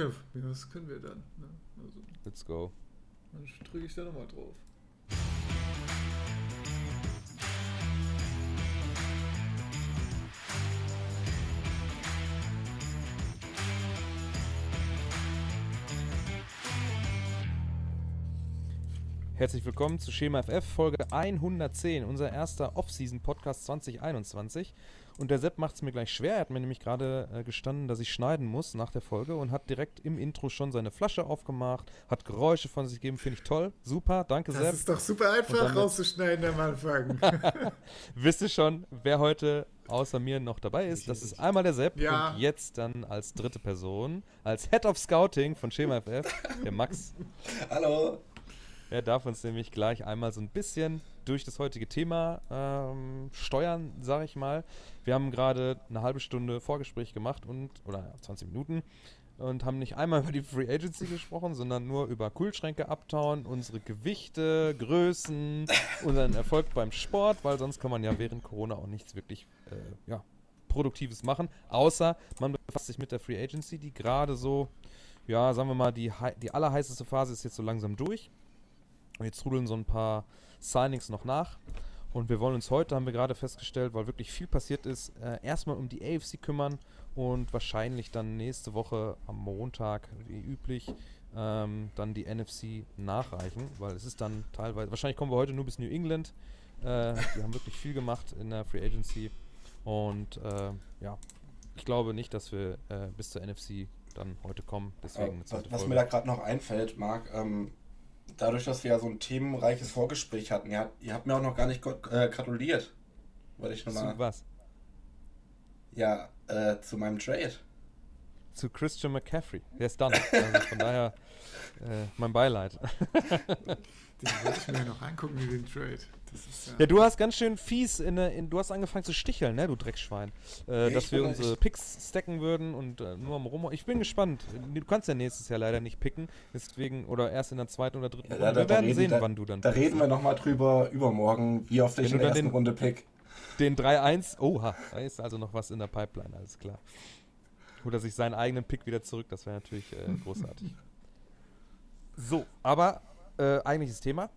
Ja, das können wir dann. Ne? Also, Let's go. Dann drücke ich da nochmal drauf. Herzlich willkommen zu Schema FF Folge 110, unser erster Off-Season-Podcast 2021. Und der Sepp macht es mir gleich schwer. Er hat mir nämlich gerade äh, gestanden, dass ich schneiden muss nach der Folge und hat direkt im Intro schon seine Flasche aufgemacht, hat Geräusche von sich gegeben. Finde ich toll. Super, danke das Sepp. Das ist doch super einfach rauszuschneiden am Anfang. Wisst ihr schon, wer heute außer mir noch dabei ist? Das ist einmal der Sepp ja. und jetzt dann als dritte Person, als Head of Scouting von Schema FF, der Max. Hallo. Er darf uns nämlich gleich einmal so ein bisschen durch das heutige Thema ähm, steuern, sage ich mal. Wir haben gerade eine halbe Stunde Vorgespräch gemacht und oder 20 Minuten und haben nicht einmal über die Free Agency gesprochen, sondern nur über Kühlschränke abtauen, unsere Gewichte, Größen, unseren Erfolg beim Sport, weil sonst kann man ja während Corona auch nichts wirklich äh, ja, Produktives machen, außer man befasst sich mit der Free Agency, die gerade so, ja, sagen wir mal, die, die allerheißeste Phase ist jetzt so langsam durch. Und jetzt trudeln so ein paar Signings noch nach. Und wir wollen uns heute, haben wir gerade festgestellt, weil wirklich viel passiert ist, äh, erstmal um die AFC kümmern und wahrscheinlich dann nächste Woche am Montag, wie üblich, ähm, dann die NFC nachreichen, weil es ist dann teilweise, wahrscheinlich kommen wir heute nur bis New England. Äh, die haben wirklich viel gemacht in der Free Agency. Und äh, ja, ich glaube nicht, dass wir äh, bis zur NFC dann heute kommen. Deswegen was, was mir da gerade noch einfällt, Marc, ähm, dadurch, dass wir ja so ein themenreiches Vorgespräch hatten, ihr, ihr habt mir auch noch gar nicht äh, gratuliert. Wollte ich nochmal. Zu was? Ja, äh, zu meinem Trade. Zu Christian McCaffrey. Der ist dann. also von daher äh, mein Beileid. Den wollte ich mir noch angucken, wie den Trade. Ja, ja, du hast ganz schön fies, in, in, du hast angefangen zu sticheln, ne, du Dreckschwein. Äh, ja, dass wir unsere Picks stacken würden und äh, nur am Rum. Ich bin gespannt. Du kannst ja nächstes Jahr leider nicht picken, deswegen, oder erst in der zweiten oder dritten ja, Runde. wir werden reden, sehen, da, wann du dann Da pickst. reden wir nochmal drüber übermorgen, wie oft ich in der ersten den, Runde pick. Den 3-1, oha, da ist also noch was in der Pipeline, alles klar. Oder sich seinen eigenen Pick wieder zurück, das wäre natürlich äh, großartig. So, aber äh, eigentliches Thema.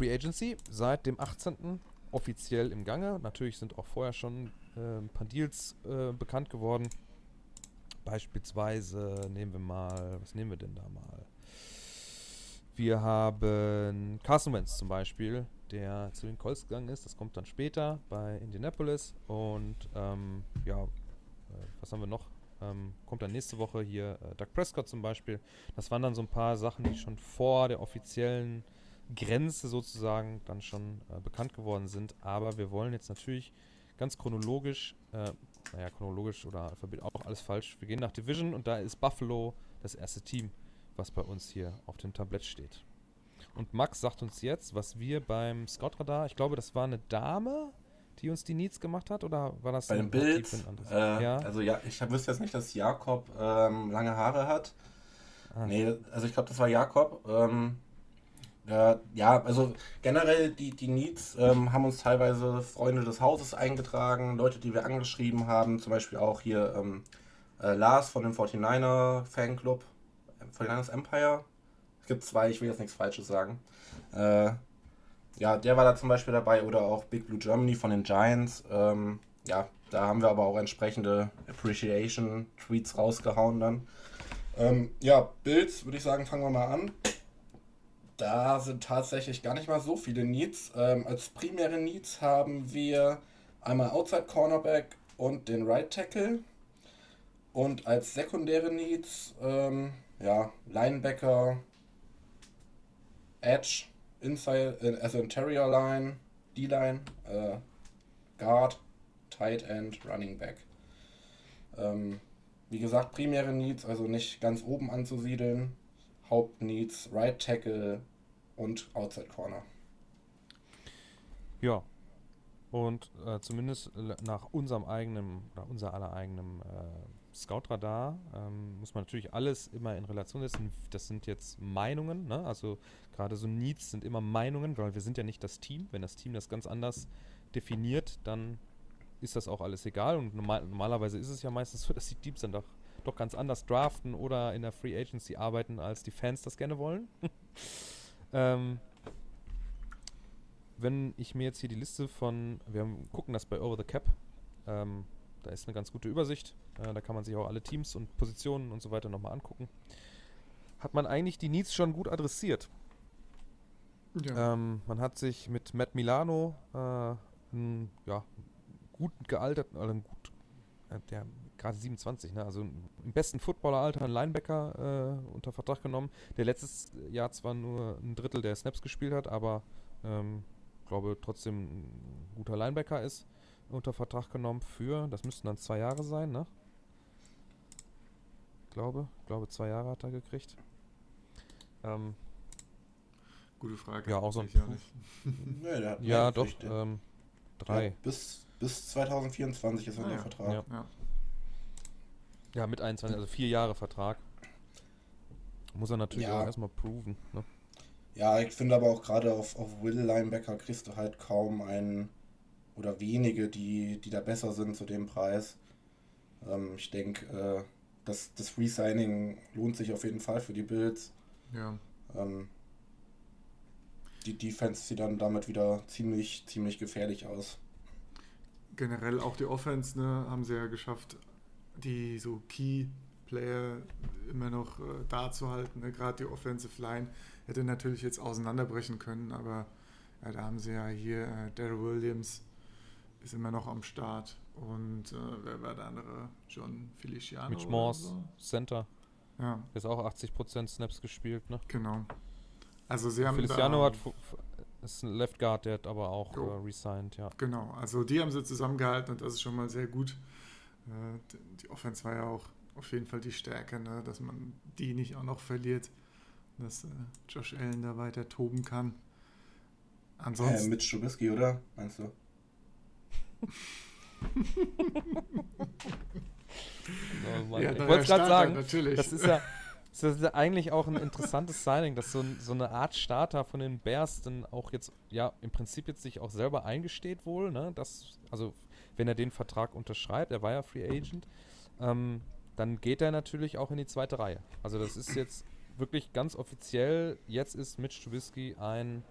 Free Agency seit dem 18. offiziell im Gange. Natürlich sind auch vorher schon äh, ein paar Deals äh, bekannt geworden. Beispielsweise nehmen wir mal, was nehmen wir denn da mal? Wir haben Carson Wentz zum Beispiel, der zu den Colts gegangen ist. Das kommt dann später bei Indianapolis. Und ähm, ja, äh, was haben wir noch? Ähm, kommt dann nächste Woche hier äh, Doug Prescott zum Beispiel. Das waren dann so ein paar Sachen, die schon vor der offiziellen Grenze sozusagen dann schon äh, bekannt geworden sind. Aber wir wollen jetzt natürlich ganz chronologisch, äh, naja, chronologisch oder Alphabet auch alles falsch. Wir gehen nach Division und da ist Buffalo das erste Team, was bei uns hier auf dem Tablett steht. Und Max sagt uns jetzt, was wir beim Scout-Radar, ich glaube, das war eine Dame, die uns die Needs gemacht hat, oder war das bei dem Bild? Äh, ja. Also ja, ich wüsste jetzt nicht, dass Jakob ähm, lange Haare hat. Ah. Nee, also ich glaube, das war Jakob. Ähm, äh, ja, also generell die, die Needs ähm, haben uns teilweise Freunde des Hauses eingetragen, Leute, die wir angeschrieben haben, zum Beispiel auch hier ähm, äh, Lars von dem 49er Fanclub, 49ers Empire. Es gibt zwei, ich will jetzt nichts Falsches sagen. Äh, ja, der war da zum Beispiel dabei oder auch Big Blue Germany von den Giants. Ähm, ja, da haben wir aber auch entsprechende Appreciation-Tweets rausgehauen dann. Ähm, ja, Bills, würde ich sagen, fangen wir mal an. Da sind tatsächlich gar nicht mal so viele Needs. Ähm, als primäre Needs haben wir einmal Outside Cornerback und den Right Tackle. Und als sekundäre Needs, ähm, ja, Linebacker, Edge, Inside, äh, also Interior Line, D-Line, äh, Guard, Tight End, Running Back. Ähm, wie gesagt, primäre Needs, also nicht ganz oben anzusiedeln. Hauptneeds, Right Tackle, und Outside Corner. Ja. Und äh, zumindest nach unserem eigenen, oder unser aller eigenem äh, Scout-Radar ähm, muss man natürlich alles immer in Relation setzen. Das sind jetzt Meinungen, ne? also gerade so Needs sind immer Meinungen, weil wir sind ja nicht das Team. Wenn das Team das ganz anders definiert, dann ist das auch alles egal. Und normal, normalerweise ist es ja meistens so, dass die Teams dann doch doch ganz anders draften oder in der Free Agency arbeiten, als die Fans das gerne wollen. ähm, wenn ich mir jetzt hier die Liste von, wir haben, gucken das bei Over the Cap, ähm, da ist eine ganz gute Übersicht. Äh, da kann man sich auch alle Teams und Positionen und so weiter nochmal angucken. Hat man eigentlich die Needs schon gut adressiert. Ja. Ähm, man hat sich mit Matt Milano äh, einen, ja, gut gealterten, also einen gut, äh, der gerade 27, ne? also im besten Footballeralter einen Linebacker äh, unter Vertrag genommen, der letztes Jahr zwar nur ein Drittel der Snaps gespielt hat, aber ähm, glaube trotzdem ein guter Linebacker ist, unter Vertrag genommen für, das müssten dann zwei Jahre sein, ne? Glaube, glaube zwei Jahre hat er gekriegt. Ähm, Gute Frage. Ja, auch so ein. Ja, nee, der hat ja doch, ähm, drei. Ja, bis, bis 2024 ist er ah, der ja. Vertrag. Ja. Ja. Ja. mit 21, also vier Jahre Vertrag. Muss er natürlich auch erstmal proven. Ne? Ja, ich finde aber auch gerade auf, auf Will Linebacker kriegst du halt kaum einen oder wenige, die, die da besser sind zu dem Preis. Ähm, ich denke, äh, das, das Resigning lohnt sich auf jeden Fall für die Bills. Ja. Ähm, die Defense sieht dann damit wieder ziemlich, ziemlich gefährlich aus. Generell auch die Offense, ne, haben sie ja geschafft, die so Key Player immer noch äh, da zu halten. Ne? Gerade die Offensive Line hätte natürlich jetzt auseinanderbrechen können, aber ja, da haben sie ja hier äh, Daryl Williams ist immer noch am Start und äh, wer war der andere? John Feliciano. Mitch Morse, so? Center. Ja. Ist auch 80% Snaps gespielt, ne? Genau. Also sie haben Feliciano hat ist ein Left Guard, der hat aber auch äh, resigned, ja. Genau, also die haben sie zusammengehalten und das ist schon mal sehr gut. Die Offense war ja auch auf jeden Fall die Stärke, ne? dass man die nicht auch noch verliert, dass äh, Josh Allen da weiter toben kann. Ansonsten. Äh, mit Trubisky, oder? Meinst du? oh ja, ich wollte gerade sagen, natürlich. das ist ja das ist ja eigentlich auch ein interessantes Signing, dass so, so, eine Art Starter von den Bears dann auch jetzt, ja, im Prinzip jetzt sich auch selber eingesteht wohl, ne? Dass, also, wenn er den Vertrag unterschreibt, er war ja Free Agent, ähm, dann geht er natürlich auch in die zweite Reihe. Also, das ist jetzt wirklich ganz offiziell, jetzt ist Mitch Trubisky ein,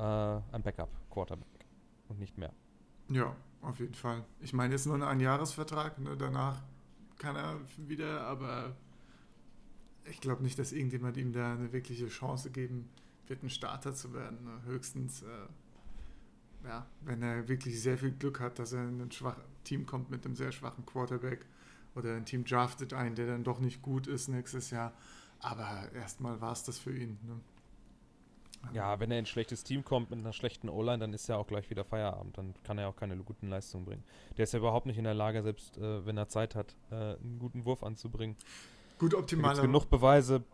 äh, ein Backup-Quarterback und nicht mehr. Ja, auf jeden Fall. Ich meine, ist nur ein Einjahresvertrag, ne? danach kann er wieder, aber ich glaube nicht, dass irgendjemand ihm da eine wirkliche Chance geben wird, ein Starter zu werden. Ne? Höchstens, äh, ja, wenn er wirklich sehr viel Glück hat, dass er in ein schwach Team kommt mit einem sehr schwachen Quarterback oder ein Team draftet einen, der dann doch nicht gut ist nächstes Jahr. Aber erstmal war es das für ihn. Ne? Ja, wenn er in ein schlechtes Team kommt mit einer schlechten O-Line, dann ist ja auch gleich wieder Feierabend. Dann kann er auch keine guten Leistungen bringen. Der ist ja überhaupt nicht in der Lage, selbst äh, wenn er Zeit hat, äh, einen guten Wurf anzubringen. Gut, optimal. Es genug Beweise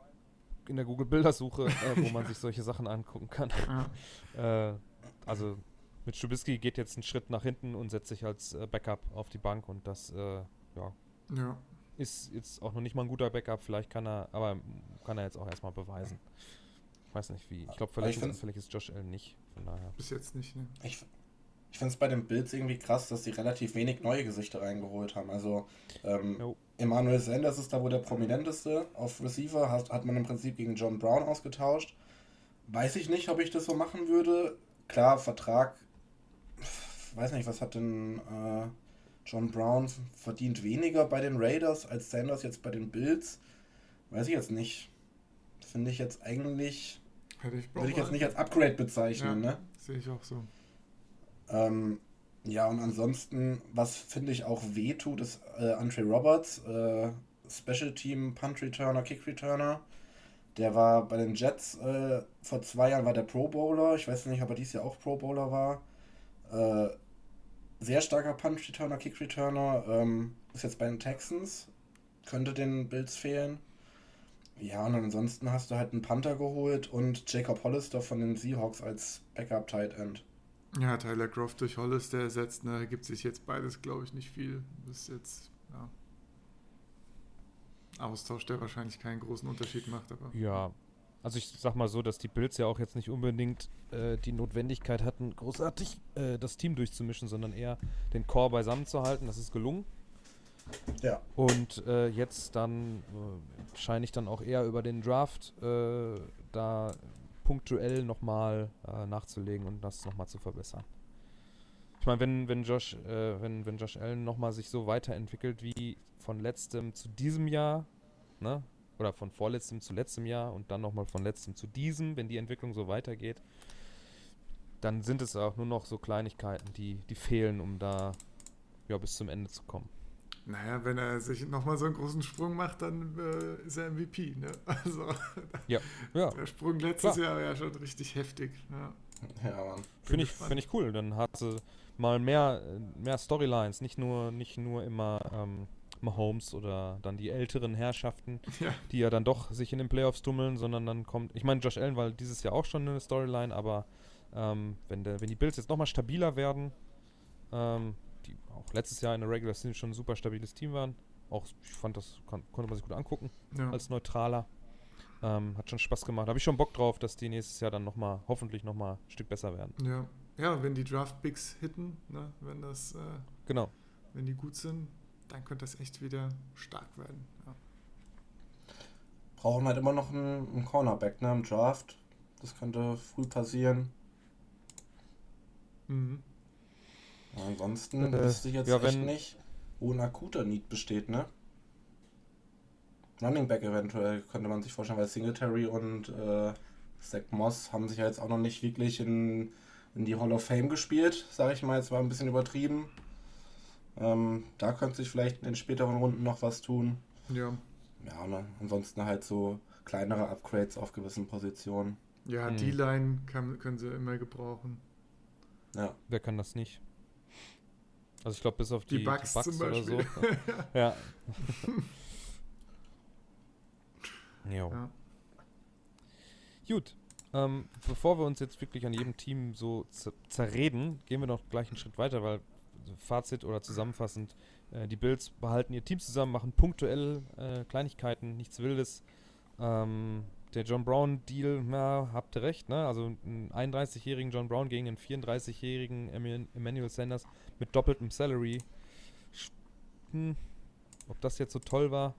in der Google-Bildersuche, äh, wo man sich solche Sachen angucken kann. Ja. äh, also mit Stubisky geht jetzt einen Schritt nach hinten und setzt sich als äh, Backup auf die Bank und das, äh, ja, ja, ist jetzt auch noch nicht mal ein guter Backup. Vielleicht kann er, aber kann er jetzt auch erstmal beweisen. Ich weiß nicht wie. Ich glaube, verletzungsanfällig ist Josh Allen nicht. Von daher. Bis jetzt nicht, ne? Ich, ich finde es bei den Bills irgendwie krass, dass sie relativ wenig neue Gesichter reingeholt haben. Also, ähm, Emmanuel Sanders ist da wohl der prominenteste. Auf Receiver hat, hat man im Prinzip gegen John Brown ausgetauscht. Weiß ich nicht, ob ich das so machen würde. Klar, Vertrag, weiß nicht, was hat denn äh, John Brown verdient weniger bei den Raiders als Sanders jetzt bei den Bills? Weiß ich jetzt nicht. Finde ich jetzt eigentlich. ich würde ich jetzt nicht als Upgrade bezeichnen, ja, ne? Sehe ich auch so. Ähm, ja, und ansonsten, was finde ich auch wehtut, ist äh, Andre Roberts, äh, Special Team Punt Returner, Kick Returner. Der war bei den Jets äh, vor zwei Jahren war der Pro Bowler. Ich weiß nicht, ob er dieses Jahr auch Pro Bowler war. Äh, sehr starker Punt Returner, Kick Returner. Ähm, ist jetzt bei den Texans. Könnte den Bills fehlen. Ja, und ansonsten hast du halt einen Panther geholt und Jacob Hollister von den Seahawks als Backup Tight End. Ja, Tyler Croft durch Hollister ersetzt, ne, gibt sich jetzt beides, glaube ich, nicht viel. Das ist jetzt, ja. Austausch, der wahrscheinlich keinen großen Unterschied macht, aber. Ja, also ich sag mal so, dass die Bills ja auch jetzt nicht unbedingt äh, die Notwendigkeit hatten, großartig äh, das Team durchzumischen, sondern eher den Core beisammen zu halten. Das ist gelungen. Ja. Und äh, jetzt dann äh, scheine ich dann auch eher über den Draft äh, da punktuell nochmal äh, nachzulegen und das nochmal zu verbessern. Ich meine, wenn, wenn Josh, äh, wenn, wenn Josh Allen nochmal sich so weiterentwickelt wie von letztem zu diesem Jahr, ne? Oder von vorletztem zu letztem Jahr und dann nochmal von letztem zu diesem, wenn die Entwicklung so weitergeht, dann sind es auch nur noch so Kleinigkeiten, die, die fehlen, um da ja, bis zum Ende zu kommen. Naja, wenn er sich nochmal so einen großen Sprung macht, dann äh, ist er MVP. Ne? Also, ja. ja. der Sprung letztes Klar. Jahr war ja schon richtig heftig. Ja, ja Finde ich, find ich cool. Dann hat sie mal mehr, mehr Storylines, nicht nur, nicht nur immer ähm, Mahomes oder dann die älteren Herrschaften, ja. die ja dann doch sich in den Playoffs tummeln, sondern dann kommt, ich meine, Josh Allen war dieses Jahr auch schon eine Storyline, aber ähm, wenn, der, wenn die Bills jetzt nochmal stabiler werden, ähm, die auch letztes Jahr in der Regular Season schon ein super stabiles Team waren. Auch ich fand, das kann, konnte man sich gut angucken ja. als Neutraler. Ähm, hat schon Spaß gemacht. Habe ich schon Bock drauf, dass die nächstes Jahr dann nochmal, hoffentlich nochmal ein Stück besser werden. Ja, ja wenn die Draft Bigs hitten, ne, wenn das, äh, genau. wenn die gut sind, dann könnte das echt wieder stark werden. Ja. Brauchen halt immer noch einen, einen Cornerback ne, im Draft. Das könnte früh passieren. Mhm. Ansonsten äh, wüsste ich jetzt ja, echt nicht, wo ein akuter Need besteht, ne? Running Back eventuell könnte man sich vorstellen, weil Singletary und äh, Zach Moss haben sich ja jetzt auch noch nicht wirklich in, in die Hall of Fame gespielt, sage ich mal, jetzt war ein bisschen übertrieben. Ähm, da könnte sich vielleicht in den späteren Runden noch was tun. Ja. Ja, ne? ansonsten halt so kleinere Upgrades auf gewissen Positionen. Ja, hm. die Line können sie immer gebrauchen. Ja. Wer kann das nicht? Also ich glaube, bis auf die, die Bugs, die Bugs oder so. ja. ja. Gut. Ähm, bevor wir uns jetzt wirklich an jedem Team so zerreden, gehen wir noch gleich einen Schritt weiter, weil Fazit oder zusammenfassend, äh, die Bills behalten ihr Team zusammen, machen punktuell äh, Kleinigkeiten, nichts Wildes. Ähm, der John Brown-Deal, ja, habt ihr recht, ne? Also einen 31-jährigen John Brown gegen einen 34-jährigen Emmanuel Sanders mit doppeltem Salary. Hm, ob das jetzt so toll war?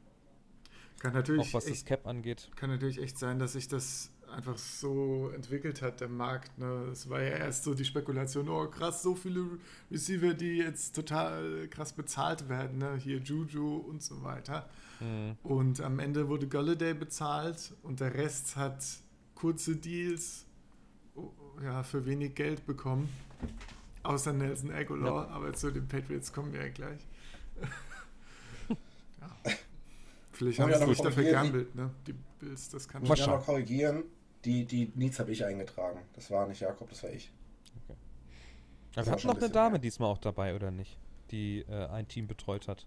Kann natürlich. Auch was echt, das Cap angeht. Kann natürlich echt sein, dass sich das einfach so entwickelt hat, der Markt. Ne? Es war ja erst so die Spekulation, oh krass, so viele Receiver, die jetzt total krass bezahlt werden, ne? hier Juju und so weiter. Mhm. Und am Ende wurde Galladay bezahlt und der Rest hat kurze Deals ja, für wenig Geld bekommen. Außer Nelson Aguilar, ja. aber zu den Patriots kommen wir ja gleich. ja. Vielleicht haben sie sich dafür gehandelt, ne? Die Bills, das kann ich muss noch korrigieren. Die, die Needs habe ich eingetragen. Das war nicht Jakob, das war ich. Okay. wir hatten noch eine Dame mehr. diesmal auch dabei, oder nicht? Die äh, ein Team betreut hat.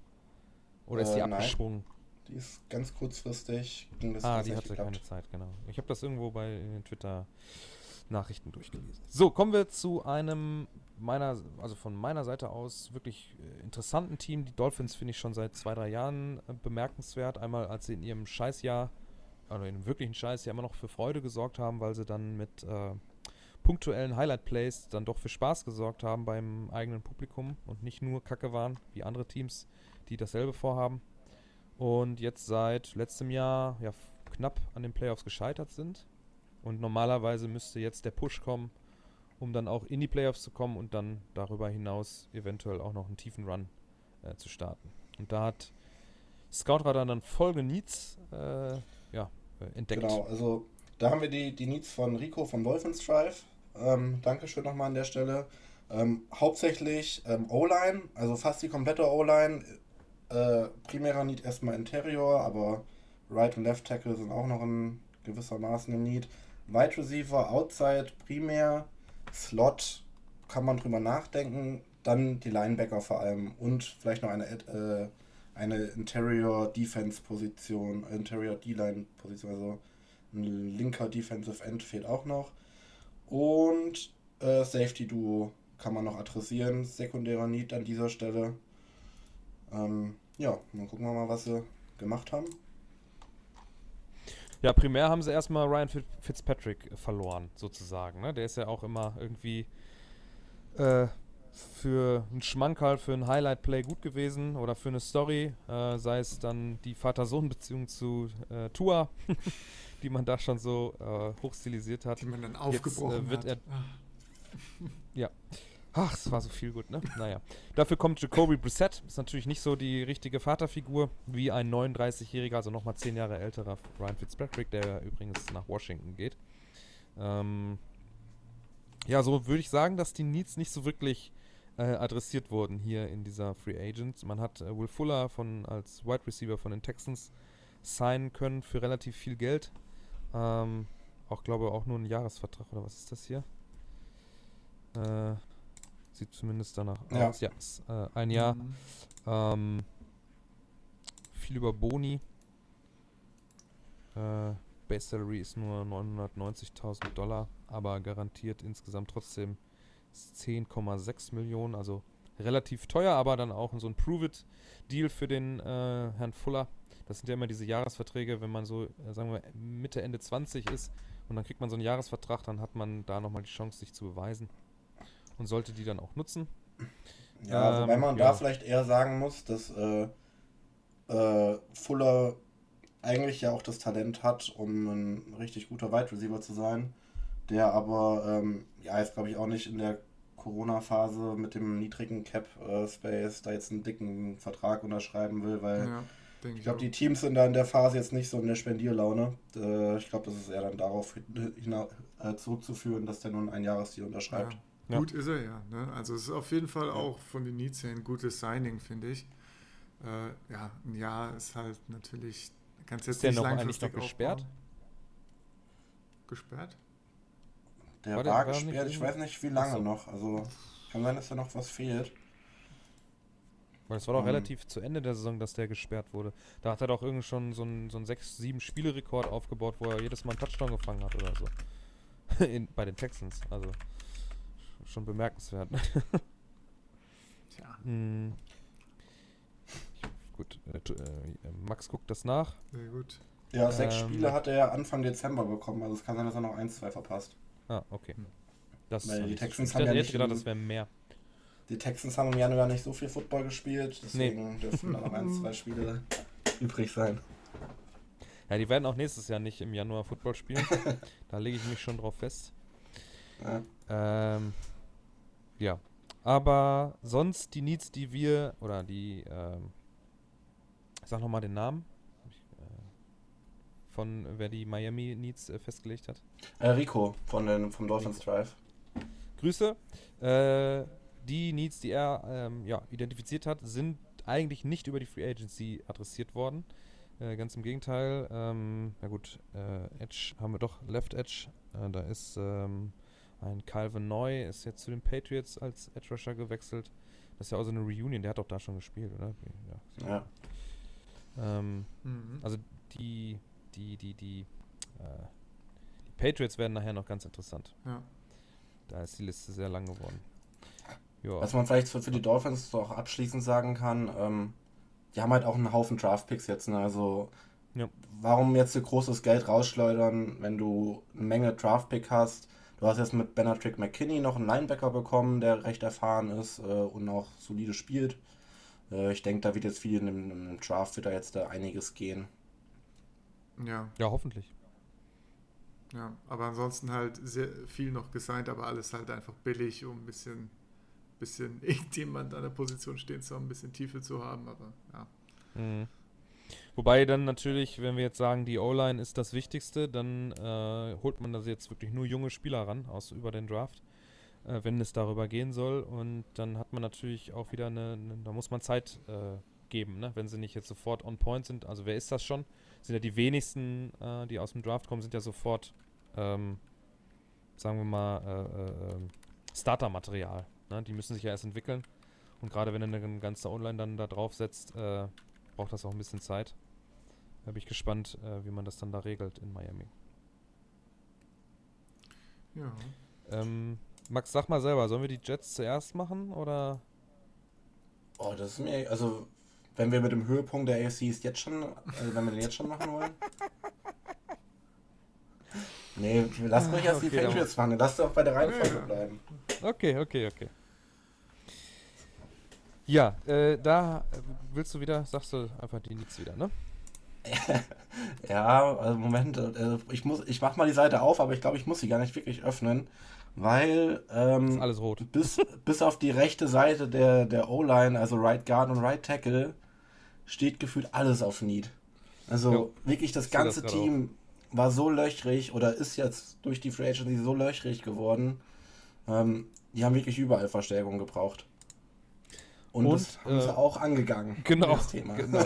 Oder äh, ist die abgesprungen? Nein. Die ist ganz kurzfristig. ah, die hatte geklappt. keine Zeit, genau. Ich habe das irgendwo bei den Twitter-Nachrichten durchgelesen. So, kommen wir zu einem meiner, also von meiner Seite aus wirklich äh, interessanten Team. Die Dolphins finde ich schon seit zwei, drei Jahren äh, bemerkenswert. Einmal, als sie in ihrem Scheißjahr, also in einem wirklichen Scheißjahr immer noch für Freude gesorgt haben, weil sie dann mit äh, punktuellen Highlight-Plays dann doch für Spaß gesorgt haben beim eigenen Publikum und nicht nur Kacke waren, wie andere Teams, die dasselbe vorhaben und jetzt seit letztem Jahr ja knapp an den Playoffs gescheitert sind. Und normalerweise müsste jetzt der Push kommen, um dann auch in die Playoffs zu kommen und dann darüber hinaus eventuell auch noch einen tiefen Run äh, zu starten. Und da hat Scoutradar dann folgende Needs äh, ja, entdeckt. Genau, also da haben wir die, die Needs von Rico von Dolphins Drive. Ähm, Dankeschön nochmal an der Stelle. Ähm, hauptsächlich ähm, O-Line, also fast die komplette O-Line äh, primärer Need erstmal Interior, aber Right und Left Tackle sind auch noch in gewissermaßen im Need. Wide Receiver, Outside, primär, Slot, kann man drüber nachdenken. Dann die Linebacker vor allem und vielleicht noch eine, äh, eine Interior Defense Position, Interior D-Line Position, also ein linker Defensive End fehlt auch noch. Und äh, Safety Duo kann man noch adressieren. Sekundärer Need an dieser Stelle. Ähm, ja, dann gucken wir mal, was sie gemacht haben. Ja, primär haben sie erstmal Ryan Fitzpatrick verloren, sozusagen. Ne? Der ist ja auch immer irgendwie äh, für einen Schmankerl, für ein Highlight-Play gut gewesen oder für eine Story, äh, sei es dann die Vater-Sohn-Beziehung zu äh, Tua, die man da schon so äh, hochstilisiert hat. Die man dann aufgebrochen Jetzt, äh, wird hat. Er, ja. Ach, es war so viel gut, ne? Naja. Dafür kommt Jacoby Brissett. Ist natürlich nicht so die richtige Vaterfigur wie ein 39-jähriger, also nochmal 10 Jahre älterer Ryan Fitzpatrick, der übrigens nach Washington geht. Ähm, ja, so würde ich sagen, dass die Needs nicht so wirklich äh, adressiert wurden hier in dieser Free Agent. Man hat äh, Will Fuller von, als Wide Receiver von den Texans signen können für relativ viel Geld. Ähm, auch glaube auch nur ein Jahresvertrag oder was ist das hier? Äh, sieht zumindest danach ja. aus. Ja, ist, äh, ein Jahr. Mhm. Ähm, viel über Boni. Äh, Base Salary ist nur 990.000 Dollar, aber garantiert insgesamt trotzdem 10,6 Millionen, also relativ teuer, aber dann auch so ein Prove-It-Deal für den äh, Herrn Fuller. Das sind ja immer diese Jahresverträge, wenn man so, äh, sagen wir, Mitte, Ende 20 ist und dann kriegt man so einen Jahresvertrag, dann hat man da nochmal die Chance, sich zu beweisen und sollte die dann auch nutzen. Ja, ähm, wobei man ja. da vielleicht eher sagen muss, dass äh, äh, Fuller eigentlich ja auch das Talent hat, um ein richtig guter Wide Receiver zu sein, der aber ähm, ja jetzt glaube ich auch nicht in der Corona-Phase mit dem niedrigen Cap-Space da jetzt einen dicken Vertrag unterschreiben will, weil ja, ich glaube, die Teams sind da in der Phase jetzt nicht so in der Spendierlaune. Äh, ich glaube, das ist eher dann darauf äh, zurückzuführen, dass der nur einen Einjahresdeal unterschreibt. Ja. Ja. Gut ist er ja. Ne? Also es ist auf jeden Fall auch von den Needs her ein gutes Signing, finde ich. Äh, ja, ein Jahr ist halt natürlich, kannst jetzt ist nicht der noch eigentlich noch gesperrt? Gesperrt? Der war, war gesperrt, ich weiß nicht wie lange so. noch. Also kann sein, dass da noch was fehlt. Weil es war doch um, relativ zu Ende der Saison, dass der gesperrt wurde. Da hat er doch irgendwie schon so einen, so einen 6-7 Spiele-Rekord aufgebaut, wo er jedes Mal einen Touchdown gefangen hat oder so. In, bei den Texans. Also schon bemerkenswert. Tja. Hm. Gut, äh, äh, Max guckt das nach. Sehr gut. Ja, sechs ähm, Spiele hat er Anfang Dezember bekommen, also es kann sein, dass er noch ein, zwei verpasst. Ah, okay. Hm. Das Weil die Texans haben ja nicht gedacht, das wäre mehr. Die Texans haben im Januar nicht so viel Football gespielt, deswegen nee. dürfen da noch ein, zwei Spiele übrig sein. Ja, die werden auch nächstes Jahr nicht im Januar Football spielen. da lege ich mich schon drauf fest. Ja. Ähm, ja. Aber sonst die Needs, die wir, oder die, ähm, sag nochmal den Namen, von wer die Miami Needs äh, festgelegt hat. Äh, Rico von den, vom Dolphins Drive. Grüße. Äh, die Needs, die er ähm, ja, identifiziert hat, sind eigentlich nicht über die Free Agency adressiert worden. Äh, ganz im Gegenteil. Ähm, na gut, äh, Edge haben wir doch, Left Edge. Äh, da ist ähm, ein Calvin Neu ist jetzt zu den Patriots als Edge Rusher gewechselt. Das ist ja auch so eine Reunion, der hat doch da schon gespielt, oder? Ja. ja. Ähm, mhm. Also die, die, die, die, äh, die Patriots werden nachher noch ganz interessant. Ja. Da ist die Liste sehr lang geworden. Ja. Was man vielleicht für, für die Dolphins auch abschließend sagen kann, ähm, die haben halt auch einen Haufen Draft-Picks jetzt. Ne? Also ja. warum jetzt so großes Geld rausschleudern, wenn du eine Menge Draft-Pick hast? Du hast jetzt mit Benatrick McKinney noch einen Linebacker bekommen, der recht erfahren ist äh, und auch solide spielt. Äh, ich denke, da wird jetzt viel in dem, in dem Draft wird da jetzt da einiges gehen. Ja. Ja, hoffentlich. Ja, aber ansonsten halt sehr viel noch gesigned, aber alles halt einfach billig, um ein bisschen, bisschen irgendjemand an der Position stehen zu haben, ein bisschen Tiefe zu haben, aber ja. Mhm. Wobei dann natürlich, wenn wir jetzt sagen, die O-Line ist das Wichtigste, dann äh, holt man da jetzt wirklich nur junge Spieler ran aus über den Draft, äh, wenn es darüber gehen soll. Und dann hat man natürlich auch wieder eine, eine da muss man Zeit äh, geben, ne? wenn sie nicht jetzt sofort on point sind. Also wer ist das schon? Sind ja die wenigsten, äh, die aus dem Draft kommen, sind ja sofort, ähm, sagen wir mal, äh, äh, ähm, Starter-Material. Ne? Die müssen sich ja erst entwickeln. Und gerade wenn du eine ganze Online dann da drauf setzt, braucht das auch ein bisschen Zeit. Da bin ich gespannt, äh, wie man das dann da regelt in Miami. Ja. Ähm, Max, sag mal selber, sollen wir die Jets zuerst machen oder? Oh, das ist mir, also wenn wir mit dem Höhepunkt der AFC ist jetzt schon, also wenn wir den jetzt schon machen wollen. Nee, lass ruhig erst okay, die Patriots fahren, lass doch bei der Reihenfolge bleiben. Okay, okay, okay. Ja, äh, da willst du wieder, sagst du einfach die Nix wieder, ne? ja, also Moment, äh, ich muss, ich mach mal die Seite auf, aber ich glaube, ich muss sie gar nicht wirklich öffnen, weil ähm, alles rot. Bis, bis auf die rechte Seite der, der O-Line, also Right Guard und Right Tackle, steht gefühlt alles auf Need. Also jo, wirklich das ganze das Team auch. war so löchrig oder ist jetzt durch die Free Agency so löchrig geworden. Ähm, die haben wirklich überall Verstärkung gebraucht. Und, und das haben äh, sie auch angegangen. Genau. Das Thema. genau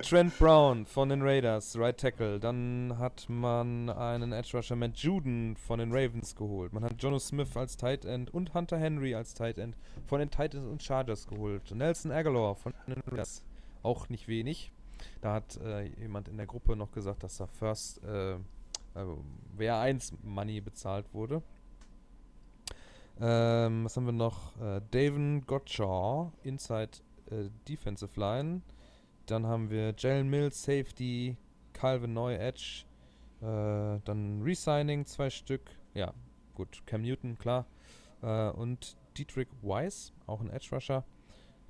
Trent Brown von den Raiders, Right Tackle. Dann hat man einen Edge Rusher Matt Juden von den Ravens geholt. Man hat Jono Smith als Tight End und Hunter Henry als Tight End von den Titans und Chargers geholt. Nelson Aguilar von den Raiders. Auch nicht wenig. Da hat äh, jemand in der Gruppe noch gesagt, dass da First äh, also WR1 Money bezahlt wurde. Ähm, was haben wir noch? Äh, Davin Gottschall, Inside äh, Defensive Line. Dann haben wir Jalen Mills, Safety, Calvin Neu, Edge. Äh, dann Resigning, zwei Stück. Ja, gut. Cam Newton, klar. Äh, und Dietrich Weiss, auch ein Edge Rusher.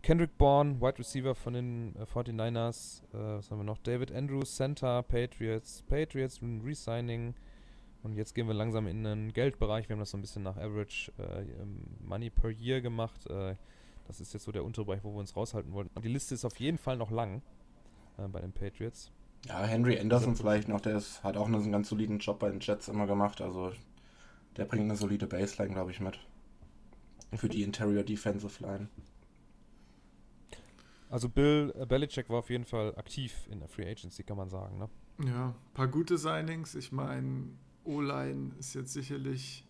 Kendrick Bourne, Wide Receiver von den 49ers. Äh, äh, was haben wir noch? David Andrews, Center, Patriots. Patriots, Resigning. Und jetzt gehen wir langsam in den Geldbereich. Wir haben das so ein bisschen nach Average äh, Money per Year gemacht. Äh, das ist jetzt so der Unterbereich, wo wir uns raushalten wollten. Und die Liste ist auf jeden Fall noch lang äh, bei den Patriots. Ja, Henry Anderson vielleicht noch, der ist, hat auch einen ganz soliden Job bei den Jets immer gemacht. Also der bringt eine solide Baseline, glaube ich, mit. Für die Interior Defensive Line. Also Bill äh, Belichick war auf jeden Fall aktiv in der Free Agency, kann man sagen, ne? Ja, ein paar gute Signings. Ich meine, O-Line ist jetzt sicherlich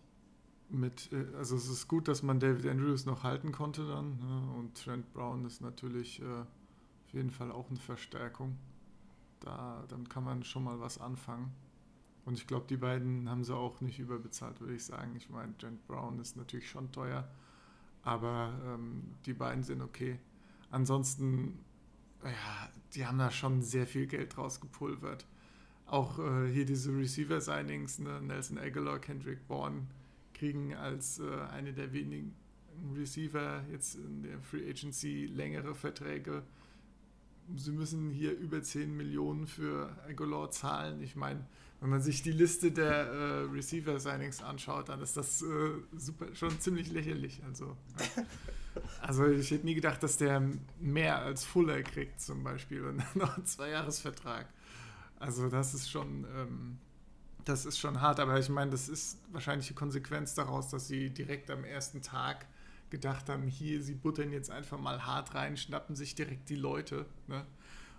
mit, äh, also es ist gut, dass man David Andrews noch halten konnte dann. Ne? Und Trent Brown ist natürlich äh, auf jeden Fall auch eine Verstärkung. Da, dann kann man schon mal was anfangen. Und ich glaube, die beiden haben sie auch nicht überbezahlt, würde ich sagen. Ich meine, Trent Brown ist natürlich schon teuer, aber ähm, die beiden sind okay. Ansonsten, ja, die haben da schon sehr viel Geld rausgepulvert auch äh, hier diese Receiver-Signings, ne? Nelson Aguilar, Kendrick Bourne, kriegen als äh, eine der wenigen Receiver jetzt in der Free Agency längere Verträge. Sie müssen hier über 10 Millionen für Aguilar zahlen. Ich meine, wenn man sich die Liste der äh, Receiver-Signings anschaut, dann ist das äh, super, schon ziemlich lächerlich. Also, also ich hätte nie gedacht, dass der mehr als Fuller kriegt zum Beispiel und noch einen Zweijahresvertrag. Also das ist schon, ähm, das ist schon hart, aber ich meine, das ist wahrscheinlich die Konsequenz daraus, dass sie direkt am ersten Tag gedacht haben, hier, sie buttern jetzt einfach mal hart rein, schnappen sich direkt die Leute. Ne?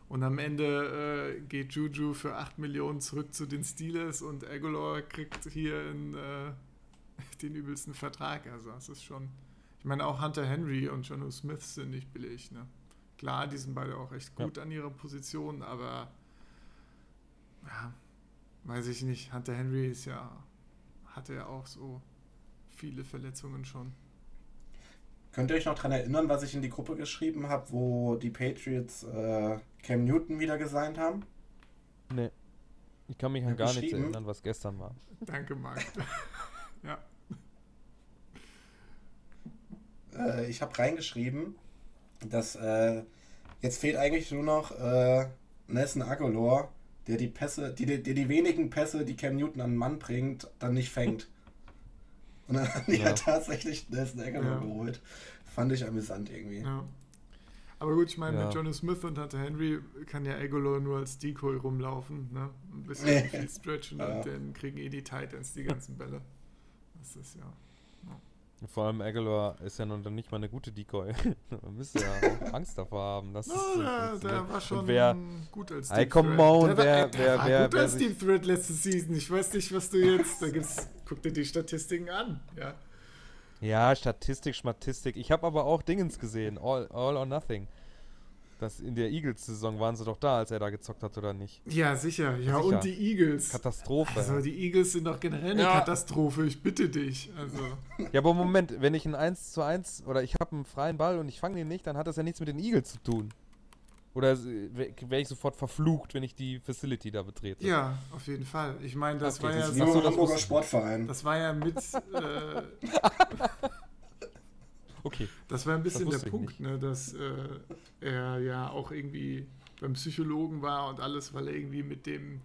Und am Ende äh, geht Juju für 8 Millionen zurück zu den Steelers und Aguilar kriegt hier in, äh, den übelsten Vertrag. Also das ist schon, meine, auch Hunter Henry und Jono Smith sind nicht billig. Ne? Klar, die sind beide auch echt gut ja. an ihrer Position, aber ja, weiß ich nicht. Hunter Henry ist ja, hatte ja auch so viele Verletzungen schon. Könnt ihr euch noch daran erinnern, was ich in die Gruppe geschrieben habe, wo die Patriots äh, Cam Newton wieder gesigned haben? Nee. Ich kann mich an gar nichts erinnern, was gestern war. Danke, Marc. ja. Äh, ich habe reingeschrieben, dass äh, jetzt fehlt eigentlich nur noch äh, Nelson Aguilar der die Pässe, die, der die wenigen Pässe, die Cam Newton an den Mann bringt, dann nicht fängt. Und dann haben die ja, ja tatsächlich Nelson Aguilar ja. geholt. Fand ich amüsant irgendwie. Ja. Aber gut, ich meine, ja. mit Johnny Smith und Hunter Henry kann ja Aguilar nur als Decoy rumlaufen. Ne? Ein bisschen viel stretchen ja. und dann kriegen eh die Titans die ganzen Bälle. Das ist ja. Vor allem Aguilar ist ja noch nicht mal eine gute Decoy. Man müsste ja Angst davor haben. Dass no, der, der war schon wer, gut als Deep come on, der, wer, wer, war wer, gut wer, als Deep Threat letzte Season. Ich weiß nicht, was du jetzt. Da gibt's, guck dir die Statistiken an. Ja, ja Statistik, Schmatistik. Ich habe aber auch Dingens gesehen. All, all or Nothing. Das in der Eagles-Saison waren sie doch da, als er da gezockt hat, oder nicht? Ja, sicher. Ja, sicher. und die Eagles. Katastrophe. Also die Eagles sind doch generell eine ja. Katastrophe, ich bitte dich. Also. Ja, aber Moment, wenn ich ein 1 zu 1 oder ich habe einen freien Ball und ich fange den nicht, dann hat das ja nichts mit den Eagles zu tun. Oder wäre ich sofort verflucht, wenn ich die Facility da betrete? Ja, auf jeden Fall. Ich meine, das okay, war das ja so. Das Hamburger Sportverein. Das war ja mit. Äh, Okay. Das war ein bisschen der Punkt, ne, dass äh, er ja auch irgendwie beim Psychologen war und alles, weil er irgendwie mit dem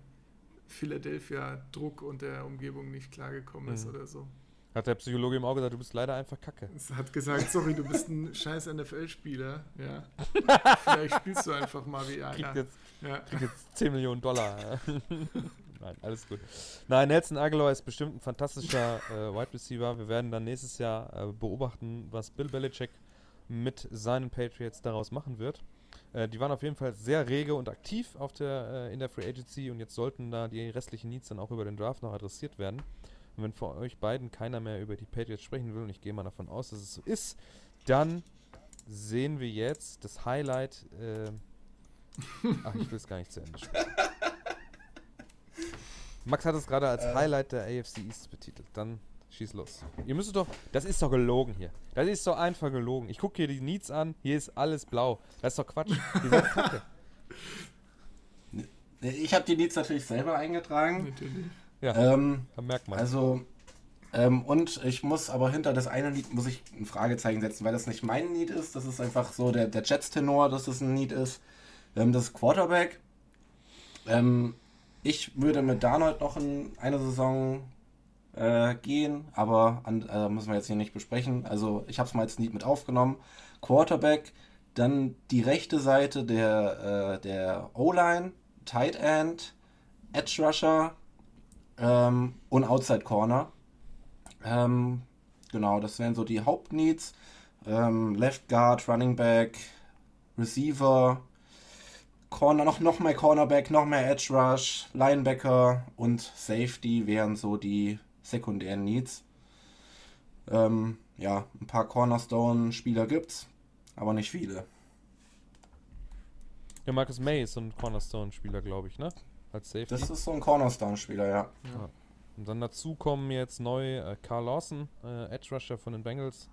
Philadelphia-Druck und der Umgebung nicht klargekommen ist mhm. oder so. Hat der Psychologe ihm auch gesagt, du bist leider einfach kacke. Es hat gesagt, sorry, du bist ein scheiß NFL-Spieler. Ja. Vielleicht spielst du einfach mal wie einer. Krieg jetzt, ja. krieg jetzt 10 Millionen Dollar. Nein, alles gut. Nein, Nelson Aguilar ist bestimmt ein fantastischer äh, Wide Receiver. Wir werden dann nächstes Jahr äh, beobachten, was Bill Belichick mit seinen Patriots daraus machen wird. Äh, die waren auf jeden Fall sehr rege und aktiv auf der, äh, in der Free Agency und jetzt sollten da die restlichen Needs dann auch über den Draft noch adressiert werden. Und wenn von euch beiden keiner mehr über die Patriots sprechen will, und ich gehe mal davon aus, dass es so ist, dann sehen wir jetzt das Highlight. Äh, ach, ich will es gar nicht zu Ende spielen. Max hat es gerade als äh. Highlight der AFC East betitelt. Dann schieß los. Ihr müsst doch. Das ist doch gelogen hier. Das ist doch einfach gelogen. Ich gucke hier die Needs an. Hier ist alles blau. Das ist doch Quatsch. Kacke. Ich habe die Needs natürlich selber eingetragen. Natürlich. Ja, ähm, merkt man. Also, ähm, und ich muss aber hinter das eine Lied muss ich ein Fragezeichen setzen, weil das nicht mein Lied ist. Das ist einfach so der, der Jets-Tenor, dass das ein Lied ist. Ähm, das ist Quarterback. Ähm, ich würde mit Darnold noch in eine Saison äh, gehen, aber an, äh, müssen wir jetzt hier nicht besprechen. Also ich habe es mal als Lied mit aufgenommen. Quarterback, dann die rechte Seite der, äh, der O-Line, Tight End, Edge Rusher, ähm, und Outside Corner. Ähm, genau, das wären so die Hauptneeds. Ähm, Left Guard, Running Back, Receiver, Corner, noch, noch mehr Cornerback, noch mehr Edge Rush, Linebacker und Safety wären so die sekundären Needs. Ähm, ja, ein paar Cornerstone-Spieler gibt's, aber nicht viele. Ja, Marcus May ist so ein Cornerstone-Spieler, glaube ich, ne? als Safety. Das ist so ein Cornerstone-Spieler, ja. ja. Und dann dazu kommen jetzt neu äh, Carl Lawson, äh, Edge Rusher von den Bengals,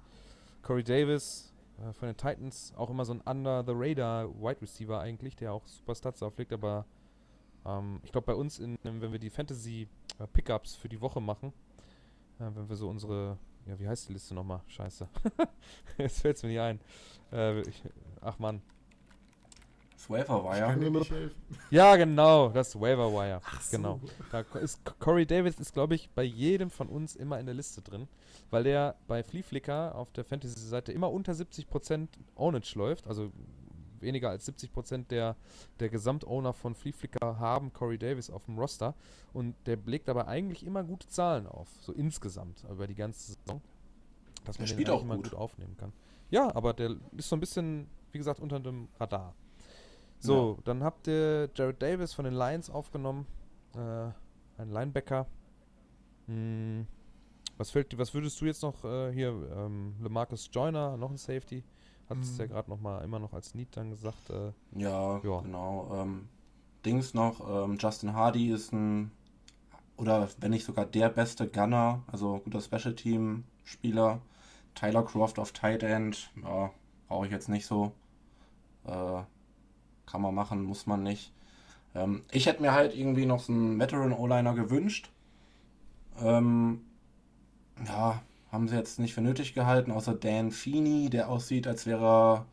Corey Davis äh, von den Titans, auch immer so ein Under-the-Radar Wide Receiver eigentlich, der auch super Stats auflegt, aber ähm, ich glaube bei uns, in, wenn wir die Fantasy äh, für die Woche machen, äh, wenn wir so unsere, ja wie heißt die Liste nochmal? Scheiße. Jetzt fällt es mir nicht ein. Äh, ich, ach man, das Waiver Wire. Ja, genau, das Waiver Wire. Ach so. Genau. Da ist, Corey Davis ist, glaube ich, bei jedem von uns immer in der Liste drin, weil der bei Flea Flicker auf der Fantasy-Seite immer unter 70% Ownage läuft, also weniger als 70% der, der Gesamtowner von Flea Flicker haben Corey Davis auf dem Roster und der legt aber eigentlich immer gute Zahlen auf, so insgesamt über die ganze Saison, dass man der den auch immer gut. gut aufnehmen kann. Ja, aber der ist so ein bisschen, wie gesagt, unter dem Radar. So, ja. dann habt ihr Jared Davis von den Lions aufgenommen. Äh, ein Linebacker. Hm. Was, fällt, was würdest du jetzt noch äh, hier, ähm, LeMarcus Joyner, noch ein Safety? Hat es mhm. ja gerade noch mal immer noch als Need dann gesagt. Äh, ja, ja, genau. Ähm, Dings noch, ähm, Justin Hardy ist ein, oder wenn nicht sogar der beste Gunner, also guter Special Team Spieler. Tyler Croft auf Tight End, ja, brauche ich jetzt nicht so. Äh, kann man machen, muss man nicht. Ähm, ich hätte mir halt irgendwie noch so einen Veteran O-Liner gewünscht. Ähm, ja, haben sie jetzt nicht für nötig gehalten, außer Dan Feeney, der aussieht, als wäre er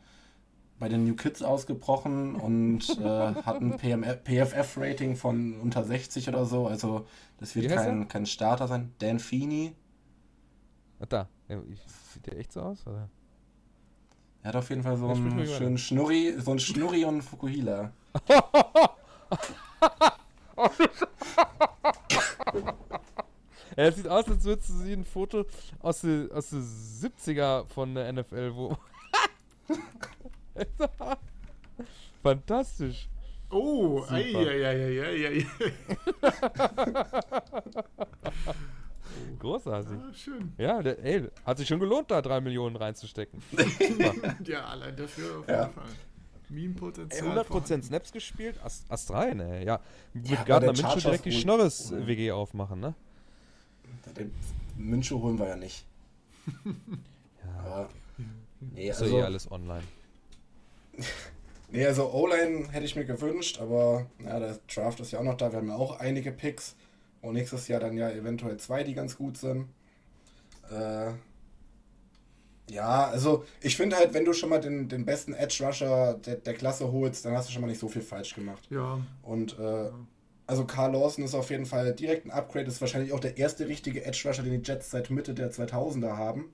bei den New Kids ausgebrochen und äh, hat ein PFF-Rating von unter 60 oder so. Also das wird kein, kein Starter sein. Dan Feeney. Ach, da. Sieht der echt so aus? Oder? Er hat auf jeden Fall so einen schönen Schnurri, so einen Schnurri und einen Fukuhila. er sieht aus, als würdest du sie ein Foto aus den aus die 70er von der NFL, wo. Fantastisch. Oh, ei, ei, ei, ei, ei. Großartig. Ah, schön. Ja, der, ey, hat sich schon gelohnt, da drei Millionen reinzustecken. ja, allein dafür auf jeden ja. Fall. Meme-Potenzial. 100% Snaps gespielt? Ast, Ast rein, ey. Ja, mit ja, Gardner Minshew direkt die Schnorres-WG aufmachen, ne? Den Minshew holen wir ja nicht. ja. Aber, nee, also, ist ja eh alles online. nee, also O-Line hätte ich mir gewünscht, aber ja, der Draft ist ja auch noch da. Wir haben ja auch einige Picks. Und nächstes Jahr dann ja eventuell zwei, die ganz gut sind. Äh, Ja, also ich finde halt, wenn du schon mal den, den besten Edge Rusher der, der Klasse holst, dann hast du schon mal nicht so viel falsch gemacht. Ja. Und äh, also Carl Lawson ist auf jeden Fall direkt ein Upgrade, ist wahrscheinlich auch der erste richtige Edge Rusher, den die Jets seit Mitte der 2000er haben.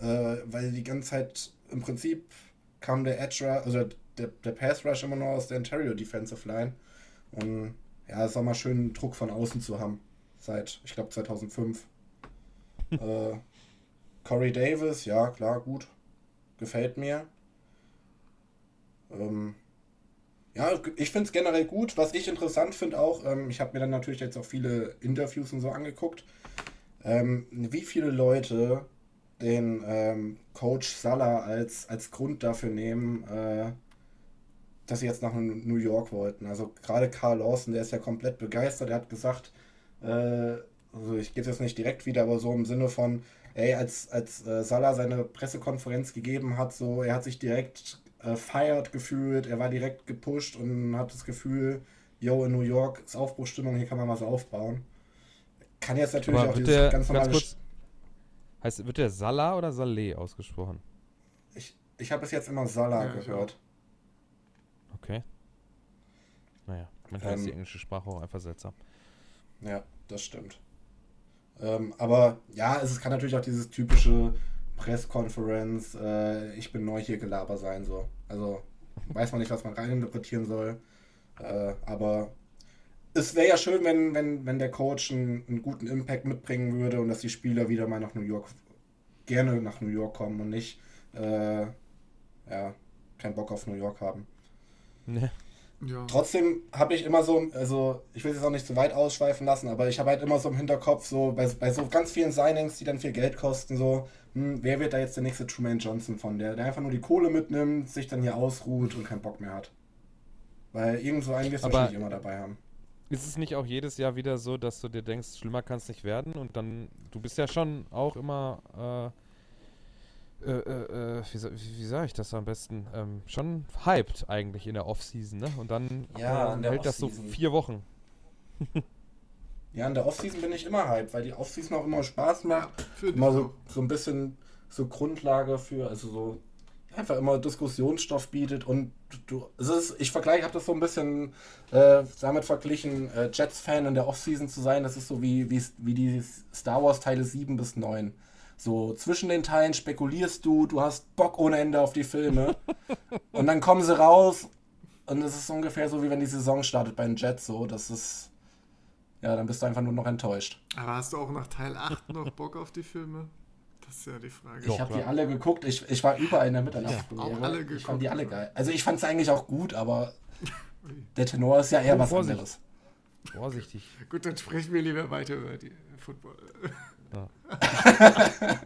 Äh, weil die ganze Zeit im Prinzip kam der Edge Rusher, also der, der Pass Rush immer nur aus der Ontario Defensive Line. Und ja, es ist auch mal schön, Druck von außen zu haben. Seit, ich glaube, 2005. äh, Corey Davis, ja, klar, gut. Gefällt mir. Ähm, ja, ich finde es generell gut. Was ich interessant finde auch, ähm, ich habe mir dann natürlich jetzt auch viele Interviews und so angeguckt, ähm, wie viele Leute den ähm, Coach Salah als, als Grund dafür nehmen, äh, dass sie jetzt nach New York wollten. Also gerade Carl Lawson, der ist ja komplett begeistert. Er hat gesagt, also ich gehe jetzt nicht direkt wieder, aber so im Sinne von, ey, als, als äh, Salah seine Pressekonferenz gegeben hat, so, er hat sich direkt äh, feiert gefühlt, er war direkt gepusht und hat das Gefühl, yo, in New York ist Aufbruchstimmung, hier kann man was aufbauen. Kann jetzt natürlich Aber auch dieses der, ganz normale... Ganz kurz, heißt, wird der Salah oder Saleh ausgesprochen? Ich, ich habe bis jetzt immer Salah ja, gehört. Okay. Naja, manchmal ähm, ist die englische Sprache auch einfach seltsam. Ja, das stimmt. Ähm, aber ja, es kann natürlich auch dieses typische Presskonferenz, äh, ich bin neu hier Gelaber sein, so. Also weiß man nicht, was man reininterpretieren soll. Äh, aber es wäre ja schön, wenn, wenn, wenn der Coach einen, einen, guten Impact mitbringen würde und dass die Spieler wieder mal nach New York gerne nach New York kommen und nicht äh, ja, keinen Bock auf New York haben. Ne. Ja. Trotzdem habe ich immer so, also ich will es jetzt auch nicht zu weit ausschweifen lassen, aber ich habe halt immer so im Hinterkopf, so bei, bei so ganz vielen Signings, die dann viel Geld kosten, so, hm, wer wird da jetzt der nächste Truman Johnson von, der, der einfach nur die Kohle mitnimmt, sich dann hier ausruht und keinen Bock mehr hat. Weil irgend so einen wirst du wahrscheinlich immer dabei haben. Ist es nicht auch jedes Jahr wieder so, dass du dir denkst, schlimmer kann es nicht werden und dann, du bist ja schon auch immer äh, äh, äh, äh, wie, wie, wie sage ich das am besten, ähm, schon hyped eigentlich in der Offseason, ne? Und dann ja, äh, hält das so vier Wochen. ja, in der Offseason bin ich immer hyped, weil die Offseason auch immer Spaß macht. Ja, immer so, so ein bisschen so Grundlage für, also so einfach immer Diskussionsstoff bietet und du, es ist, ich vergleiche, habe das so ein bisschen äh, damit verglichen, äh, Jets-Fan in der Offseason zu sein, das ist so wie, wie, wie die Star Wars Teile 7 bis 9. So, zwischen den Teilen spekulierst du, du hast Bock ohne Ende auf die Filme. und dann kommen sie raus und es ist ungefähr so, wie wenn die Saison startet bei den Jets. So, das ist. Ja, dann bist du einfach nur noch enttäuscht. Aber hast du auch nach Teil 8 noch Bock auf die Filme? Das ist ja die Frage. Ich habe die alle geguckt. Ich, ich war überall in der Mitternachtspremiere. Ja, alle ich fand die alle geil. Also ich fand es eigentlich auch gut, aber der Tenor ist ja eher oh, was Vorsicht. anderes. Vorsichtig. Gut, dann sprechen wir lieber weiter über die Football. Ja. wir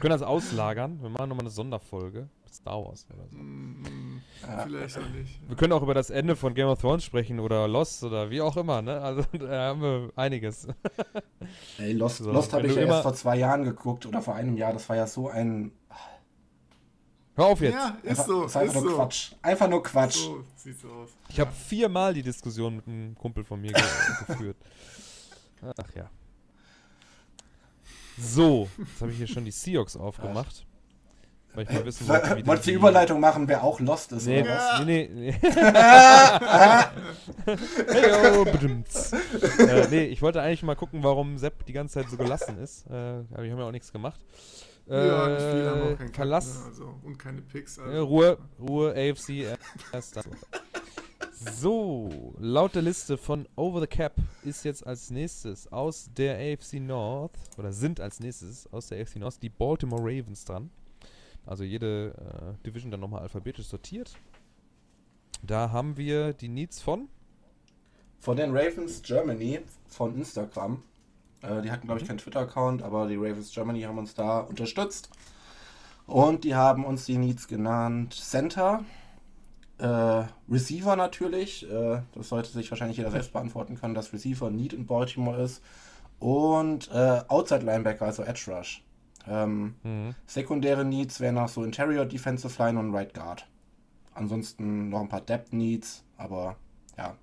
können das auslagern. Wir machen nochmal eine Sonderfolge Star Wars oder so. Mm, ja. Vielleicht auch nicht. Wir können auch über das Ende von Game of Thrones sprechen oder Lost oder wie auch immer. Ne? Also da haben wir einiges. Ey, Lost, so, Lost habe ich ja erst vor zwei Jahren geguckt oder vor einem Jahr. Das war ja so ein. Hör auf jetzt. Ja, ist einfach, so. Ist einfach ist nur so. Quatsch. Einfach nur Quatsch. So sieht's aus. Ich habe viermal die Diskussion mit einem Kumpel von mir geführt. Ach ja. So, jetzt habe ich hier schon die Seahawks aufgemacht. Weil ich mal wissen wollte, wie Wolltest du die Überleitung machen, wer auch Lost ist, nee, oder was? Nee, nee, nee. hey, äh, nee, ich wollte eigentlich mal gucken, warum Sepp die ganze Zeit so gelassen ist. Äh, aber ich habe ja auch nichts gemacht. Äh, ja, nicht viel, haben auch keinen Verlass. Also, und keine Picks. Also. Ruhe, Ruhe, AFC. Erst das. So, laut der Liste von Over the Cap ist jetzt als nächstes aus der AFC North, oder sind als nächstes aus der AFC North die Baltimore Ravens dran. Also jede äh, Division dann nochmal alphabetisch sortiert. Da haben wir die Needs von? Von den Ravens Germany von Instagram. Äh, die hatten, glaube ich, mhm. keinen Twitter-Account, aber die Ravens Germany haben uns da unterstützt. Und die haben uns die Needs genannt Center, äh, Receiver natürlich, äh, das sollte sich wahrscheinlich jeder selbst beantworten können, dass Receiver Need in Baltimore ist. Und äh, Outside Linebacker, also Edge Rush. Ähm, mhm. Sekundäre Needs wären noch so Interior Defensive Line und Right Guard. Ansonsten noch ein paar Depth Needs, aber ja.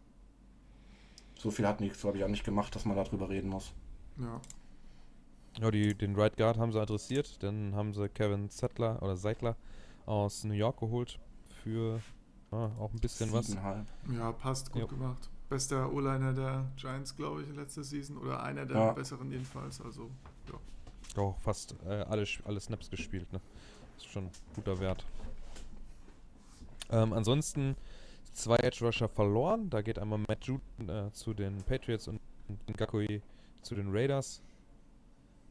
So viel hat nichts, glaube ich, auch nicht gemacht, dass man darüber reden muss. Ja. Ja, die, den Right Guard haben sie adressiert. Dann haben sie Kevin Settler oder Seidler aus New York geholt für ja, auch ein bisschen was. Ja, passt, gut jo. gemacht. Bester O-Liner der Giants, glaube ich, letzte Season. Oder einer der ja. besseren jedenfalls. Also, ja. Auch fast äh, alle, alle Snaps gespielt, ne? Das ist schon ein guter Wert. Ähm, ansonsten zwei Edge Rusher verloren. Da geht einmal Matt Juden äh, zu den Patriots und Gakui zu den Raiders.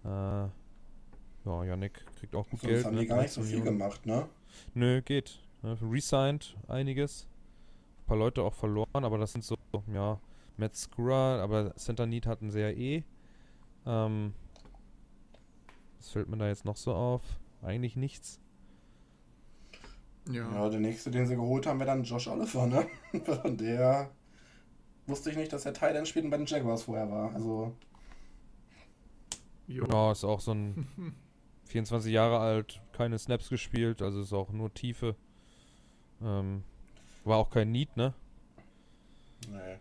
Äh, ja, Yannick kriegt auch gut Sonst Geld. haben ne? die gar nicht so viel gemacht, ne? Nö, geht. Ne? Resigned einiges. Ein paar Leute auch verloren, aber das sind so, ja, Matt Skura, aber Center Need hatten sie ja eh. Ähm, was fällt mir da jetzt noch so auf? Eigentlich nichts. Ja. ja, der nächste, den sie geholt haben, wäre dann Josh Oliver, ne? Von der wusste ich nicht, dass er Teil des Spielen bei den Jaguars vorher war. Also. Ja, ist auch so ein 24 Jahre alt, keine Snaps gespielt, also ist auch nur Tiefe. Ähm, war auch kein Need, ne? Nee.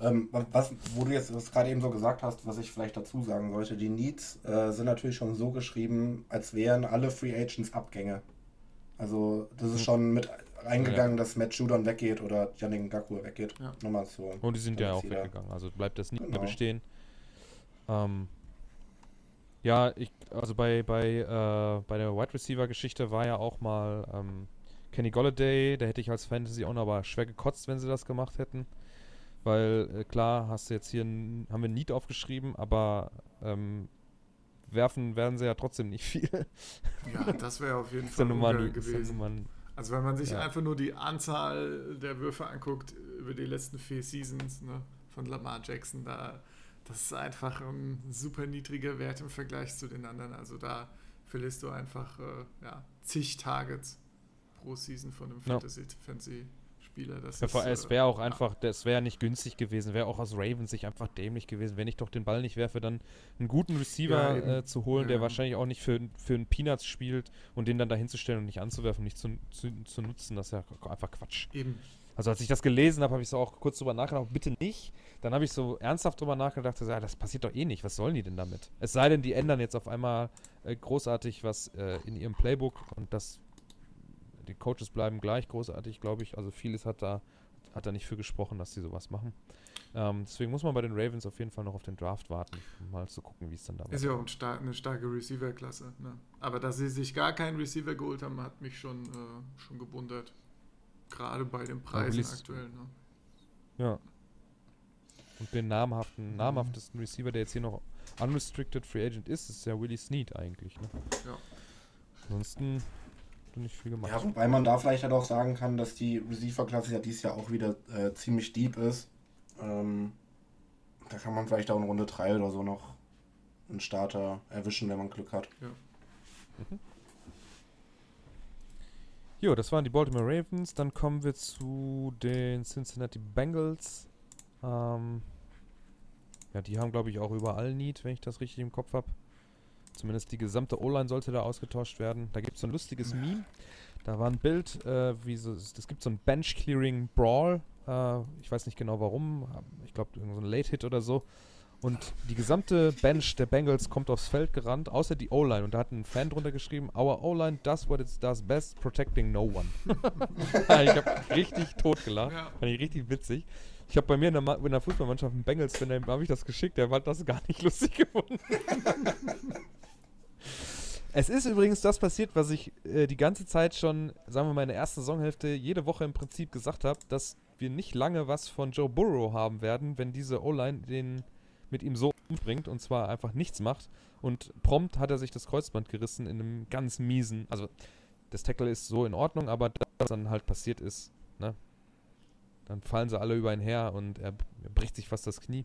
Ähm, was, wo du jetzt gerade eben so gesagt hast, was ich vielleicht dazu sagen sollte, die Needs äh, sind natürlich schon so geschrieben, als wären alle Free Agents Abgänge. Also das ist hm. schon mit eingegangen, ja. dass Matt Judon weggeht oder Yannick Ngakwe weggeht. Ja. Nochmal so. Und die sind ja auch weggegangen, also bleibt das nicht genau. mehr bestehen. Ähm, ja, ich, also bei, bei, äh, bei der Wide Receiver Geschichte war ja auch mal ähm, Kenny Golladay, da hätte ich als Fantasy auch noch aber schwer gekotzt, wenn sie das gemacht hätten. Weil, äh, klar, hast du jetzt hier, ein, haben wir ein Need aufgeschrieben, aber ähm, werfen werden sie ja trotzdem nicht viel. Ja, das wäre auf jeden Fall Nummer, gewesen. Also wenn man sich ja. einfach nur die Anzahl der Würfe anguckt über die letzten vier Seasons ne, von Lamar Jackson, da das ist einfach ein super niedriger Wert im Vergleich zu den anderen. Also da verlierst du einfach äh, ja, zig Targets pro Season von einem Fantasy, Fantasy Spieler. Das ja, ist, es wäre auch äh, einfach, das wäre nicht günstig gewesen, wäre auch aus Ravens sich einfach dämlich gewesen, wenn ich doch den Ball nicht werfe, dann einen guten Receiver ja, äh, zu holen, ja. der wahrscheinlich auch nicht für, für einen Peanuts spielt und den dann dahin zu stellen und nicht anzuwerfen, nicht zu, zu, zu nutzen, das ist ja einfach Quatsch. Eben. Also als ich das gelesen habe, habe ich so auch kurz drüber nachgedacht, bitte nicht. Dann habe ich so ernsthaft drüber nachgedacht, ja, das passiert doch eh nicht. Was sollen die denn damit? Es sei denn, die ändern jetzt auf einmal äh, großartig was äh, in ihrem Playbook und das die Coaches bleiben gleich großartig, glaube ich. Also vieles hat da, hat da nicht für gesprochen, dass sie sowas machen. Ähm, deswegen muss man bei den Ravens auf jeden Fall noch auf den Draft warten, um mal zu gucken, wie es dann da war. Ist ja auch ein star eine starke Receiver-Klasse. Ne? Aber dass sie sich gar keinen Receiver geholt haben, hat mich schon, äh, schon gewundert. Gerade bei den Preisen ja, aktuell. Ne? Ja. Und den namhaften, namhaftesten Receiver, der jetzt hier noch unrestricted Free Agent ist, ist ja Willie Snead eigentlich. Ne? Ja. Ansonsten nicht viel gemacht. Ja, wobei man da vielleicht halt auch sagen kann, dass die Receiver-Klasse ja dieses Jahr auch wieder äh, ziemlich deep ist. Ähm, da kann man vielleicht auch in Runde 3 oder so noch einen Starter erwischen, wenn man Glück hat. Ja. Mhm. Jo, das waren die Baltimore Ravens. Dann kommen wir zu den Cincinnati Bengals. Ähm, ja, die haben, glaube ich, auch überall Need, wenn ich das richtig im Kopf habe. Zumindest die gesamte O-Line sollte da ausgetauscht werden. Da gibt es so ein lustiges Meme. Da war ein Bild, äh, wie so, es gibt so ein Bench-Clearing-Brawl. Äh, ich weiß nicht genau warum. Ich glaube, so ein Late-Hit oder so. Und die gesamte Bench der Bengals kommt aufs Feld gerannt, außer die O-Line. Und da hat ein Fan drunter geschrieben: Our O-Line does what it does best, protecting no one. ich habe richtig tot gelacht. Ja. Fand ich richtig witzig. Ich habe bei mir in der, in der Fußballmannschaft einen Bengals-Fan, dem habe ich das geschickt, der hat das gar nicht lustig gefunden. Es ist übrigens das passiert, was ich äh, die ganze Zeit schon, sagen wir mal, in der ersten Saisonhälfte jede Woche im Prinzip gesagt habe, dass wir nicht lange was von Joe Burrow haben werden, wenn diese O-Line den mit ihm so umbringt und zwar einfach nichts macht. Und prompt hat er sich das Kreuzband gerissen in einem ganz miesen, also das Tackle ist so in Ordnung, aber das dann halt passiert ist, ne? Dann fallen sie alle über ihn her und er, bricht sich fast das Knie.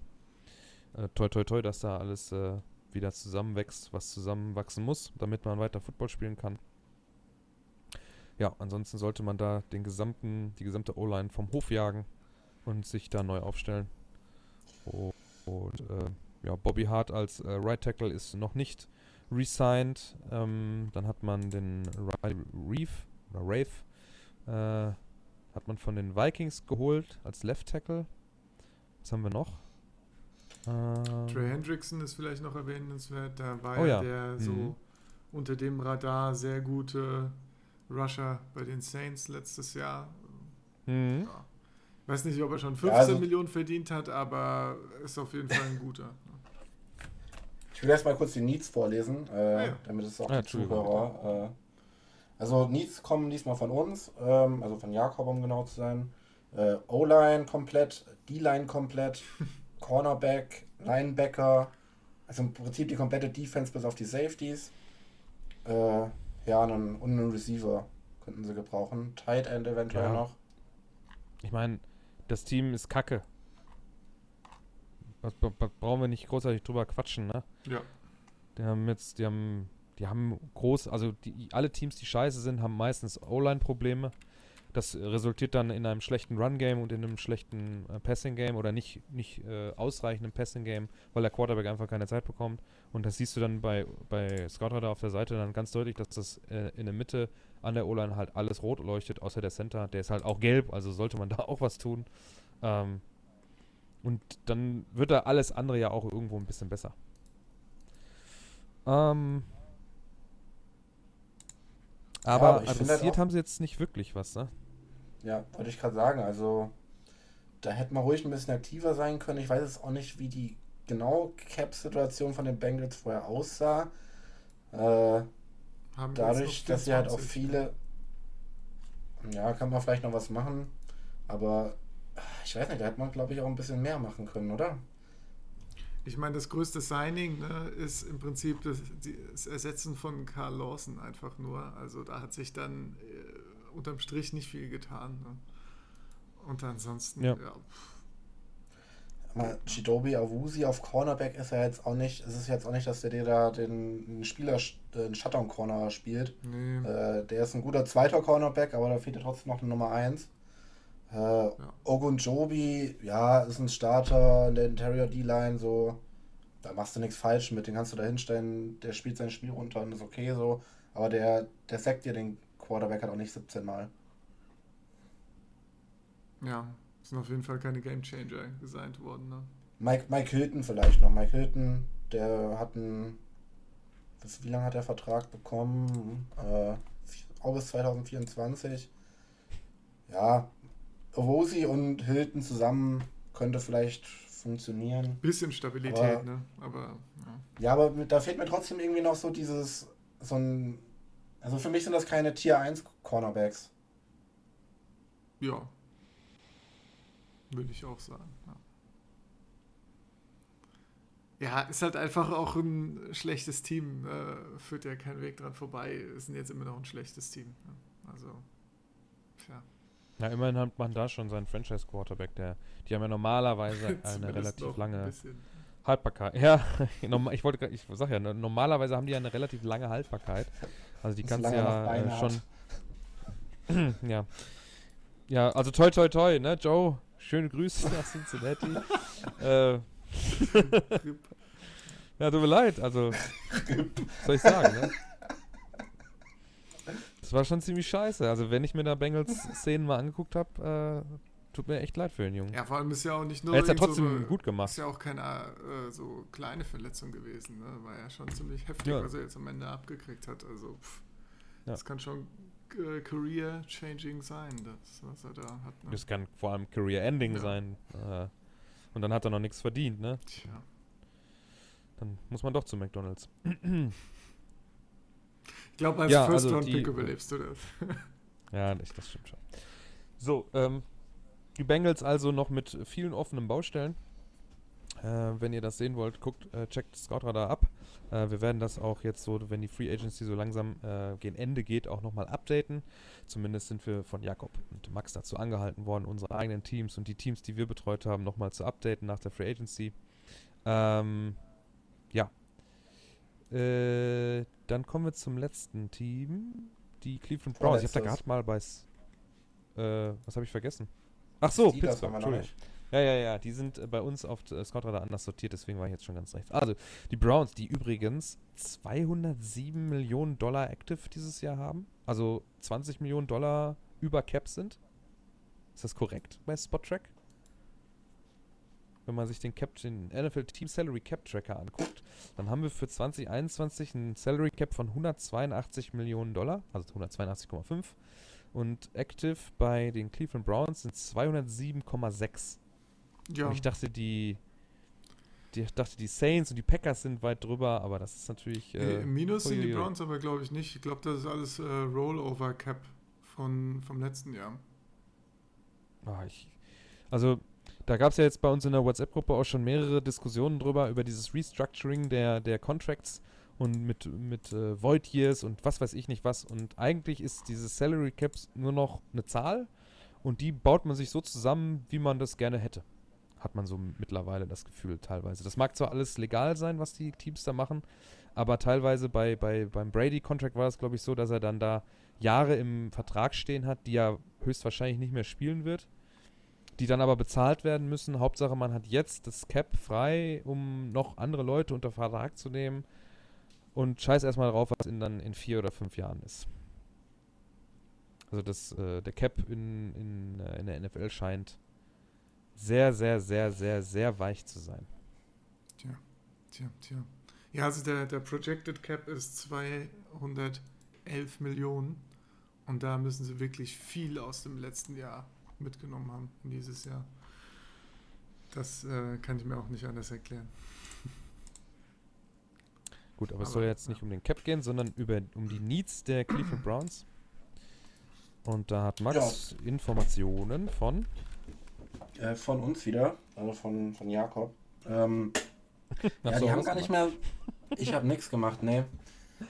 Äh, toi toi toi, dass da alles äh, wieder zusammenwächst, was zusammenwachsen muss, damit man weiter Football spielen kann. Ja, ansonsten sollte man da den gesamten, die gesamte O-Line vom Hof jagen und sich da neu aufstellen. Und äh, ja, Bobby Hart als äh, Right Tackle ist noch nicht resigned. Ähm, dann hat man den Reef oder Rafe äh, hat man von den Vikings geholt als Left Tackle. Was haben wir noch? Ähm. Trey Hendrickson ist vielleicht noch erwähnenswert. Da war oh, ja der mhm. so unter dem Radar sehr gute Rusher bei den Saints letztes Jahr. Mhm. Ja. Weiß nicht, ob er schon 15 ja, also Millionen verdient hat, aber ist auf jeden Fall ein guter. Ich will erst mal kurz die Needs vorlesen, äh, ah, ja. damit es auch ja, die Zuhörer. Äh, also Needs kommen diesmal von uns, ähm, also von Jakob, um genau zu sein. Äh, O-Line komplett, D-Line komplett, Cornerback, Linebacker, also im Prinzip die komplette Defense bis auf die Safeties. Äh, ja, einen, und einen Receiver könnten sie gebrauchen. Tight End eventuell ja. noch. Ich meine, das Team ist kacke. Was, was, brauchen wir nicht großartig drüber quatschen, ne? Ja. Die haben jetzt, die haben, die haben groß, also die, alle Teams, die scheiße sind, haben meistens O-Line-Probleme. Das resultiert dann in einem schlechten Run-Game und in einem schlechten äh, Passing-Game oder nicht, nicht äh, ausreichenden Passing-Game, weil der Quarterback einfach keine Zeit bekommt. Und das siehst du dann bei, bei Scott auf der Seite dann ganz deutlich, dass das äh, in der Mitte an der O-Line halt alles rot leuchtet, außer der Center. Der ist halt auch gelb, also sollte man da auch was tun. Ähm, und dann wird da alles andere ja auch irgendwo ein bisschen besser. Ähm, aber ja, adressiert haben sie jetzt nicht wirklich was, ne? Ja, wollte ich gerade sagen. Also, da hätte man ruhig ein bisschen aktiver sein können. Ich weiß jetzt auch nicht, wie die genau Cap-Situation von den Bengals vorher aussah. Äh, dadurch, dass sie halt auch viele. Ja, kann man vielleicht noch was machen. Aber ich weiß nicht, da hätte man, glaube ich, auch ein bisschen mehr machen können, oder? Ich meine, das größte Signing ne, ist im Prinzip das, das, Ersetzen von Carl Lawson einfach nur. Also da hat sich dann äh, unterm Strich nicht viel getan. Ne? Und ansonsten, ja. ja Mal Chidobi Awusi auf Cornerback ist ja jetzt auch nicht, es ist jetzt auch nicht, dass der dir da den Spieler, den Shutdown Corner spielt. Nee. Äh, der ist ein guter zweiter Cornerback, aber da fehlt ja trotzdem noch eine Nummer 1. Äh, ja. Ogunjobi, ja, ist ein Starter in der Interior D-Line, so. Da machst du nichts falsch mit, den kannst du da hinstellen, der spielt sein Spiel runter und ist okay so. Aber der, der sackt dir den Quarterback halt auch nicht 17 Mal. Ja, sind auf jeden Fall keine Game Changer designt worden, ne? Mike, Mike Hilton vielleicht noch. Mike Hilton, der hat einen. Wie lange hat der Vertrag bekommen? Äh, auch bis 2024. Ja, Rosi und Hilton zusammen könnte vielleicht funktionieren. Bisschen Stabilität, aber, ne? Aber ja. ja, aber da fehlt mir trotzdem irgendwie noch so dieses so ein also für mich sind das keine Tier 1 Cornerbacks. Ja. Würde ich auch sagen. Ja. Ja, ist halt einfach auch ein schlechtes Team. Äh, führt ja kein Weg dran vorbei. Ist jetzt immer noch ein schlechtes Team. Ne? Also, ja. Na, immerhin hat man da schon seinen Franchise-Quarterback, der, die haben ja normalerweise eine relativ lange ein Haltbarkeit. Ja, ich wollte, ich sag ja, normalerweise haben die ja eine relativ lange Haltbarkeit. Also die kannst du ja äh, schon. ja. Ja, also toi toi toi, ne, Joe? Schöne Grüße nach Cincinnati. äh, ja, tut mir leid, also. Was soll ich sagen, ne? Das war schon ziemlich scheiße. Also, wenn ich mir da Bengals-Szenen mal angeguckt habe, äh, tut mir echt leid für den Jungen. Ja, vor allem ist ja auch nicht nur. Er hat ja trotzdem so, gut gemacht. Ist ja auch keine äh, so kleine Verletzung gewesen. Ne? War ja schon ziemlich heftig, ja. was er jetzt am Ende abgekriegt hat. Also, pff, ja. das kann schon äh, Career-changing sein, das, was er da hat. Ne? Das kann vor allem Career-ending ja. sein. Äh, und dann hat er noch nichts verdient, ne? Tja. Dann muss man doch zu McDonalds. Ich glaube, als ja, First-Round-Pick also überlebst du das. ja, nicht, das stimmt schon. So, ähm, die Bengals also noch mit vielen offenen Baustellen. Äh, wenn ihr das sehen wollt, guckt, äh, checkt Scoutradar ab. Äh, wir werden das auch jetzt so, wenn die Free Agency so langsam äh, gegen Ende geht, auch nochmal updaten. Zumindest sind wir von Jakob und Max dazu angehalten worden, unsere eigenen Teams und die Teams, die wir betreut haben, nochmal zu updaten nach der Free Agency. Ähm, ja, äh, dann kommen wir zum letzten Team. Die Cleveland Browns. Ich habe da gerade mal bei. Äh, was habe ich vergessen? Ach so, Pittsburgh. Entschuldigung. Ja, ja, ja. Die sind äh, bei uns auf äh, Scoutradar anders sortiert, deswegen war ich jetzt schon ganz rechts. Also, die Browns, die übrigens 207 Millionen Dollar active dieses Jahr haben. Also 20 Millionen Dollar über Cap sind. Ist das korrekt bei Spottrack? wenn man sich den Cap, den NFL Team Salary Cap Tracker anguckt, dann haben wir für 2021 einen Salary Cap von 182 Millionen Dollar, also 182,5 und Active bei den Cleveland Browns sind 207,6. Ja. Und ich dachte, die, die, ich dachte, die Saints und die Packers sind weit drüber, aber das ist natürlich. Äh, Im Minus sind die Browns aber, glaube ich, nicht. Ich glaube, das ist alles äh, Rollover-Cap von, vom letzten Jahr. Oh, ich, also, da gab es ja jetzt bei uns in der WhatsApp-Gruppe auch schon mehrere Diskussionen drüber, über dieses Restructuring der, der Contracts und mit, mit äh, Void Years und was weiß ich nicht was. Und eigentlich ist dieses Salary Caps nur noch eine Zahl und die baut man sich so zusammen, wie man das gerne hätte. Hat man so mittlerweile das Gefühl teilweise. Das mag zwar alles legal sein, was die Teams da machen, aber teilweise bei, bei, beim Brady-Contract war es, glaube ich, so, dass er dann da Jahre im Vertrag stehen hat, die er höchstwahrscheinlich nicht mehr spielen wird, die dann aber bezahlt werden müssen. Hauptsache, man hat jetzt das Cap frei, um noch andere Leute unter Vertrag zu nehmen und scheiß erstmal drauf, was in dann in vier oder fünf Jahren ist. Also das, äh, der Cap in, in, äh, in der NFL scheint sehr, sehr, sehr, sehr, sehr weich zu sein. Tja, tja, tja. Ja, also der, der Projected Cap ist 211 Millionen und da müssen sie wirklich viel aus dem letzten Jahr mitgenommen haben, in dieses Jahr. Das äh, kann ich mir auch nicht anders erklären. Gut, aber, aber es soll jetzt ja. nicht um den Cap gehen, sondern über, um die Needs der Cleveland Browns. Und da hat Max ja. Informationen von. Äh, von uns wieder, also von, von Jakob. Ähm, ja, die haben gar nicht mehr. Ich habe nichts gemacht, nee.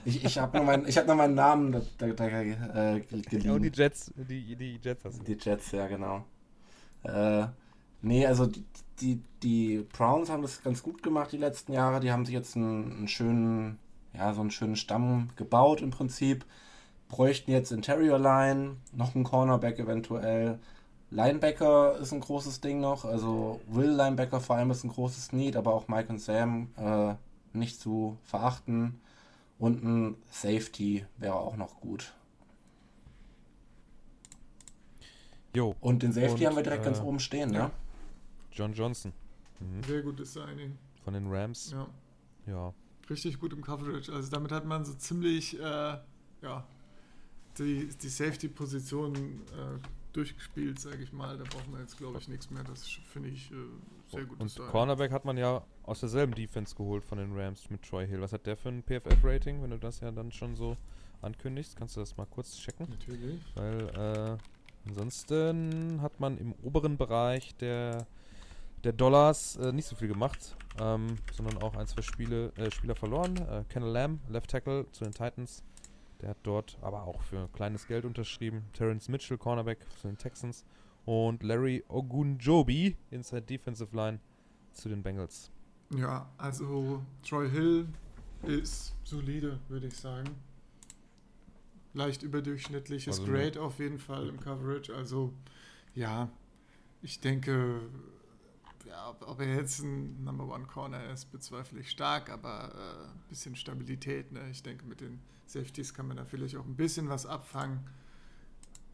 Ich, ich habe nur, mein, hab nur meinen Namen da, da, da äh, geliehen. Und die Jets, die, die Jets hast du. Die Jets, ja, genau. Äh, nee, also die, die, die Browns haben das ganz gut gemacht die letzten Jahre. Die haben sich jetzt einen, einen schönen, ja, so einen schönen Stamm gebaut im Prinzip. Bräuchten jetzt Interior Line, noch einen Cornerback eventuell. Linebacker ist ein großes Ding noch. Also Will Linebacker vor allem ist ein großes Need, aber auch Mike und Sam äh, nicht zu verachten. Und ein Safety wäre auch noch gut. Jo. Und den Safety und, haben wir direkt äh, ganz oben stehen, ja. ne? John Johnson. Mhm. Sehr gutes Signing. Von den Rams. Ja. Ja. Richtig gut im Coverage. Also damit hat man so ziemlich, äh, ja, die, die Safety-Position äh, durchgespielt, sage ich mal. Da braucht man jetzt, glaube ich, nichts mehr. Das finde ich äh, sehr gut. Und Style. Cornerback hat man ja aus derselben Defense geholt von den Rams mit Troy Hill. Was hat der für ein PFF-Rating, wenn du das ja dann schon so ankündigst? Kannst du das mal kurz checken? Natürlich. Weil äh, ansonsten hat man im oberen Bereich der der Dollars äh, nicht so viel gemacht, ähm, sondern auch ein, zwei Spiele, äh, Spieler verloren. Äh, Kennel Lamb, Left Tackle zu den Titans. Der hat dort aber auch für kleines Geld unterschrieben. Terrence Mitchell, Cornerback zu den Texans. Und Larry Ogunjobi, Inside Defensive Line, zu den Bengals. Ja, also Troy Hill ist solide, würde ich sagen. Leicht überdurchschnittliches also Grade auf jeden Fall im Coverage. Also ja, ich denke, ja, ob, ob, er jetzt ein Number One Corner ist, bezweifle ich stark, aber ein äh, bisschen Stabilität. Ne? Ich denke, mit den Safeties kann man da vielleicht auch ein bisschen was abfangen.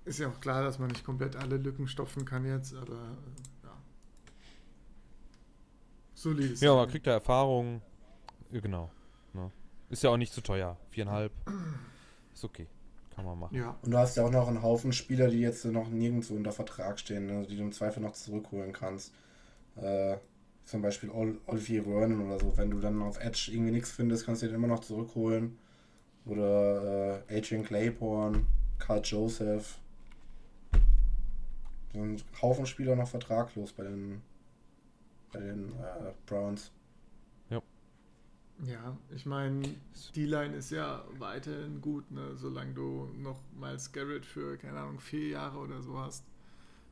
Ist ja auch klar, dass man nicht komplett alle Lücken stopfen kann jetzt, aber äh, ja. Solide. Ja, aber kriegt er Erfahrung. Ja, genau. Ne? Ist ja auch nicht zu teuer. Viereinhalb. Ist okay. Kann man machen. Ja. Und du hast ja auch noch einen Haufen Spieler, die jetzt noch nirgendwo unter Vertrag stehen, ne? die du im Zweifel noch zurückholen kannst. Äh, zum Beispiel Olivier Vernon oder so. Wenn du dann auf Edge irgendwie nichts findest, kannst du den immer noch zurückholen. Oder äh, Adrian Claiborne, Carl Joseph. So ein Haufen Spieler noch vertraglos bei den, bei den äh, Browns. Ja. Ja, ich meine, die Line ist ja weiterhin gut, ne? Solange du noch Miles Garrett für, keine Ahnung, vier Jahre oder so hast,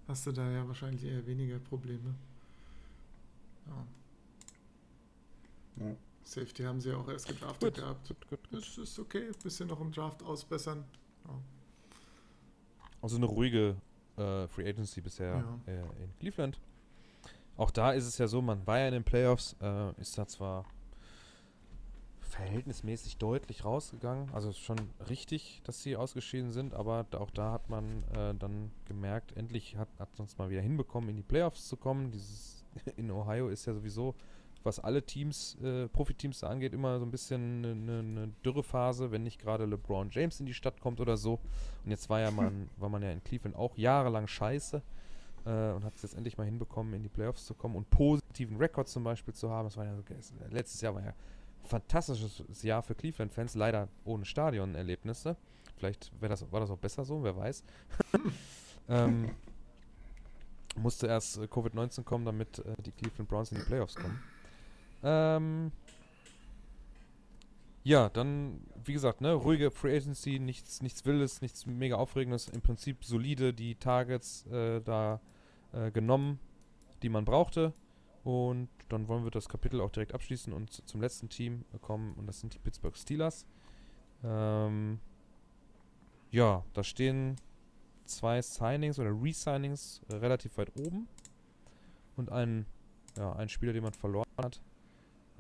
hast du da ja wahrscheinlich eher weniger Probleme. Ja. ja. Safety haben sie auch erst gedraftet gut. gehabt. Gut, gut, gut. Das ist okay, ein bisschen noch im Draft ausbessern. Ja. Also eine ruhige äh, Free Agency bisher ja. äh, in Cleveland. Auch da ist es ja so, man war ja in den Playoffs, äh, ist da zwar verhältnismäßig deutlich rausgegangen, also schon richtig, dass sie ausgeschieden sind, aber auch da hat man äh, dann gemerkt, endlich hat, hat uns mal wieder hinbekommen, in die Playoffs zu kommen. Dieses in Ohio ist ja sowieso, was alle Teams, äh, Profiteams angeht, immer so ein bisschen eine, eine Dürrephase, wenn nicht gerade LeBron James in die Stadt kommt oder so. Und jetzt war ja man, war man ja in Cleveland auch jahrelang scheiße äh, und hat es jetzt endlich mal hinbekommen, in die Playoffs zu kommen und positiven Rekord zum Beispiel zu haben. Das war ja letztes Jahr war ja ein fantastisches Jahr für Cleveland-Fans, leider ohne Stadionerlebnisse. Vielleicht das, war das auch besser so, wer weiß. ähm, musste erst äh, Covid-19 kommen, damit äh, die Cleveland Browns in die Playoffs kommen. Ähm, ja, dann, wie gesagt, ne, ruhige Free Agency, nichts, nichts Wildes, nichts mega Aufregendes, im Prinzip solide die Targets äh, da äh, genommen, die man brauchte. Und dann wollen wir das Kapitel auch direkt abschließen und zum letzten Team kommen, und das sind die Pittsburgh Steelers. Ähm, ja, da stehen zwei Signings oder Resignings äh, relativ weit oben. Und ein, ja, ein Spieler, den man verloren hat.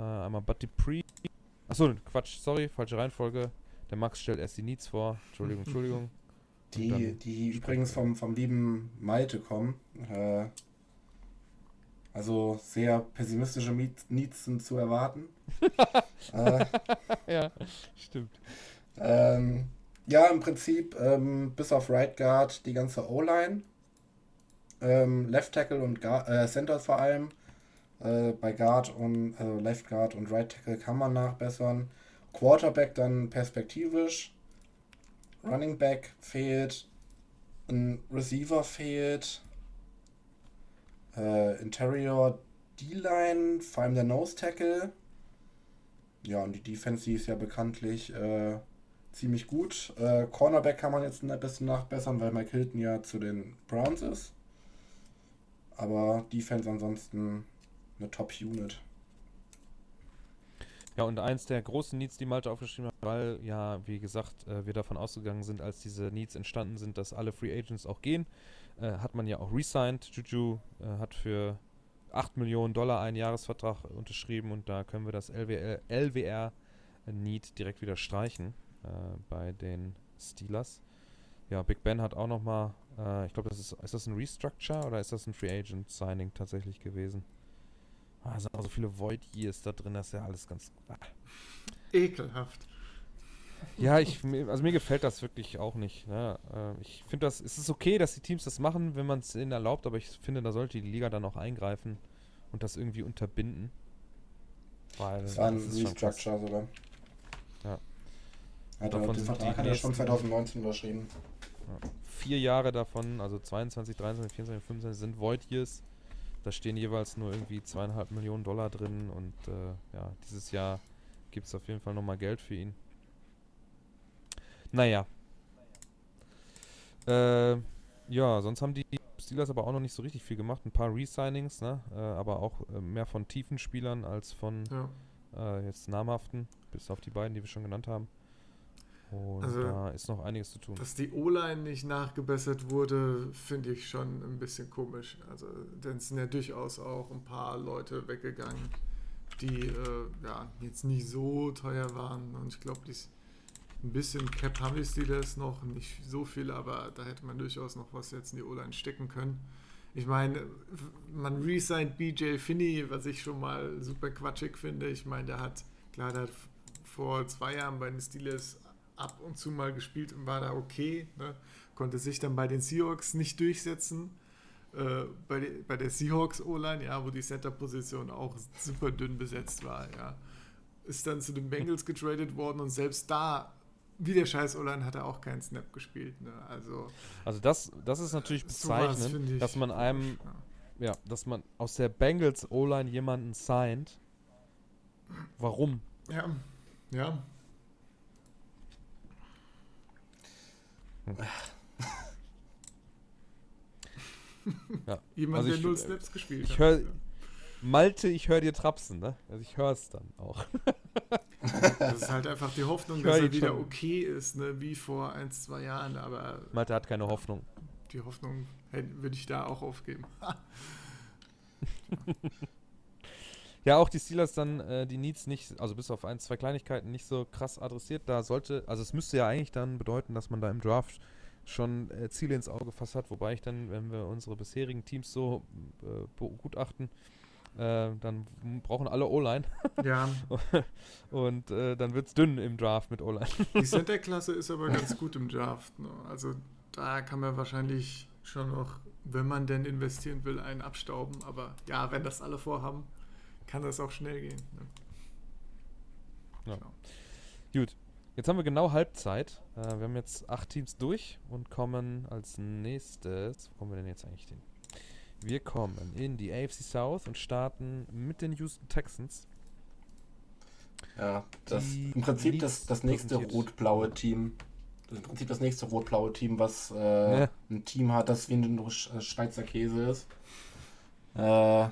Äh, einmal Buddy Pre. Achso, Quatsch, sorry, falsche Reihenfolge. Der Max stellt erst die Needs vor. Entschuldigung, Entschuldigung. Die, die übrigens vom, vom lieben Malte kommen. Äh, also sehr pessimistische Needs sind zu erwarten. äh, ja, stimmt. Ähm, ja, im Prinzip ähm, bis auf Right Guard die ganze O-Line. Ähm, Left Tackle und Guard, äh, Center vor allem. Äh, bei Guard und also Left Guard und Right Tackle kann man nachbessern. Quarterback dann perspektivisch. Running Back fehlt. Ein Receiver fehlt. Äh, Interior D-Line, vor allem der Nose Tackle. Ja, und die Defense, die ist ja bekanntlich äh, ziemlich gut. Äh, Cornerback kann man jetzt ein bisschen nachbessern, weil Mike Hilton ja zu den Browns ist. Aber Defense ansonsten eine Top-Unit. Ja, und eins der großen Needs, die Malte aufgeschrieben hat, weil ja, wie gesagt, äh, wir davon ausgegangen sind, als diese Needs entstanden sind, dass alle Free Agents auch gehen, äh, hat man ja auch resigned. Juju äh, hat für 8 Millionen Dollar einen Jahresvertrag unterschrieben und da können wir das LWR, LWR Need direkt wieder streichen äh, bei den Steelers. Ja, Big Ben hat auch nochmal, äh, ich glaube, das ist, ist das ein Restructure oder ist das ein Free Agent Signing tatsächlich gewesen? Ah, sind auch so viele Void Years da drin, das ist ja alles ganz. Ah. Ekelhaft. Ja, ich, also mir gefällt das wirklich auch nicht. Ne? Äh, ich finde das, es ist okay, dass die Teams das machen, wenn man es ihnen erlaubt, aber ich finde, da sollte die Liga dann auch eingreifen und das irgendwie unterbinden. Weil das war ein Restructure sogar. Ja. Hat er, den Vertrag hat er schon 2019 unterschrieben. Ja. Vier Jahre davon, also 22, 23, 24, 25 sind Void Years. Da stehen jeweils nur irgendwie zweieinhalb Millionen Dollar drin und äh, ja, dieses Jahr gibt es auf jeden Fall nochmal Geld für ihn. Naja. Äh, ja, sonst haben die Steelers aber auch noch nicht so richtig viel gemacht. Ein paar Resignings, ne? Äh, aber auch äh, mehr von tiefen Spielern als von ja. Äh, jetzt namhaften, bis auf die beiden, die wir schon genannt haben. Und also, da ist noch einiges zu tun. Dass die O-Line nicht nachgebessert wurde, finde ich schon ein bisschen komisch. Also, denn es sind ja durchaus auch ein paar Leute weggegangen, die äh, ja, jetzt nicht so teuer waren. Und ich glaube, ein bisschen Cap haben die Steelers noch, nicht so viel, aber da hätte man durchaus noch was jetzt in die O-Line stecken können. Ich meine, man resigned BJ Finney, was ich schon mal super quatschig finde. Ich meine, der hat, klar, der hat vor zwei Jahren bei den Steelers ab und zu mal gespielt und war da okay. Ne? Konnte sich dann bei den Seahawks nicht durchsetzen. Äh, bei, de, bei der Seahawks O-Line, ja, wo die Center-Position auch super dünn besetzt war, ja. Ist dann zu den Bengals getradet worden und selbst da, wie der scheiß O-Line, hat er auch keinen Snap gespielt. Ne? Also, also das, das ist natürlich bezeichnend, ich, dass man einem, ja. ja, dass man aus der Bengals O-Line jemanden signed. Warum? Ja, ja. ja. Jemand, also der ich, null Snaps gespielt ich hör, hat. Malte, ich höre dir trapsen, ne? Also ich höre es dann auch. das ist halt einfach die Hoffnung, dass er wieder schon. okay ist, ne? Wie vor ein, zwei Jahren, aber. Malte hat keine Hoffnung. Die Hoffnung würde ich da auch aufgeben. Ja, auch die Steelers dann äh, die Needs nicht, also bis auf ein, zwei Kleinigkeiten nicht so krass adressiert. Da sollte, also es müsste ja eigentlich dann bedeuten, dass man da im Draft schon äh, Ziele ins Auge gefasst hat, wobei ich dann, wenn wir unsere bisherigen Teams so äh, begutachten, Äh, dann brauchen alle O-Line. Ja. und äh, dann wird es dünn im Draft mit O-Line. Die Center-Klasse ist aber ganz gut im Draft. Ne? Also da kann man wahrscheinlich schon noch, wenn man denn investieren will, einen abstauben. Aber ja, wenn das alle vorhaben, kann das auch schnell gehen. Ne? Ja. Gut, jetzt haben wir genau Halbzeit. Äh, wir haben jetzt acht Teams durch und kommen als nächstes, wo kommen wir denn jetzt eigentlich hin? Wir kommen in die AFC South und starten mit den Houston Texans. Ja, das im Prinzip das, das nächste rot-blaue Team. Das ist im Prinzip das nächste rot-blaue Team, was äh, ja. ein Team hat, das wie ein Schweizer Käse ist. Äh,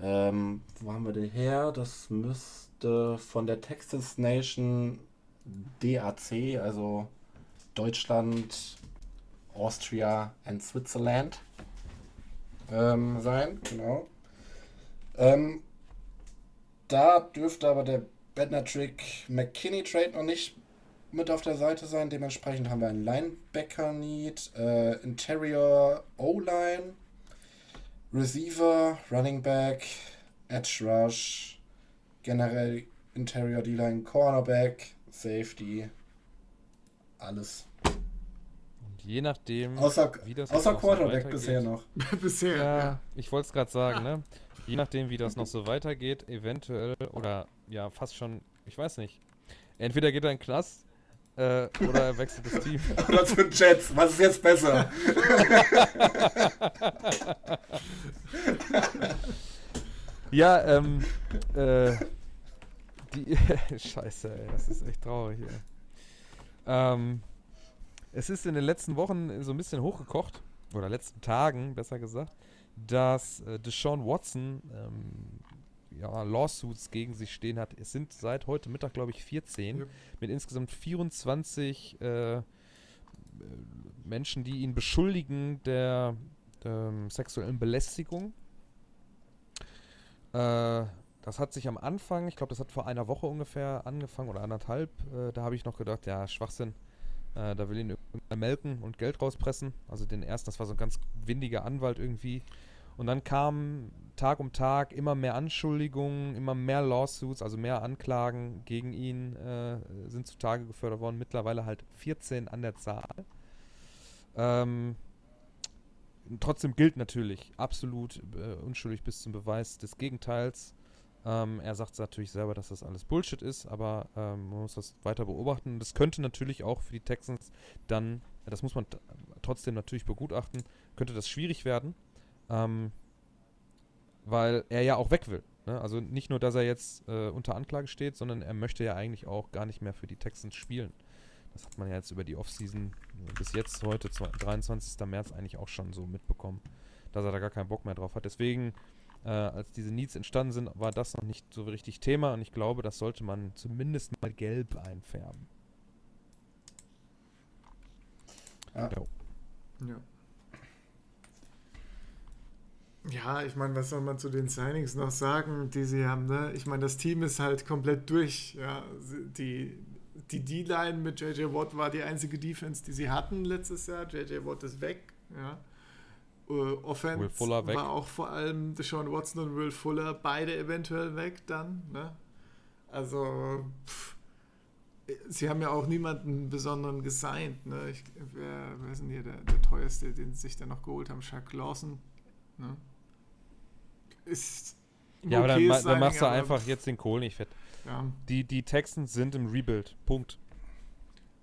ähm, wo haben wir den her? Das müsste von der Texas Nation DAC, also Deutschland, Austria and Switzerland ähm, sein. Genau. Ähm, da dürfte aber der Bednatrick McKinney Trade noch nicht mit auf der Seite sein. Dementsprechend haben wir einen Linebacker Need, äh, Interior O-Line, Receiver, Running Back, Edge Rush, generell Interior D-Line, Cornerback, Safety, alles. Und je nachdem, außer, wie das außer Quarterback so bisher noch. bisher, ja. Ich wollte es gerade sagen, ne? Je nachdem, wie das noch so weitergeht, eventuell oder ja, fast schon, ich weiß nicht. Entweder geht er in Knast äh, oder er wechselt das Team. oder zu den Jets. Was ist jetzt besser? ja, ähm, äh, die, Scheiße, ey, das ist echt traurig, ey. Ähm, es ist in den letzten Wochen so ein bisschen hochgekocht, oder letzten Tagen, besser gesagt, dass äh, Deshaun Watson ähm, ja, Lawsuits gegen sich stehen hat. Es sind seit heute Mittag, glaube ich, 14 ja. mit insgesamt 24 äh, Menschen, die ihn beschuldigen der ähm, sexuellen Belästigung. Äh, das hat sich am Anfang, ich glaube, das hat vor einer Woche ungefähr angefangen oder anderthalb. Äh, da habe ich noch gedacht, ja, Schwachsinn. Äh, da will ihn melken und Geld rauspressen. Also den ersten, das war so ein ganz windiger Anwalt irgendwie. Und dann kam Tag um Tag immer mehr Anschuldigungen, immer mehr Lawsuits, also mehr Anklagen gegen ihn äh, sind zutage gefördert worden. Mittlerweile halt 14 an der Zahl. Ähm, trotzdem gilt natürlich absolut äh, unschuldig bis zum Beweis des Gegenteils. Ähm, er sagt natürlich selber, dass das alles Bullshit ist, aber ähm, man muss das weiter beobachten. Das könnte natürlich auch für die Texans dann, das muss man trotzdem natürlich begutachten, könnte das schwierig werden ähm, weil er ja auch weg will. Ne? Also nicht nur, dass er jetzt äh, unter Anklage steht, sondern er möchte ja eigentlich auch gar nicht mehr für die Texans spielen. Das hat man ja jetzt über die Offseason äh, bis jetzt, heute, 23. März, eigentlich auch schon so mitbekommen, dass er da gar keinen Bock mehr drauf hat. Deswegen, äh, als diese Needs entstanden sind, war das noch nicht so richtig Thema und ich glaube, das sollte man zumindest mal gelb einfärben. Ja. ja. Ja, ich meine, was soll man zu den Signings noch sagen, die sie haben? Ne? Ich meine, das Team ist halt komplett durch. Ja? Die die D-Line mit JJ Watt war die einzige Defense, die sie hatten letztes Jahr. JJ Watt ist weg. Ja? Uh, Offense war auch vor allem Deshaun Watson und Will Fuller beide eventuell weg dann. Ne? Also, pff, sie haben ja auch niemanden besonderen gesigned. Ne? Ich, wer, wer ist denn hier der, der teuerste, den sie sich dann noch geholt haben? Shaq Lawson. Ne? Ist ja, aber dann, dann machst du einfach jetzt den Kohl nicht fett. Ja. Die, die Texans sind im Rebuild. Punkt.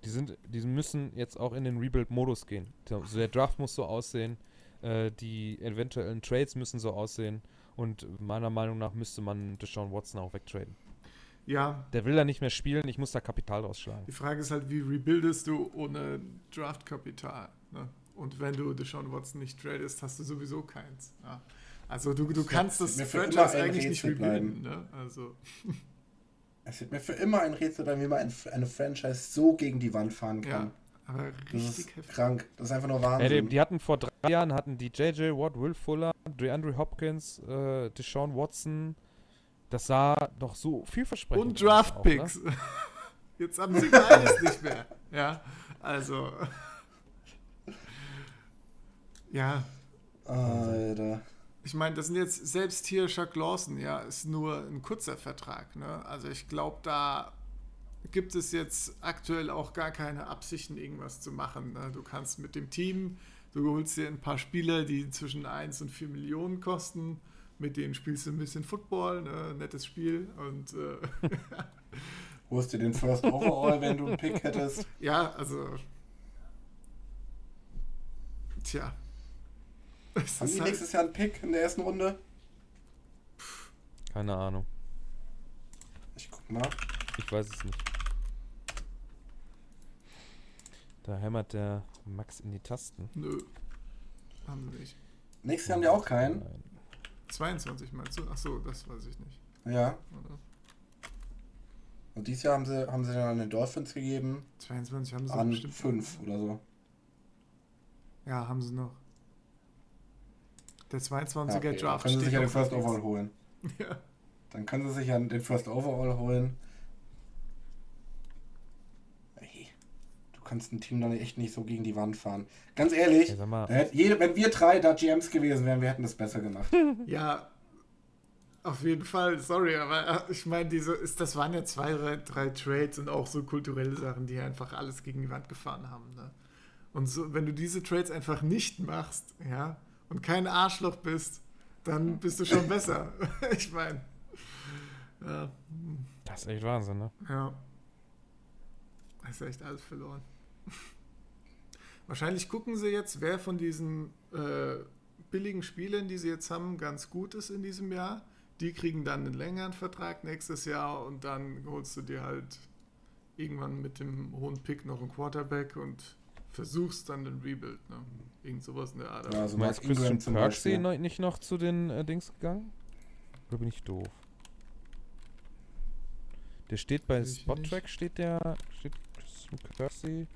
Die, sind, die müssen jetzt auch in den Rebuild-Modus gehen. Also der Draft muss so aussehen, äh, die eventuellen Trades müssen so aussehen und meiner Meinung nach müsste man Deshaun Watson auch wegtraden. Ja. Der will da nicht mehr spielen, ich muss da Kapital rausschlagen. Die Frage ist halt, wie rebuildest du ohne Draft-Kapital? Ne? Und wenn du Deshaun Watson nicht tradest, hast du sowieso keins. Ja. Also du, du kannst das Franchise eigentlich nicht rebuilden. Ne? Also. Es wird mir für immer ein Rätsel bleiben, wie man ein, eine Franchise so gegen die Wand fahren kann. Ja, aber richtig das ist krank. Das ist einfach nur Wahnsinn. Ja, die, die, hatten vor drei Jahren hatten die JJ Watt, Will Fuller, DeAndre Hopkins, äh, Deshaun Watson. Das sah doch so vielversprechend Und Draft Picks. Ne? Jetzt haben sie beides nicht mehr. Ja, also. Ja. Alter. ich meine, das sind jetzt selbst hier Chuck Lawson, ja, ist nur ein kurzer Vertrag. Ne? Also ich glaube, da gibt es jetzt aktuell auch gar keine Absichten, irgendwas zu machen. Ne? Du kannst mit dem Team, du holst dir ein paar Spieler, die zwischen 1 und 4 Millionen kosten, mit denen spielst du ein bisschen Football, ne? nettes Spiel und äh, holst dir den First Overall, wenn du einen Pick hättest. Ja, also tja. Haben die halt nächstes Jahr einen Pick in der ersten Runde? Keine Ahnung. Ich guck mal. Ich weiß es nicht. Da hämmert der Max in die Tasten. Nö. Haben sie nicht. Nächstes Jahr haben die auch keinen. Nein. 22 meinst du? Achso, das weiß ich nicht. Ja. Oder? Und dieses Jahr haben sie, haben sie dann an den Dolphins gegeben. 22 haben sie an bestimmt. 5 oder so. Ja, haben sie noch. Der 22er okay, Draft. Dann können sie sich ja den First Overall holen. Ja. Dann können sie sich ja den First Overall holen. Hey, du kannst ein Team dann echt nicht so gegen die Wand fahren. Ganz ehrlich, ja, jede, wenn wir drei da GMs gewesen wären, wir hätten das besser gemacht. Ja, auf jeden Fall, sorry, aber äh, ich meine, diese ist, das waren ja zwei, drei Trades und auch so kulturelle Sachen, die einfach alles gegen die Wand gefahren haben. Ne? Und so, wenn du diese Trades einfach nicht machst, ja, und kein Arschloch bist, dann bist du schon besser. ich meine. Ja. Das ist echt Wahnsinn, ne? Ja. Das ist echt alles verloren. Wahrscheinlich gucken sie jetzt, wer von diesen äh, billigen Spielern, die sie jetzt haben, ganz gut ist in diesem Jahr. Die kriegen dann einen längeren Vertrag nächstes Jahr und dann holst du dir halt irgendwann mit dem hohen Pick noch einen Quarterback und versuchst dann den Rebuild. Ne? Irgend sowas in der Art. Ja, also Meinst Christian noch, nicht noch zu den äh, Dings gegangen? Oder bin ich doof? Der steht bei Spottrack, steht der, steht Christian Percy,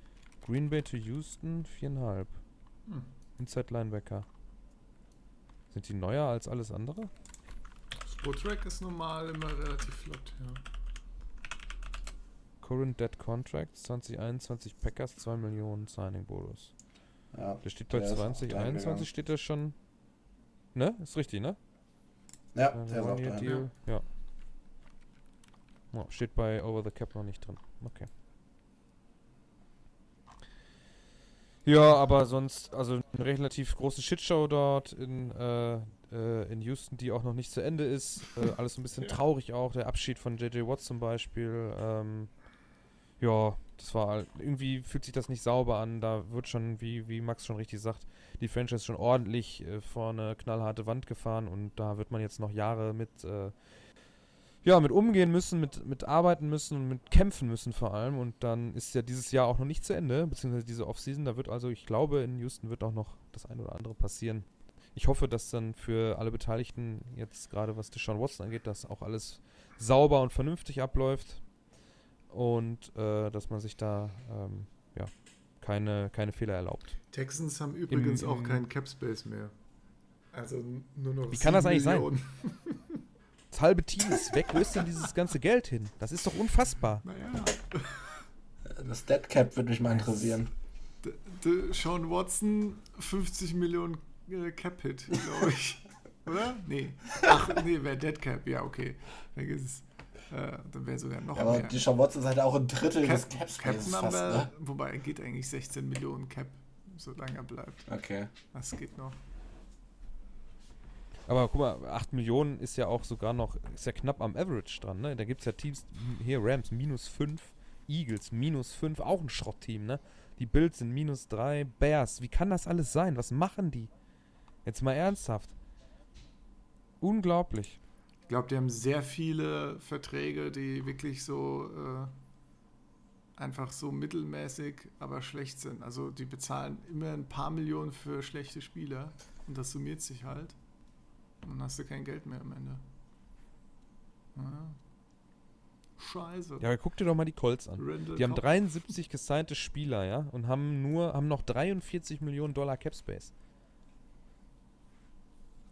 Green Bay to Houston, viereinhalb. Hm. Inside Linebacker. Sind die neuer als alles andere? Spottrack ist normal immer relativ flott, ja. Current Dead Contracts 2021 Packers 2 Millionen Signing Bonus. Ja, der steht bei 2021 steht der schon. Ne? Ist richtig, ne? Ja, äh, der ist auch da. Deal. Ja. Oh, steht bei Over the Cap noch nicht drin. Okay. Ja, aber sonst, also eine relativ große Shitshow dort in, äh, äh, in Houston, die auch noch nicht zu Ende ist. Äh, alles ein bisschen ja. traurig auch. Der Abschied von JJ Watt zum Beispiel. Ähm, ja, das war halt, irgendwie fühlt sich das nicht sauber an. Da wird schon, wie, wie Max schon richtig sagt, die Franchise schon ordentlich äh, vor eine knallharte Wand gefahren und da wird man jetzt noch Jahre mit, äh, ja, mit umgehen müssen, mit, mit arbeiten müssen und mit kämpfen müssen vor allem. Und dann ist ja dieses Jahr auch noch nicht zu Ende, beziehungsweise diese Offseason. Da wird also, ich glaube, in Houston wird auch noch das ein oder andere passieren. Ich hoffe, dass dann für alle Beteiligten, jetzt gerade was Deshaun Watson angeht, dass auch alles sauber und vernünftig abläuft und äh, dass man sich da ähm, ja, keine, keine Fehler erlaubt. Texans haben übrigens Im, auch keinen Cap Space mehr. Also nur noch. Wie kann das eigentlich Millionen. sein? Das halbe Team ist weg. Wo ist denn dieses ganze Geld hin? Das ist doch unfassbar. Naja. Das Dead Cap würde mich mal interessieren. D D Sean Watson, 50 Millionen äh, Cap-Hit, glaube ich. Oder? Nee. Ach, nee, wäre Dead Cap. Ja, okay. Vergiss es. Äh, dann wäre sogar noch ja, aber mehr. die Sean Watson ist halt auch ein Drittel Cap, des Cap Spaces fast, ne? Wobei, er geht eigentlich 16 Millionen Cap, solange er bleibt. Okay. Das geht noch. Aber guck mal, 8 Millionen ist ja auch sogar noch, ist ja knapp am Average dran, ne? Da gibt es ja Teams, hier Rams minus 5, Eagles minus 5, auch ein Schrottteam, ne? Die Bills sind minus 3, Bears, wie kann das alles sein? Was machen die? Jetzt mal ernsthaft. Unglaublich. Ich glaube, die haben sehr viele Verträge, die wirklich so äh, einfach so mittelmäßig, aber schlecht sind. Also die bezahlen immer ein paar Millionen für schlechte Spieler und das summiert sich halt. Und dann hast du kein Geld mehr am Ende. Ja. Scheiße. Ja, aber guck dir doch mal die Colts an. Randall die haben 73 gesignte Spieler, ja, und haben nur, haben noch 43 Millionen Dollar Cap Space.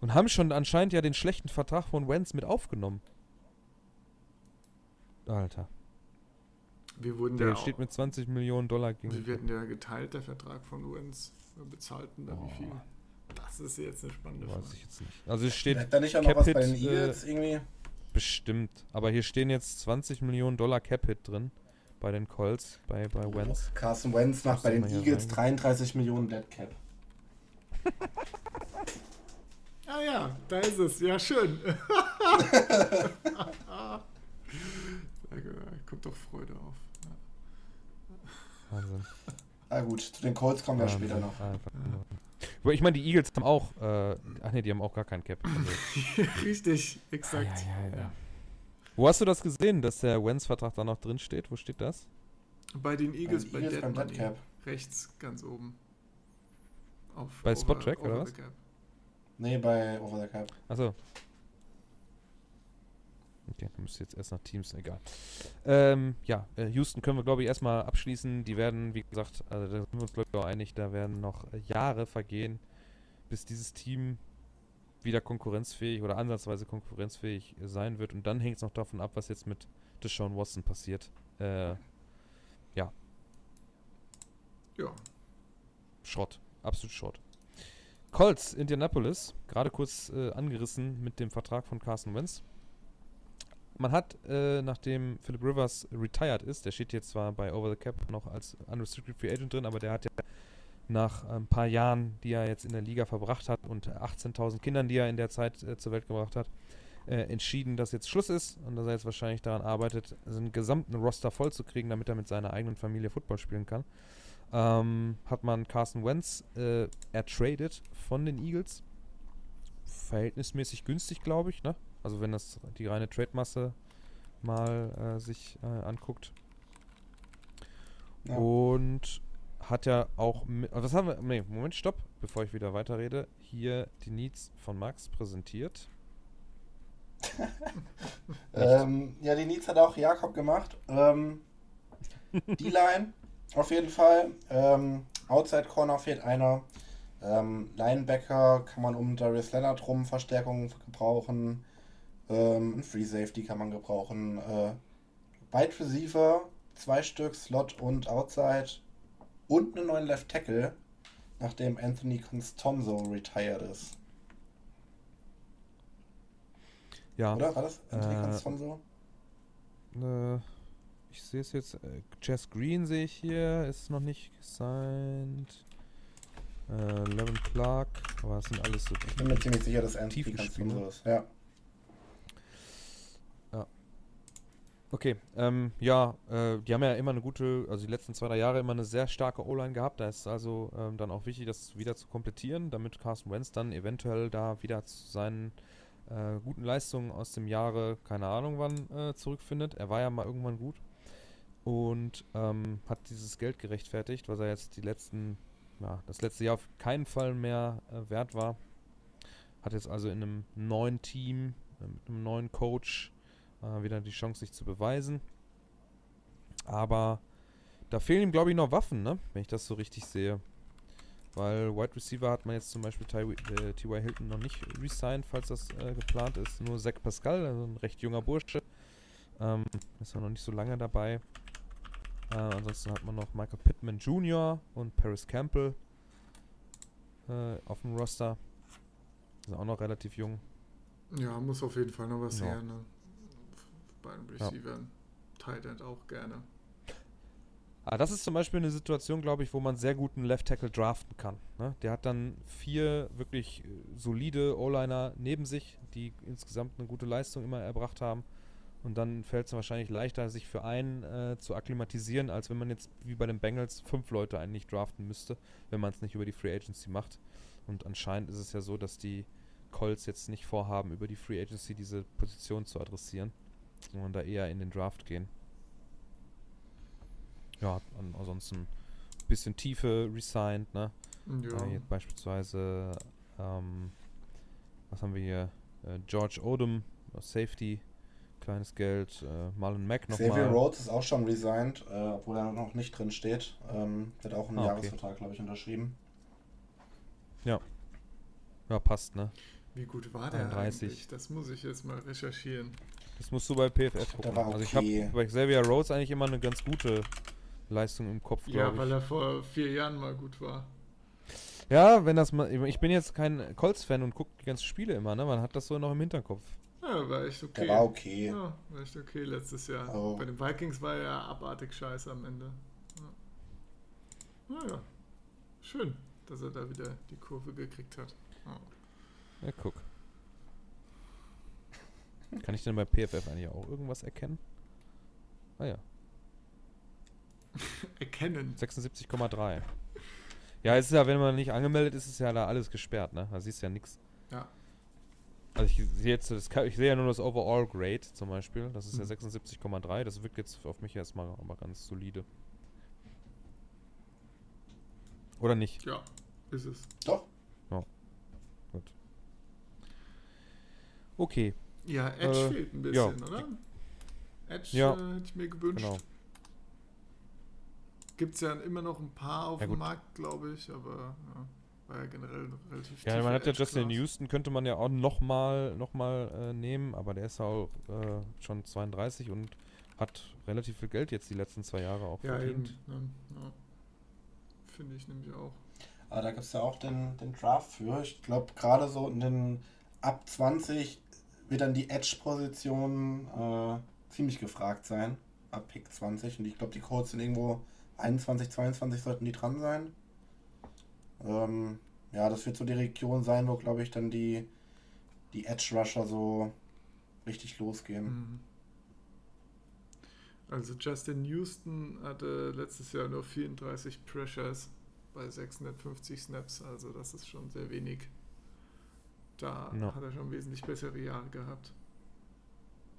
Und haben schon anscheinend ja den schlechten Vertrag von Wentz mit aufgenommen. Alter. Wir wurden der ja steht mit 20 Millionen Dollar gegen. Wir werden ja geteilt, der Vertrag von Wentz. Wir bezahlten da oh. wie viel? Das ist jetzt eine spannende Frage. Weiß ich jetzt nicht. Also es steht. Hat da nicht auch noch was bei den Eagles äh, irgendwie? Bestimmt. Aber hier stehen jetzt 20 Millionen Dollar Cap-Hit drin bei den Colts, bei, bei Wentz. Carson Wentz macht bei den Eagles 33 Millionen Dead Cap. ah ja, da ist es. Ja, schön. da kommt doch Freude auf. Wahnsinn. Na gut, zu den Colts kommen wir ja, später noch. Ja. Ich meine, die Eagles haben auch, äh, ach ne, die haben auch gar keinen Cap. Also. Richtig, exakt. Ah, ja, Wo hast du das gesehen, dass der Wentz-Vertrag da noch drin steht? Wo steht das? Bei den Eagles, bei, Eagles Dead Money. Cap. Rechts, ganz oben. Auf bei Spottrack, oder was? Nee, bei Over the Cap. Achso. Okay, dann müsste jetzt erst nach Teams, egal. Ähm, ja, äh, Houston können wir, glaube ich, erstmal abschließen. Die werden, wie gesagt, also da sind wir uns, glaube ich, auch einig, da werden noch äh, Jahre vergehen, bis dieses Team wieder konkurrenzfähig oder ansatzweise konkurrenzfähig sein wird. Und dann hängt es noch davon ab, was jetzt mit Deshaun Watson passiert. Äh, ja. Ja. Schrott. Absolut Schrott. Colts, Indianapolis, gerade kurz äh, angerissen mit dem Vertrag von Carson Wentz man hat, äh, nachdem Philip Rivers retired ist, der steht jetzt zwar bei Over the Cap noch als Unrestricted Free Agent drin, aber der hat ja nach ein paar Jahren, die er jetzt in der Liga verbracht hat und 18.000 Kindern, die er in der Zeit äh, zur Welt gebracht hat, äh, entschieden, dass jetzt Schluss ist und dass er jetzt wahrscheinlich daran arbeitet, seinen gesamten Roster voll zu kriegen, damit er mit seiner eigenen Familie Football spielen kann. Ähm, hat man Carson Wentz äh, ertradet von den Eagles. Verhältnismäßig günstig, glaube ich, ne? Also wenn das die reine Trade-Masse mal äh, sich äh, anguckt. Ja. Und hat ja auch. Was haben wir? Nee, Moment, stopp, bevor ich wieder weiterrede. Hier die Needs von Max präsentiert. ähm, ja, die Needs hat auch Jakob gemacht. Ähm, die Line auf jeden Fall. Ähm, Outside Corner fehlt einer. Ähm, Linebacker kann man um Darius Leonard rum Verstärkungen gebrauchen. Ähm, ein Free Safety kann man gebrauchen. Äh, Wide Receiver, zwei Stück, Slot und Outside. Und einen neuen Left Tackle, nachdem Anthony Constonzo retired ist. Ja. Oder? War das Anthony äh, Constonzo? Äh, ich sehe es jetzt. Äh, Jess Green sehe ich hier, ist noch nicht gesigned. Äh, Levin Clark, aber das sind alles so. Ich bin mir ziemlich sicher, dass Anthony Constonzo ist. Ja. Okay, ähm, ja, äh, die haben ja immer eine gute, also die letzten zwei, drei Jahre immer eine sehr starke O-Line gehabt. Da ist also ähm, dann auch wichtig, das wieder zu komplettieren, damit Carson Wentz dann eventuell da wieder zu seinen äh, guten Leistungen aus dem Jahre, keine Ahnung wann, äh, zurückfindet. Er war ja mal irgendwann gut und ähm, hat dieses Geld gerechtfertigt, was er jetzt die letzten, ja, das letzte Jahr auf keinen Fall mehr äh, wert war. Hat jetzt also in einem neuen Team, äh, mit einem neuen Coach, äh, wieder die Chance, sich zu beweisen. Aber da fehlen ihm, glaube ich, noch Waffen, ne? wenn ich das so richtig sehe. Weil Wide Receiver hat man jetzt zum Beispiel T.Y. Äh, Hilton noch nicht resigned, falls das äh, geplant ist. Nur Zach Pascal, also ein recht junger Bursche. Ähm, ist ja noch nicht so lange dabei. Äh, ansonsten hat man noch Michael Pittman Jr. und Paris Campbell äh, auf dem Roster. Ist auch noch relativ jung. Ja, muss auf jeden Fall noch was ja. her, ne? bei den Receivern. Ja. Tight End auch gerne. Ah, das ist zum Beispiel eine Situation, glaube ich, wo man sehr guten Left Tackle draften kann. Ne? Der hat dann vier wirklich solide O-Liner neben sich, die insgesamt eine gute Leistung immer erbracht haben. Und dann fällt es wahrscheinlich leichter, sich für einen äh, zu akklimatisieren, als wenn man jetzt wie bei den Bengals fünf Leute eigentlich draften müsste, wenn man es nicht über die Free Agency macht. Und anscheinend ist es ja so, dass die Colts jetzt nicht vorhaben, über die Free Agency diese Position zu adressieren sondern da eher in den Draft gehen. Ja, ansonsten ein bisschen Tiefe resigned, ne? Ja. Äh, beispielsweise, ähm, was haben wir hier? Äh, George Odom, Safety, kleines Geld. Äh, Marlon Mack nochmal. Xavier Rhodes ist auch schon resigned, äh, obwohl er noch nicht drin steht. Ähm, wird auch einen ah, Jahresvertrag, okay. glaube ich, unterschrieben. Ja. Ja, passt, ne? Wie gut war der 31. eigentlich? Das muss ich jetzt mal recherchieren. Das musst du bei PFF gucken. Okay. Also ich habe bei Xavier Rhodes eigentlich immer eine ganz gute Leistung im Kopf, Ja, weil er vor vier Jahren mal gut war. Ja, wenn das mal. Ich bin jetzt kein Colts-Fan und gucke die ganzen Spiele immer, ne? Man hat das so noch im Hinterkopf. Ja, war echt okay. Der war okay. Ja, war echt okay letztes Jahr. Oh. Bei den Vikings war er ja abartig scheiße am Ende. Ja. Naja, schön, dass er da wieder die Kurve gekriegt hat. Ja, ja guck. Kann ich denn bei PFF eigentlich auch irgendwas erkennen? Ah ja. erkennen. 76,3. Ja, es ist ja, wenn man nicht angemeldet ist, ist ja da alles gesperrt, ne? Da siehst du ja nichts. Ja. Also ich sehe jetzt, das kann, ich sehe ja nur das Overall Grade zum Beispiel. Das ist mhm. ja 76,3. Das wirkt jetzt auf mich erstmal aber ganz solide. Oder nicht? Ja, ist es. Doch. Ja. Gut. Okay. Ja, Edge äh, fehlt ein bisschen, ja. oder? Edge ja. äh, hätte ich mir gewünscht. Genau. Gibt es ja immer noch ein paar auf ja, dem Markt, glaube ich, aber ja, war ja generell relativ Ja, man hat ja Justin Houston, könnte man ja auch nochmal noch mal, äh, nehmen, aber der ist auch äh, schon 32 und hat relativ viel Geld jetzt die letzten zwei Jahre auch ja, verdient. Eben, ja, Finde ich nämlich auch. Aber da gibt es ja auch den, den Draft für. Ich glaube, gerade so in den ab 20 wird dann die Edge-Position äh, ziemlich gefragt sein. Ab Pick 20. Und ich glaube, die Codes sind irgendwo 21, 22 sollten die dran sein. Ähm, ja, das wird so die Region sein, wo, glaube ich, dann die, die Edge Rusher so richtig losgehen. Mhm. Also Justin Houston hatte letztes Jahr nur 34 Pressures bei 650 Snaps, also das ist schon sehr wenig. Da no. hat er schon wesentlich bessere Jahre gehabt.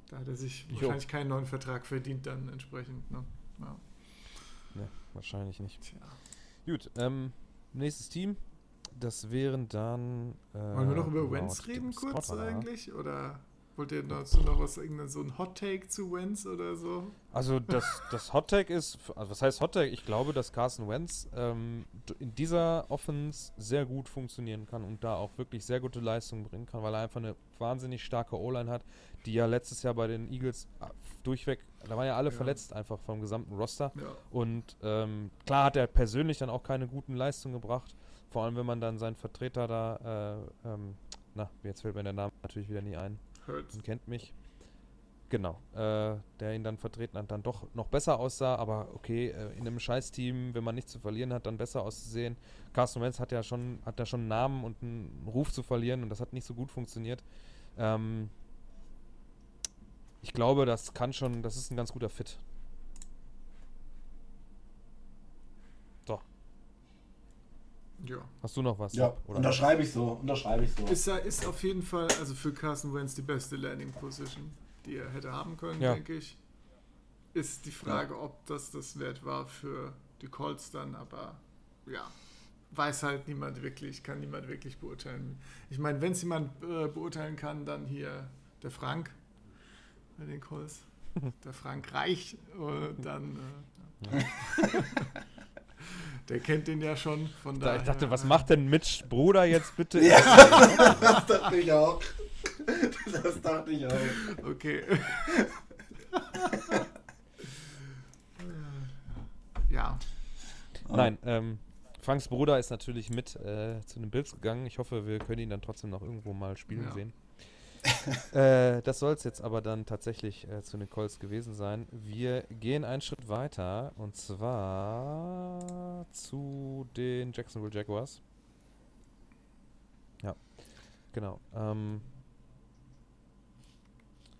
Da hat er sich jo. wahrscheinlich keinen neuen Vertrag verdient dann entsprechend. Ne? Ja. Ne, wahrscheinlich nicht. Tja. Gut, ähm, nächstes Team. Das wären dann. Äh, Wollen wir noch über Wentz reden kurz eigentlich? Oder wollt ihr dazu noch was, so ein Hot Take zu Wentz oder so? Also das, das Hot Take ist, also was heißt Hot Take? Ich glaube, dass Carson Wentz ähm, in dieser Offense sehr gut funktionieren kann und da auch wirklich sehr gute Leistungen bringen kann, weil er einfach eine wahnsinnig starke O-Line hat, die ja letztes Jahr bei den Eagles äh, durchweg, da waren ja alle ja. verletzt einfach vom gesamten Roster. Ja. Und ähm, klar hat er persönlich dann auch keine guten Leistungen gebracht, vor allem wenn man dann seinen Vertreter da, äh, ähm, na, jetzt fällt mir der Name natürlich wieder nie ein. Hurts. kennt mich. Genau, äh, der ihn dann vertreten hat, dann doch noch besser aussah, aber okay, äh, in einem Scheißteam, wenn man nichts zu verlieren hat, dann besser auszusehen. Carsten Wentz hat ja schon, hat ja schon einen Namen und einen Ruf zu verlieren und das hat nicht so gut funktioniert. Ähm, ich glaube, das kann schon, das ist ein ganz guter Fit. So. Ja. Hast du noch was? Ja, oder? unterschreibe ich so, unterschreibe ich so. Ist, ist auf jeden Fall, also für Carson Wentz die beste Landing Position, die er hätte haben können, ja. denke ich. Ist die Frage, ja. ob das das wert war für die Colts dann, aber ja, weiß halt niemand wirklich, kann niemand wirklich beurteilen. Ich meine, wenn es jemand äh, beurteilen kann, dann hier der Frank bei den Colts. Der Frank Reich, und dann. Äh, ja. Der kennt den ja schon. Von da ich dachte, was macht denn Mitch Bruder jetzt bitte? Ja, das dachte ich auch. Das dachte ich auch. Okay. ja. Nein, ähm, Franks Bruder ist natürlich mit äh, zu den Bills gegangen. Ich hoffe, wir können ihn dann trotzdem noch irgendwo mal spielen ja. sehen. äh, das soll es jetzt aber dann tatsächlich äh, zu den Colts gewesen sein. Wir gehen einen Schritt weiter und zwar zu den Jacksonville Jaguars. Ja, genau. Ähm,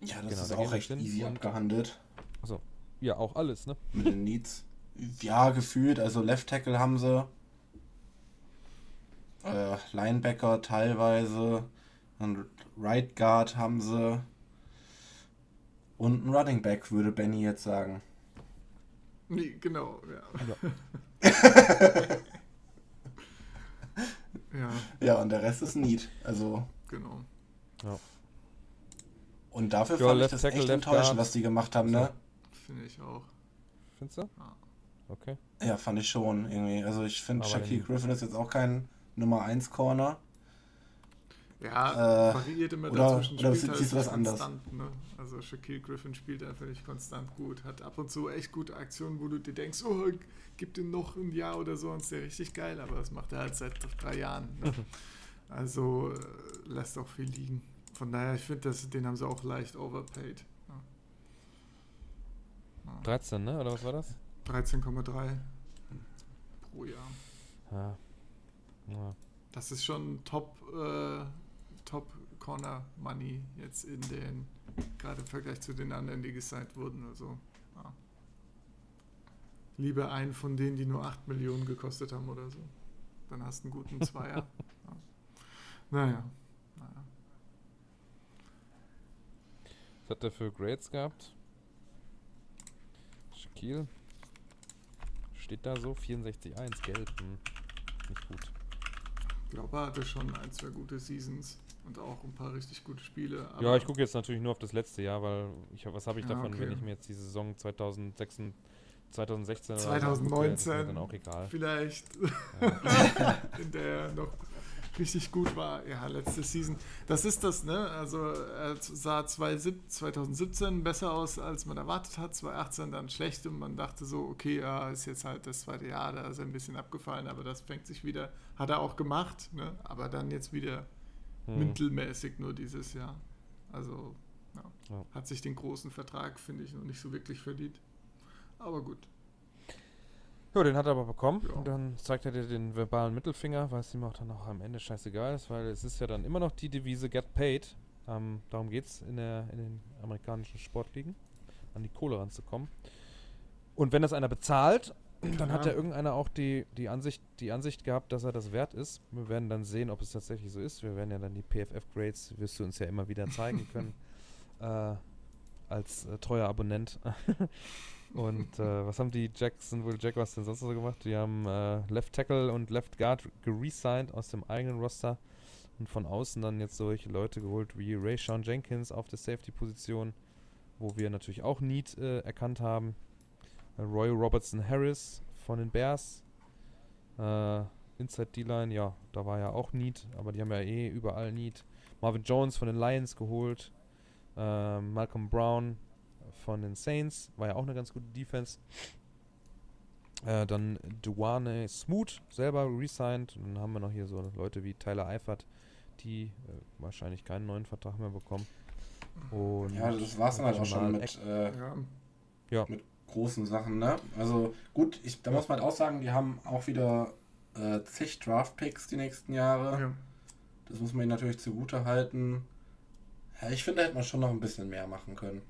ja, das genau, ist auch recht easy abgehandelt. Achso, ja, auch alles, ne? Mit den Needs. Ja, gefühlt. Also Left Tackle haben sie. Äh, Linebacker teilweise. Und Right Guard haben sie. Und ein Running Back, würde Benny jetzt sagen. Nee, genau, ja. Ja, ja. ja und der Rest ist Need. Also. Genau. Ja. Und dafür ja, fand ich das echt enttäuschend, was die gemacht haben, ne? Finde ich auch. Findest du? Ja. Okay. Ja, fand ich schon irgendwie. Also ich finde, Shaquille Griffin ist jetzt auch kein Nummer 1 Corner. Ja, äh, variiert immer oder, dazwischen. Oder spielt siehst halt du das anders? Ne? Also Shaquille Griffin spielt einfach nicht konstant gut, hat ab und zu echt gute Aktionen, wo du dir denkst, oh, gib ihm noch ein Jahr oder so und ist der richtig geil, aber das macht er halt seit drei Jahren. Ne? Also äh, lässt auch viel liegen. Von daher, ich finde, den haben sie auch leicht overpaid. Ja. Ja. 13, ne? Oder was war das? 13,3 pro Jahr. Ja. ja. Das ist schon Top, äh, Top Corner Money jetzt in den, gerade im Vergleich zu den anderen, die gesigned wurden. Also, ja. Lieber einen von denen, die nur 8 Millionen gekostet haben oder so. Dann hast du einen guten Zweier. ja. Naja. naja. Was hat er für Grades gehabt? Shaquille. Steht da so? 64,1 gelb. Hm. Nicht gut. Ich glaube, er hatte schon ein, zwei gute Seasons und auch ein paar richtig gute Spiele. ja, ich gucke jetzt natürlich nur auf das letzte Jahr, weil ich, was habe ich ja, davon, okay. wenn ich mir jetzt die Saison 2006, 2016 2019 gucke, dann auch egal. Vielleicht ja. in der noch richtig gut war. Ja, letzte Season. Das ist das, ne? Also er sah 2017 besser aus, als man erwartet hat. 2018 dann schlecht und man dachte so, okay, ja, ist jetzt halt das zweite Jahr, da ist er ein bisschen abgefallen, aber das fängt sich wieder, hat er auch gemacht, ne? Aber dann jetzt wieder hm. mittelmäßig nur dieses Jahr. Also ja, ja. hat sich den großen Vertrag, finde ich, noch nicht so wirklich verdient. Aber gut. Ja, den hat er aber bekommen. Ja. Und dann zeigt er dir den verbalen Mittelfinger, weil es ihm auch dann auch am Ende scheißegal ist, weil es ist ja dann immer noch die Devise Get Paid. Ähm, darum geht es in, in den amerikanischen Sportligen, an die Kohle ranzukommen. Und wenn das einer bezahlt, dann hat ja irgendeiner auch die, die, Ansicht, die Ansicht gehabt, dass er das wert ist. Wir werden dann sehen, ob es tatsächlich so ist. Wir werden ja dann die PFF-Grades, wirst du uns ja immer wieder zeigen können, äh, als äh, treuer Abonnent. Und äh, was haben die Jacksonville Jaguars denn sonst so gemacht? Die haben äh, Left Tackle und Left Guard geresigned aus dem eigenen Roster und von außen dann jetzt solche Leute geholt wie Ray Sean Jenkins auf der Safety-Position, wo wir natürlich auch Need äh, erkannt haben. Roy Robertson Harris von den Bears. Äh, Inside D-Line, ja, da war ja auch Need, aber die haben ja eh überall Need. Marvin Jones von den Lions geholt. Äh, Malcolm Brown von den Saints, war ja auch eine ganz gute Defense. Äh, dann Duane Smoot selber resigned. Und dann haben wir noch hier so Leute wie Tyler Eifert, die äh, wahrscheinlich keinen neuen Vertrag mehr bekommen. Und ja, das war es dann halt auch schon mit, äh, ja. mit großen Sachen. Ne? Also gut, ich, da muss man halt auch sagen, die haben auch wieder äh, zig Draft-Picks die nächsten Jahre. Ja. Das muss man ihnen natürlich zugute halten. Ja, ich finde, da hätte man schon noch ein bisschen mehr machen können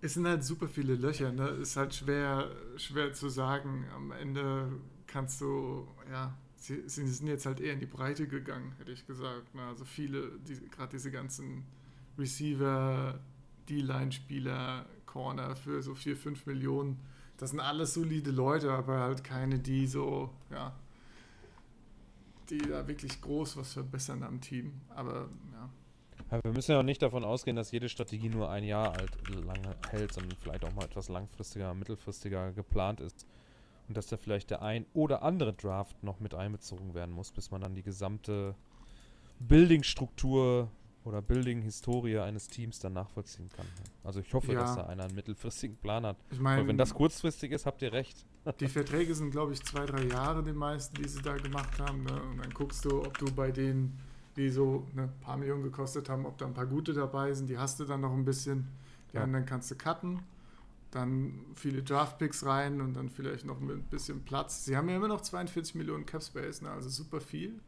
es sind halt super viele Löcher, ne? Ist halt schwer, schwer zu sagen. Am Ende kannst du, ja, sie, sie sind jetzt halt eher in die Breite gegangen, hätte ich gesagt. Ne? Also viele, die, gerade diese ganzen Receiver, D-Line-Spieler, Corner für so 4, 5 Millionen, das sind alles solide Leute, aber halt keine, die so, ja, die da wirklich groß was verbessern am Team. Aber ja, wir müssen ja auch nicht davon ausgehen, dass jede Strategie nur ein Jahr alt lange hält, sondern vielleicht auch mal etwas langfristiger, mittelfristiger geplant ist. Und dass da vielleicht der ein oder andere Draft noch mit einbezogen werden muss, bis man dann die gesamte Building-Struktur oder Building-Historie eines Teams dann nachvollziehen kann. Also ich hoffe, ja. dass da einer einen mittelfristigen Plan hat. Ich mein, wenn das kurzfristig ist, habt ihr recht. Die Verträge sind, glaube ich, zwei, drei Jahre, die meisten, die sie da gemacht haben. Ne? Und dann guckst du, ob du bei denen die so ein ne, paar Millionen gekostet haben, ob da ein paar gute dabei sind, die hast du dann noch ein bisschen. Die ja. anderen kannst du cutten. Dann viele Draftpicks rein und dann vielleicht noch ein bisschen Platz. Sie haben ja immer noch 42 Millionen Cap Space, ne? also super viel.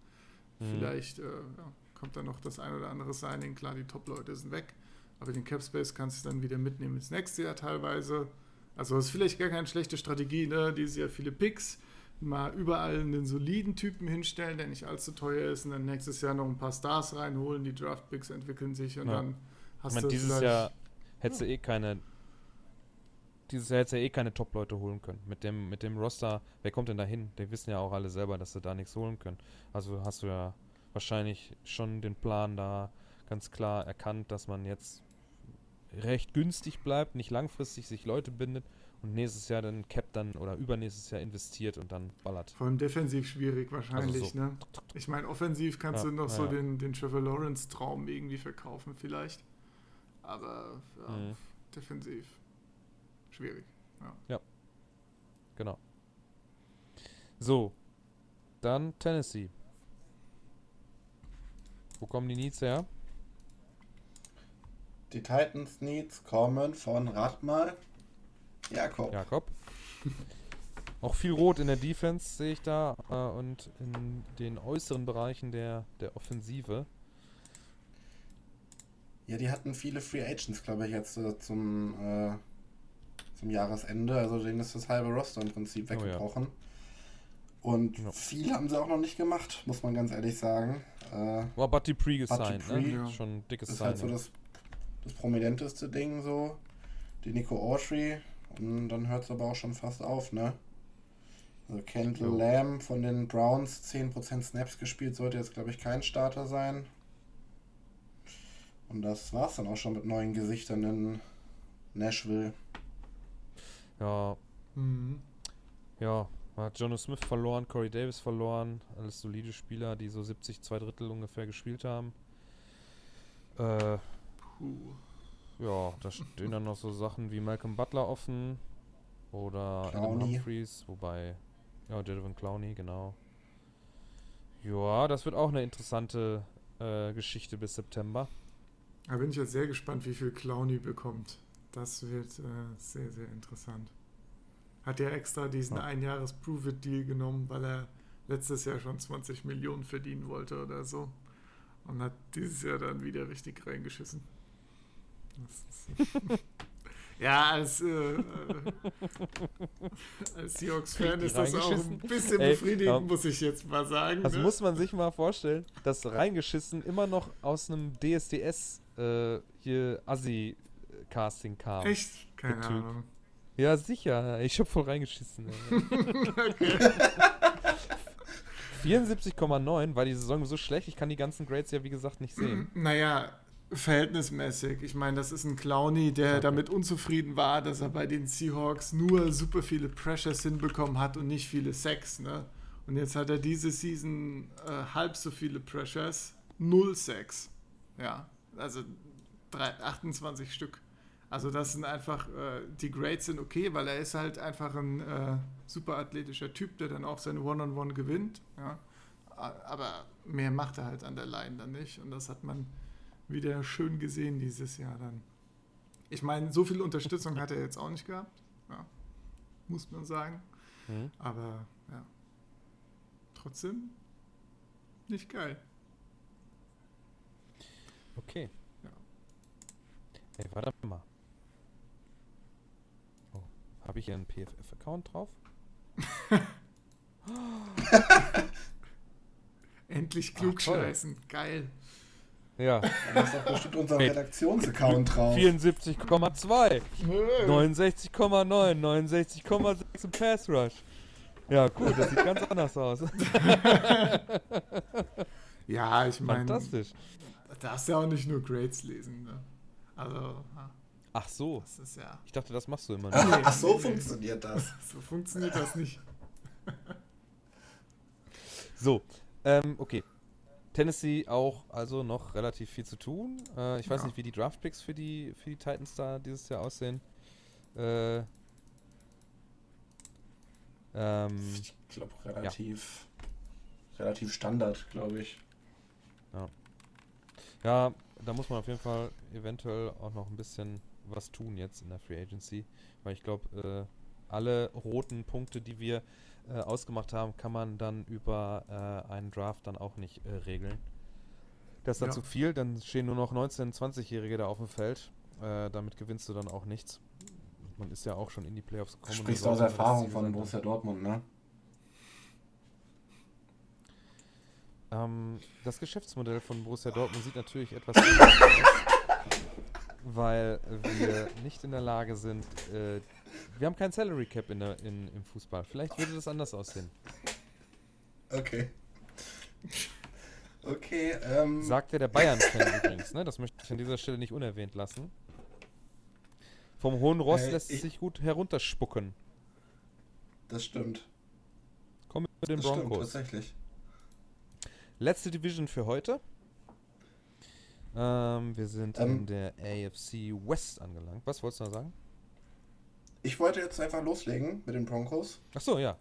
Mhm. Vielleicht äh, ja, kommt da noch das ein oder andere Signing. Klar, die Top-Leute sind weg, aber den Cap Space kannst du dann wieder mitnehmen ins nächste Jahr teilweise. Also das ist vielleicht gar keine schlechte Strategie, ne? Dieses Jahr viele Picks mal überall einen soliden Typen hinstellen, der nicht allzu teuer ist und dann nächstes Jahr noch ein paar Stars reinholen, die Draftpicks entwickeln sich und ja. dann hast ich mein, du dieses Jahr hättest du eh keine dieses Jahr hättest du eh keine Top-Leute holen können. Mit dem, mit dem Roster, wer kommt denn da hin? Die wissen ja auch alle selber, dass sie da nichts holen können. Also hast du ja wahrscheinlich schon den Plan da ganz klar erkannt, dass man jetzt recht günstig bleibt, nicht langfristig sich Leute bindet und nächstes Jahr dann Cap dann oder übernächstes Jahr investiert und dann ballert. Vor allem defensiv schwierig wahrscheinlich, also so. ne? Ich meine, offensiv kannst ja, du noch ja, so ja. den, den Trevor Lawrence Traum irgendwie verkaufen vielleicht. Aber mhm. defensiv schwierig. Ja. Genau. So. Dann Tennessee. Wo kommen die Needs her? Die Titans Needs kommen von Radmal Jakob. Jakob. Auch viel Rot in der Defense sehe ich da äh, und in den äußeren Bereichen der, der Offensive. Ja, die hatten viele Free Agents, glaube ich, jetzt äh, zum, äh, zum Jahresende. Also denen ist das halbe Roster im Prinzip weggebrochen. Oh, ja. Und ja. viel haben sie auch noch nicht gemacht, muss man ganz ehrlich sagen. Äh, War Buddy Pre gesigned, ne? Ja. Schon ein dickes Das ist halt so das, das prominenteste Ding so. Die Nico Autry, und dann hört es aber auch schon fast auf, ne? Also Kendall Lamb von den Browns 10% Snaps gespielt, sollte jetzt, glaube ich, kein Starter sein. Und das war's dann auch schon mit neuen Gesichtern in Nashville. Ja. Mhm. Ja, man hat Jonas Smith verloren, Corey Davis verloren. Alles solide Spieler, die so 70, zwei Drittel ungefähr gespielt haben. Äh, Puh. Ja, da stehen dann noch so Sachen wie Malcolm Butler offen oder Adam Humphreys, wobei, ja, Jadavin Clowney, genau. Ja, das wird auch eine interessante äh, Geschichte bis September. Da bin ich jetzt sehr gespannt, wie viel Clowney bekommt. Das wird äh, sehr, sehr interessant. Hat ja extra diesen ja. Einjahres-Prove-It-Deal genommen, weil er letztes Jahr schon 20 Millionen verdienen wollte oder so. Und hat dieses Jahr dann wieder richtig reingeschissen. ja, als, äh, als Seahawks-Fan ist das auch ein bisschen Ey, befriedigend, muss ich jetzt mal sagen. Das ne? muss man sich mal vorstellen, dass reingeschissen immer noch aus einem DSDS äh, hier Assi-Casting kam. Echt? Keine Ahnung. Ja, sicher. Ich hab voll reingeschissen. 74,9 war die Saison so schlecht, ich kann die ganzen Grades ja wie gesagt nicht sehen. Naja, verhältnismäßig. Ich meine, das ist ein Clowny, der okay. damit unzufrieden war, dass er bei den Seahawks nur super viele Pressures hinbekommen hat und nicht viele Sacks. Ne? Und jetzt hat er diese Season äh, halb so viele Pressures, null Sacks. Ja, also drei, 28 Stück. Also das sind einfach, äh, die Grades sind okay, weil er ist halt einfach ein äh, super athletischer Typ, der dann auch seine One-on-One -on -One gewinnt. Ja? Aber mehr macht er halt an der Line dann nicht. Und das hat man wieder schön gesehen dieses Jahr dann. Ich meine, so viel Unterstützung hat er jetzt auch nicht gehabt, ja, muss man sagen. Mhm. Aber ja, trotzdem nicht geil. Okay. Ja. Ey, warte mal. Habe ich hier einen PFF-Account drauf? Endlich klugscheißen. Geil. Ja. Da ist doch bestimmt unser Redaktionsaccount drauf. 74,2. 69,9. 69,6 im Pass Rush. Ja, gut, das sieht ganz anders aus. ja, ich meine. Fantastisch. Da darfst ja auch nicht nur Grades lesen. Ne? Also. Ach so. Das ist ja. Ich dachte, das machst du immer. Nee, ach so funktioniert das. So funktioniert das nicht. so, ähm, okay. Tennessee auch also noch relativ viel zu tun. Äh, ich weiß ja. nicht, wie die Draftpicks für die, für die Titans da dieses Jahr aussehen. Äh, ähm, ich glaube relativ, ja. relativ Standard, glaube ich. Ja. ja, da muss man auf jeden Fall eventuell auch noch ein bisschen was tun jetzt in der Free Agency, weil ich glaube, äh, alle roten Punkte, die wir äh, ausgemacht haben, kann man dann über äh, einen Draft dann auch nicht äh, regeln. Das ist dann ja. zu viel, dann stehen nur noch 19-, 20-Jährige da auf dem Feld. Äh, damit gewinnst du dann auch nichts. Man ist ja auch schon in die Playoffs gekommen. Sprichst aus Erfahrung von Borussia Dortmund, ne? Ähm, das Geschäftsmodell von Borussia Dortmund sieht natürlich etwas anders aus, weil wir nicht in der Lage sind, äh, wir haben kein Salary Cap in der, in, im Fußball. Vielleicht würde das anders aussehen. Okay. Okay, ähm. Sagte der Bayern-Fan übrigens, ne? Das möchte ich an dieser Stelle nicht unerwähnt lassen. Vom hohen Ross äh, lässt es sich gut herunterspucken. Das stimmt. Kommen wir zu den das Broncos. Stimmt, tatsächlich. Letzte Division für heute. Ähm, wir sind ähm, in der AFC West angelangt. Was wolltest du noch sagen? Ich wollte jetzt einfach loslegen mit den Broncos. Ach so, ja.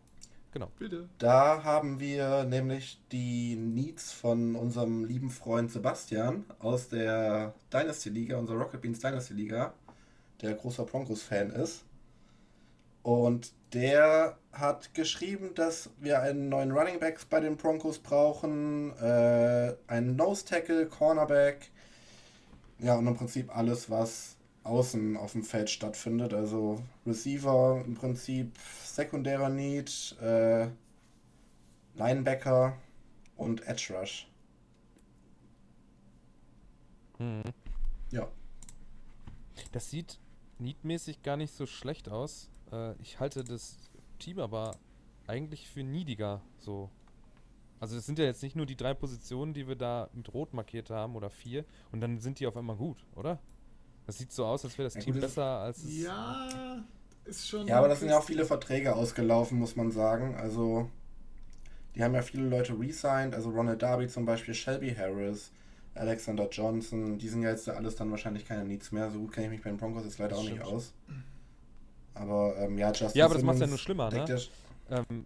Genau. Bitte. Da haben wir nämlich die Needs von unserem lieben Freund Sebastian aus der Dynasty Liga, unserer Rocket Beans Dynasty Liga, der großer Broncos-Fan ist. Und der hat geschrieben, dass wir einen neuen Running Backs bei den Broncos brauchen, äh, einen Nose Tackle, Cornerback, ja, und im Prinzip alles, was außen auf dem Feld stattfindet. Also Receiver im Prinzip, sekundärer Need, äh, Linebacker und Edge Rush. Hm. Ja. Das sieht needmäßig gar nicht so schlecht aus. Äh, ich halte das Team aber eigentlich für niediger so. Also es sind ja jetzt nicht nur die drei Positionen, die wir da mit Rot markiert haben oder vier und dann sind die auf einmal gut, oder? Das sieht so aus, als wäre das ja, Team gut, besser als es. Ja, ist schon. Ja, aber das sind ja auch viele Verträge ausgelaufen, muss man sagen. Also die haben ja viele Leute resigned, also Ronald Darby zum Beispiel, Shelby Harris, Alexander Johnson, die sind ja jetzt alles dann wahrscheinlich keine Needs mehr. So gut kenne ich mich bei den Broncos jetzt leider das auch stimmt. nicht aus. Aber ähm, ja, Justin Ja, aber das macht es ja nur schlimmer, ne? Ähm,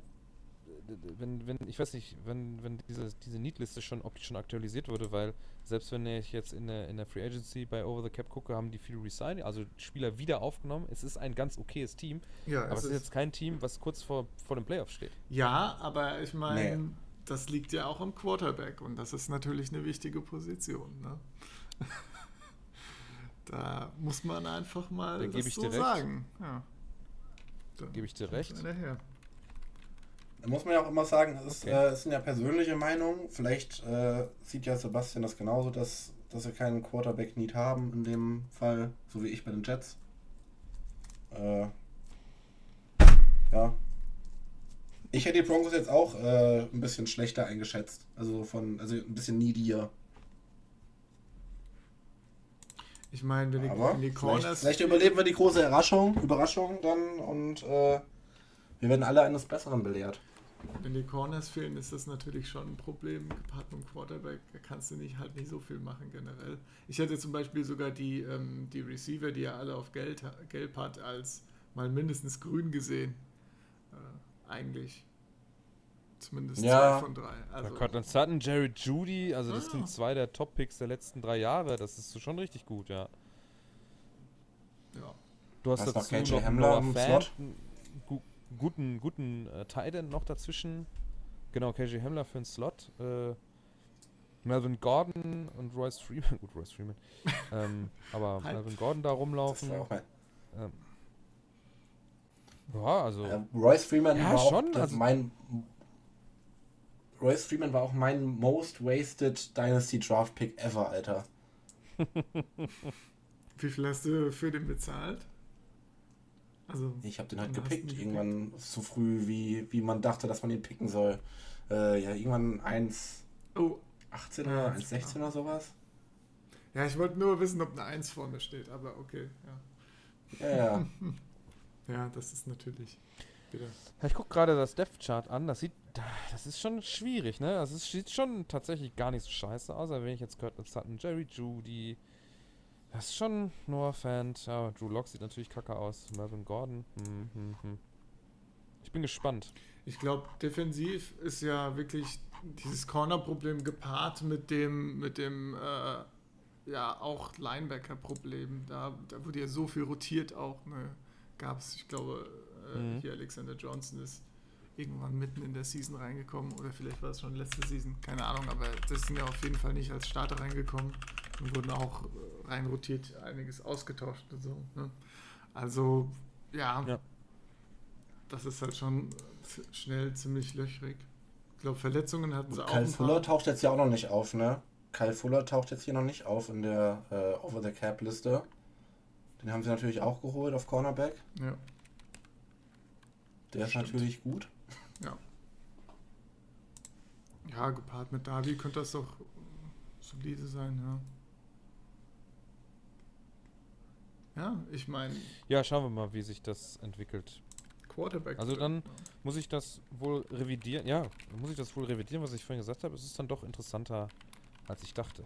wenn, wenn, ich weiß nicht, wenn, wenn diese, diese Need-Liste schon, ob die schon aktualisiert wurde, weil selbst wenn ich jetzt in der, in der Free Agency bei Over the Cap gucke, haben die viel Resign, also Spieler wieder aufgenommen. Es ist ein ganz okayes Team, ja, aber es ist, ist jetzt kein Team, was kurz vor, vor dem Playoff steht. Ja, aber ich meine, nee. das liegt ja auch am Quarterback und das ist natürlich eine wichtige Position. Ne? da muss man einfach mal da das so sagen. Ja. Gebe ich dir recht. Da muss man ja auch immer sagen, es, okay. äh, es sind ja persönliche Meinungen. Vielleicht äh, sieht ja Sebastian das genauso, dass, dass wir keinen Quarterback-Need haben in dem Fall, so wie ich bei den Jets. Äh, ja. Ich hätte die Broncos jetzt auch äh, ein bisschen schlechter eingeschätzt. Also von, also ein bisschen needier. Ich meine, wenn die, wenn die Corners. Vielleicht, vielleicht überleben wir die große Überraschung, Überraschung dann und äh, wir werden alle eines Besseren belehrt. Wenn die Corners fehlen, ist das natürlich schon ein Problem. Gepaart mit dem Quarterback da kannst du nicht halt nicht so viel machen generell. Ich hätte zum Beispiel sogar die, ähm, die Receiver, die er alle auf Gelb, Gelb hat, als mal mindestens grün gesehen. Äh, eigentlich. Zumindest ja. zwei von drei. Also, Cortland Sutton, Jerry Judy, also das ah. sind zwei der Top-Picks der letzten drei Jahre. Das ist schon richtig gut, ja. Ja. Du hast das dazu noch Noah Fan, guten, guten äh, Titan noch dazwischen. Genau, KJ Hamler für den Slot. Äh, Melvin Gordon und Royce Freeman. Gut, Royce Freeman. ähm, aber Melvin Gordon da rumlaufen. Ähm, ja, also. Äh, Royce Freeman ja, war schon, also mein. Royce Freeman war auch mein most wasted Dynasty Draft Pick ever, Alter. Wie viel hast du für den bezahlt? Also, ich habe den halt gepickt, irgendwann gepickt? so früh, wie, wie man dachte, dass man ihn picken soll. Äh, ja, irgendwann 1, oh. 18er, 1, 16 oder sowas. Ja, ich wollte nur wissen, ob eine 1 vorne steht, aber okay, ja. Ja, ja. ja, das ist natürlich wieder. Ja, ich gucke gerade das Death Chart an, das sieht, das ist schon schwierig, ne? Das ist, sieht schon tatsächlich gar nicht so scheiße aus, aber wenn ich jetzt gehört habe, Jerry Judy, das ist schon Noah Fan. Ja, Drew Lock sieht natürlich kacke aus. Melvin Gordon. Hm, hm, hm. Ich bin gespannt. Ich glaube, defensiv ist ja wirklich dieses Corner-Problem gepaart mit dem, mit dem äh, ja auch Linebacker-Problem. Da, da wurde ja so viel rotiert auch. Ne? Gab es, ich glaube, äh, mhm. hier Alexander Johnson ist irgendwann mitten in der Season reingekommen oder vielleicht war es schon letzte Season, keine Ahnung, aber das sind ja auf jeden Fall nicht als Starter reingekommen und wurden auch äh, reinrotiert, einiges ausgetauscht und so. Ne? Also, ja, ja, das ist halt schon schnell ziemlich löchrig. Ich glaube, Verletzungen hatten sie auch. Kyle Fuller taucht jetzt ja auch noch nicht auf, ne? Kyle Fuller taucht jetzt hier noch nicht auf in der äh, Over-the-Cap-Liste. Den haben sie natürlich auch geholt auf Cornerback. Ja. Der Stimmt. ist natürlich gut. Ja. Ja, gepaart mit Davi könnte das doch solide sein, ja. Ja, ich meine. Ja, schauen wir mal, wie sich das entwickelt. Quarterback. Also dann muss ich das wohl revidieren. Ja, muss ich das wohl revidieren, was ich vorhin gesagt habe. Es ist dann doch interessanter, als ich dachte.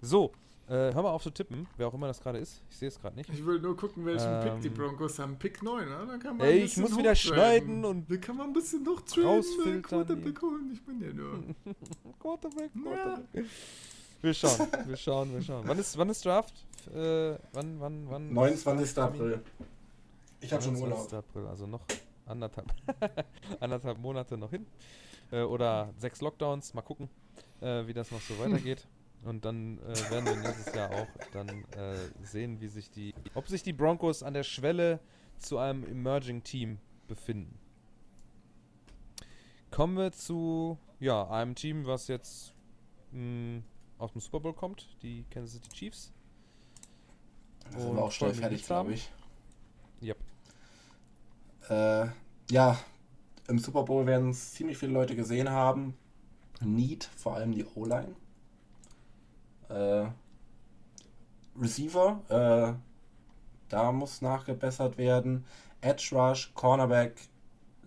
So, äh, hör mal auf zu tippen, wer auch immer das gerade ist. Ich sehe es gerade nicht. Ich will nur gucken, welchen ähm, Pick die ähm, Broncos haben. Pick 9, oder? Dann kann man ey, ich muss wieder schneiden und. Wie kann man ein bisschen noch rausfiltern. Quarterback holen. Ich bin ja nur. Quarterback, Quarterback. Ja. Wir schauen, wir schauen, wir schauen. Wann ist, wann ist Draft? Äh, wann, wann, wann? 29. April. Ich habe schon Urlaub. April, also noch anderthalb, anderthalb Monate noch hin. Äh, oder sechs Lockdowns. Mal gucken, äh, wie das noch so weitergeht. Und dann äh, werden wir nächstes Jahr auch dann äh, sehen, wie sich die, ob sich die Broncos an der Schwelle zu einem Emerging Team befinden. Kommen wir zu ja, einem Team, was jetzt mh, aus dem Super Bowl kommt, die Kansas City Chiefs. Da sind wir auch schnell fertig, glaube ich. Yep. Äh, ja, im Super Bowl werden es ziemlich viele Leute gesehen haben. Need, vor allem die O-Line. Äh, Receiver, äh, da muss nachgebessert werden. Edge Rush, Cornerback,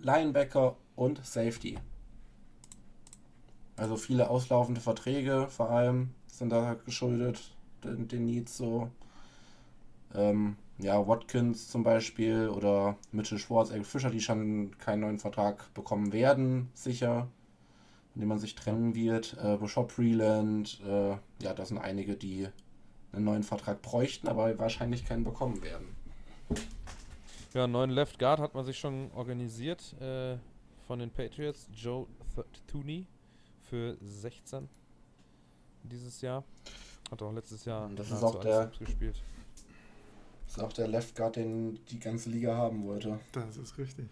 Linebacker und Safety. Also viele auslaufende Verträge vor allem sind da geschuldet, den, den Needs so. Ähm, ja, Watkins zum Beispiel oder Mitchell Schwartz, Eric Fischer, die schon keinen neuen Vertrag bekommen werden, sicher, in dem man sich trennen wird. Äh, Bishop Freeland, äh, ja, das sind einige, die einen neuen Vertrag bräuchten, aber wahrscheinlich keinen bekommen werden. Ja, einen neuen Left Guard hat man sich schon organisiert äh, von den Patriots, Joe Tooney für 16 dieses Jahr. Hat auch letztes Jahr das ist auch der, gespielt. Das ist auch der Left Guard, den die ganze Liga haben wollte. Das ist richtig.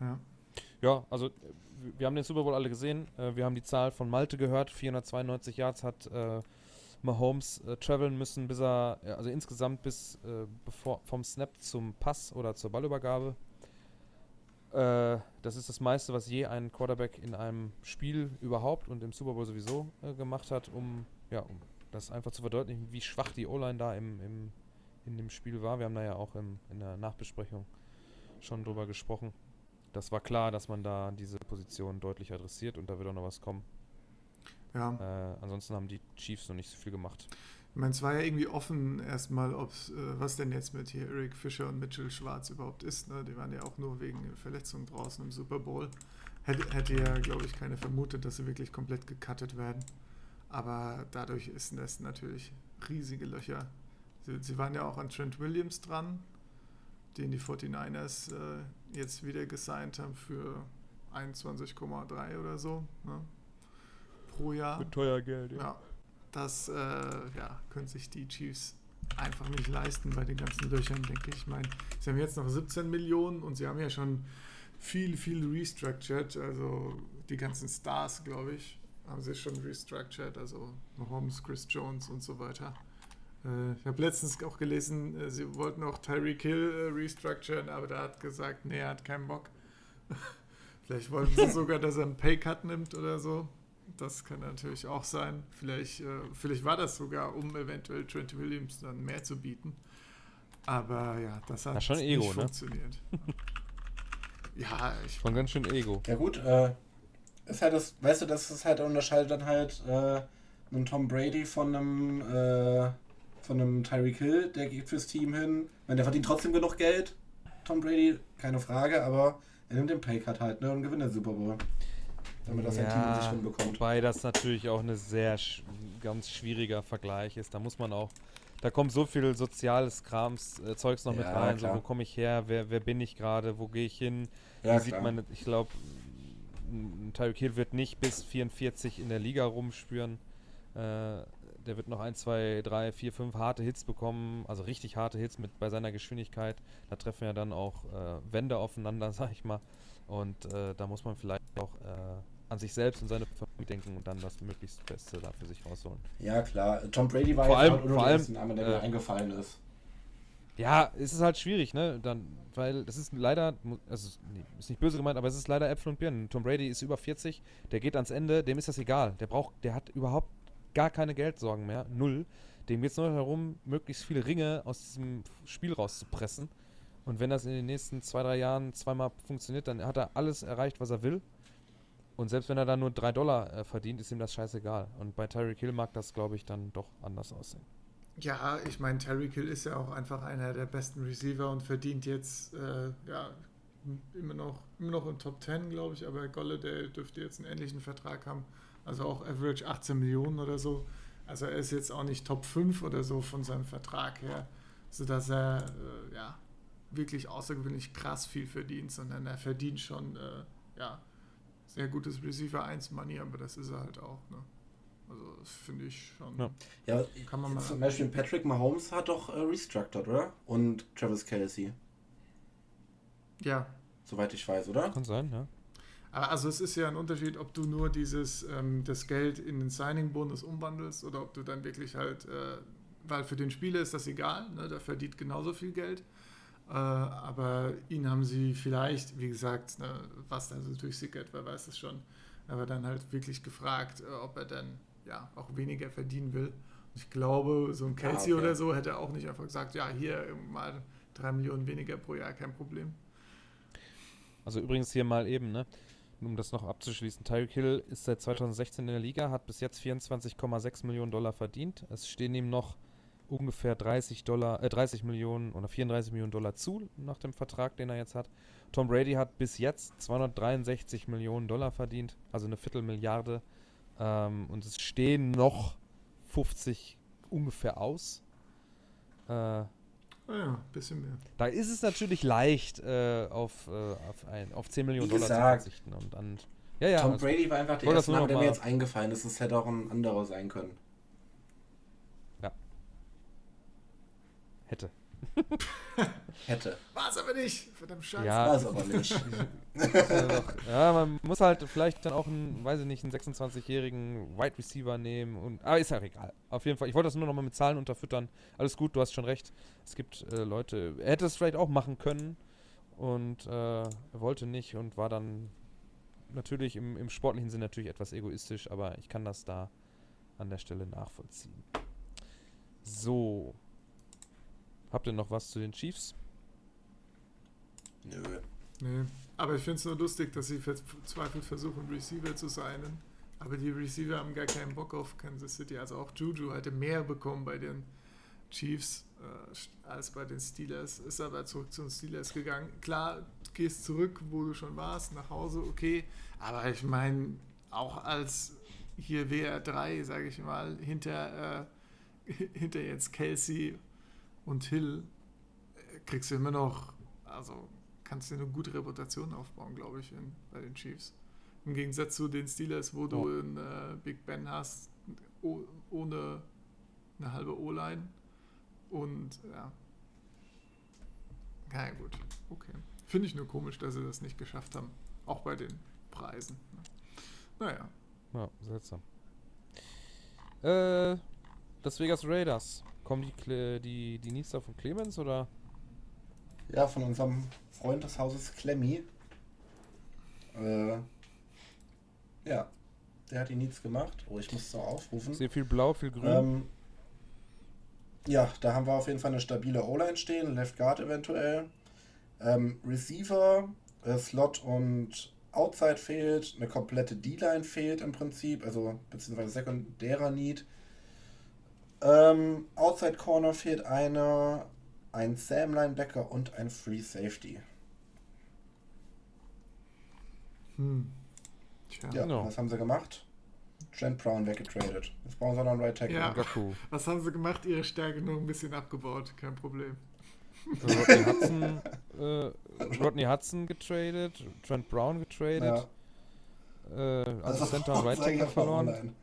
Ja. Ja, also wir haben den Super Bowl alle gesehen. Äh, wir haben die Zahl von Malte gehört. 492 Yards hat äh, Mahomes äh, traveln müssen, bis er, also insgesamt bis äh, bevor, vom Snap zum Pass oder zur Ballübergabe. Äh, das ist das meiste, was je ein Quarterback in einem Spiel überhaupt und im Super Bowl sowieso äh, gemacht hat, um, ja, um das einfach zu verdeutlichen, wie schwach die O-Line da im, im, in dem Spiel war. Wir haben da ja auch im, in der Nachbesprechung schon drüber gesprochen. Das war klar, dass man da diese Position deutlich adressiert und da wird auch noch was kommen. Ja. Äh, ansonsten haben die Chiefs noch nicht so viel gemacht. Ich meine, es war ja irgendwie offen erstmal, ob äh, was denn jetzt mit hier Eric Fischer und Mitchell Schwarz überhaupt ist. Ne? Die waren ja auch nur wegen Verletzungen draußen im Super Bowl. Hätte, hätte ja, glaube ich, keine vermutet, dass sie wirklich komplett gecuttet werden. Aber dadurch ist das natürlich riesige Löcher. Sie, sie, waren ja auch an Trent Williams dran, den die 49ers äh, jetzt wieder gesigned haben für 21,3 oder so ne? pro Jahr. Für teuer Geld, ja. ja das äh, ja, können sich die Chiefs einfach nicht leisten bei den ganzen Löchern, denke ich. Ich meine, sie haben jetzt noch 17 Millionen und sie haben ja schon viel, viel restructured. Also die ganzen Stars, glaube ich, haben sie schon restructured. Also Mahomes, Chris Jones und so weiter. Äh, ich habe letztens auch gelesen, äh, sie wollten auch Tyreek Hill äh, restructuren, aber der hat gesagt, nee, er hat keinen Bock. Vielleicht wollten sie sogar, dass er einen Paycut nimmt oder so. Das kann natürlich auch sein. Vielleicht, äh, vielleicht war das sogar, um eventuell Trent Williams dann mehr zu bieten. Aber ja, das hat ja, schon Ego, nicht ne? funktioniert. ja, ich. Schon ganz schön Ego. Ja, gut, äh, ist halt das, weißt du, das ist halt unterscheidet dann halt äh, einen Tom Brady von einem, äh, von einem Tyreek Hill, der geht fürs Team hin. Wenn der verdient trotzdem genug Geld, Tom Brady, keine Frage, aber er nimmt den Paycut halt, ne, und gewinnt den Super Bowl damit das ja, ein Team sich hinbekommt. Wobei das natürlich auch ein sehr sch ganz schwieriger Vergleich ist. Da muss man auch, da kommt so viel soziales Krams, äh, Zeugs noch ja, mit rein. So, wo komme ich her? Wer, wer bin ich gerade? Wo gehe ich hin? Ja, Wie sieht man, ich glaube, Tyreek Hill wird nicht bis 44 in der Liga rumspüren. Äh, der wird noch ein, zwei, drei, vier, fünf harte Hits bekommen, also richtig harte Hits mit bei seiner Geschwindigkeit. Da treffen ja dann auch äh, Wände aufeinander, sag ich mal. Und äh, da muss man vielleicht auch äh, an sich selbst und seine Familie denken und dann das möglichst Beste da für sich rausholen. Ja, klar. Tom Brady war vor allem, vor allem, Name, der äh, mir eingefallen ist. Ja, es ist halt schwierig, ne? Dann, weil das ist leider, also ist nicht böse gemeint, aber es ist leider Äpfel und Birnen. Tom Brady ist über 40, der geht ans Ende, dem ist das egal. Der braucht, der hat überhaupt gar keine Geldsorgen mehr, null. Dem geht es nur darum, möglichst viele Ringe aus diesem Spiel rauszupressen. Und wenn das in den nächsten zwei, drei Jahren zweimal funktioniert, dann hat er alles erreicht, was er will. Und selbst wenn er dann nur drei Dollar äh, verdient, ist ihm das scheißegal. Und bei Tyreek Hill mag das, glaube ich, dann doch anders aussehen. Ja, ich meine, Tyreek Hill ist ja auch einfach einer der besten Receiver und verdient jetzt äh, ja, immer, noch, immer noch in Top 10, glaube ich. Aber Golladay dürfte jetzt einen ähnlichen Vertrag haben. Also auch Average 18 Millionen oder so. Also er ist jetzt auch nicht Top 5 oder so von seinem Vertrag her, sodass er äh, ja, wirklich außergewöhnlich krass viel verdient, sondern er verdient schon äh, ja, sehr gutes Receiver 1 Money, aber das ist er halt auch. Ne? Also das finde ich schon. Ja, ja kann man mal zum Beispiel Patrick Mahomes hat doch äh, restructured, oder? Und Travis Kelsey. Ja. Soweit ich weiß, oder? Kann sein, ja. Also es ist ja ein Unterschied, ob du nur dieses ähm, das Geld in den Signing-Bonus umwandelst oder ob du dann wirklich halt, äh, weil für den Spieler ist das egal, ne, der verdient genauso viel Geld. Äh, aber ihn haben sie vielleicht, wie gesagt, ne, was da so durchsickert, wer weiß es schon, aber dann halt wirklich gefragt, äh, ob er dann ja auch weniger verdienen will. Und ich glaube, so ein Kelsey ah, okay. oder so hätte auch nicht einfach gesagt, ja, hier mal drei Millionen weniger pro Jahr, kein Problem. Also übrigens hier mal eben, ne? Um das noch abzuschließen, Tyreek Hill ist seit 2016 in der Liga, hat bis jetzt 24,6 Millionen Dollar verdient. Es stehen ihm noch ungefähr 30 Dollar, äh, 30 Millionen oder 34 Millionen Dollar zu nach dem Vertrag, den er jetzt hat. Tom Brady hat bis jetzt 263 Millionen Dollar verdient, also eine Viertelmilliarde. Ähm, und es stehen noch 50 ungefähr aus. Äh, ah ja, bisschen mehr. Da ist es natürlich leicht, äh, auf, äh, auf, ein, auf 10 Millionen Dollar zu verzichten. Und dann, ja, ja, Tom also, Brady war einfach der erste Name, der mir jetzt eingefallen ist. Es hätte auch ein anderer sein können. Hätte. Hätte. War es aber nicht. Verdammt scheiße. Ja, war es aber nicht. ja, man muss halt vielleicht dann auch einen, weiß ich nicht, einen 26-jährigen Wide Receiver nehmen. Und, aber ist ja egal. Auf jeden Fall. Ich wollte das nur noch mal mit Zahlen unterfüttern. Alles gut, du hast schon recht. Es gibt äh, Leute, er hätte es vielleicht auch machen können. Und äh, er wollte nicht und war dann natürlich im, im sportlichen Sinn natürlich etwas egoistisch, aber ich kann das da an der Stelle nachvollziehen. So, Habt ihr noch was zu den Chiefs? Nö. Nee. Aber ich finde es nur lustig, dass sie verzweifelt versuchen, Receiver zu sein. Aber die Receiver haben gar keinen Bock auf Kansas City. Also auch Juju hatte mehr bekommen bei den Chiefs äh, als bei den Steelers. Ist aber zurück zu den Steelers gegangen. Klar, du gehst zurück, wo du schon warst, nach Hause, okay. Aber ich meine, auch als hier WR3, sage ich mal, hinter, äh, hinter jetzt Kelsey und Hill äh, kriegst du immer noch, also kannst du eine gute Reputation aufbauen, glaube ich, in, bei den Chiefs. Im Gegensatz zu den Steelers, wo du einen äh, Big Ben hast, ohne eine halbe O-Line. Und ja. Ja, gut. Okay. Finde ich nur komisch, dass sie das nicht geschafft haben. Auch bei den Preisen. Ne? Naja. Ja, seltsam. Äh, das Vegas Raiders. Kommen die, die, die Needs da von Clemens oder? Ja, von unserem Freund des Hauses Clemmy. Äh, ja, der hat die Needs gemacht. Oh, ich muss es noch aufrufen. Sehr viel blau, viel grün. Ähm, ja, da haben wir auf jeden Fall eine stabile O-Line stehen, Left Guard eventuell. Ähm, Receiver, äh, Slot und Outside fehlt, eine komplette D-Line fehlt im Prinzip, also beziehungsweise sekundärer Need. Ähm, Outside Corner fehlt einer, ein Sam Linebacker und ein Free Safety. Hm. Tja. Ja, no. was haben sie gemacht? Trent Brown weggetradet. Jetzt brauchen sie noch einen Right Tackle. Ja. Was haben sie gemacht? Ihre Stärke nur ein bisschen abgebaut. Kein Problem. Rodney Hudson, äh, Rodney Hudson getradet, Trent Brown getradet. Ja. Äh, also Center und Right Tackle verloren.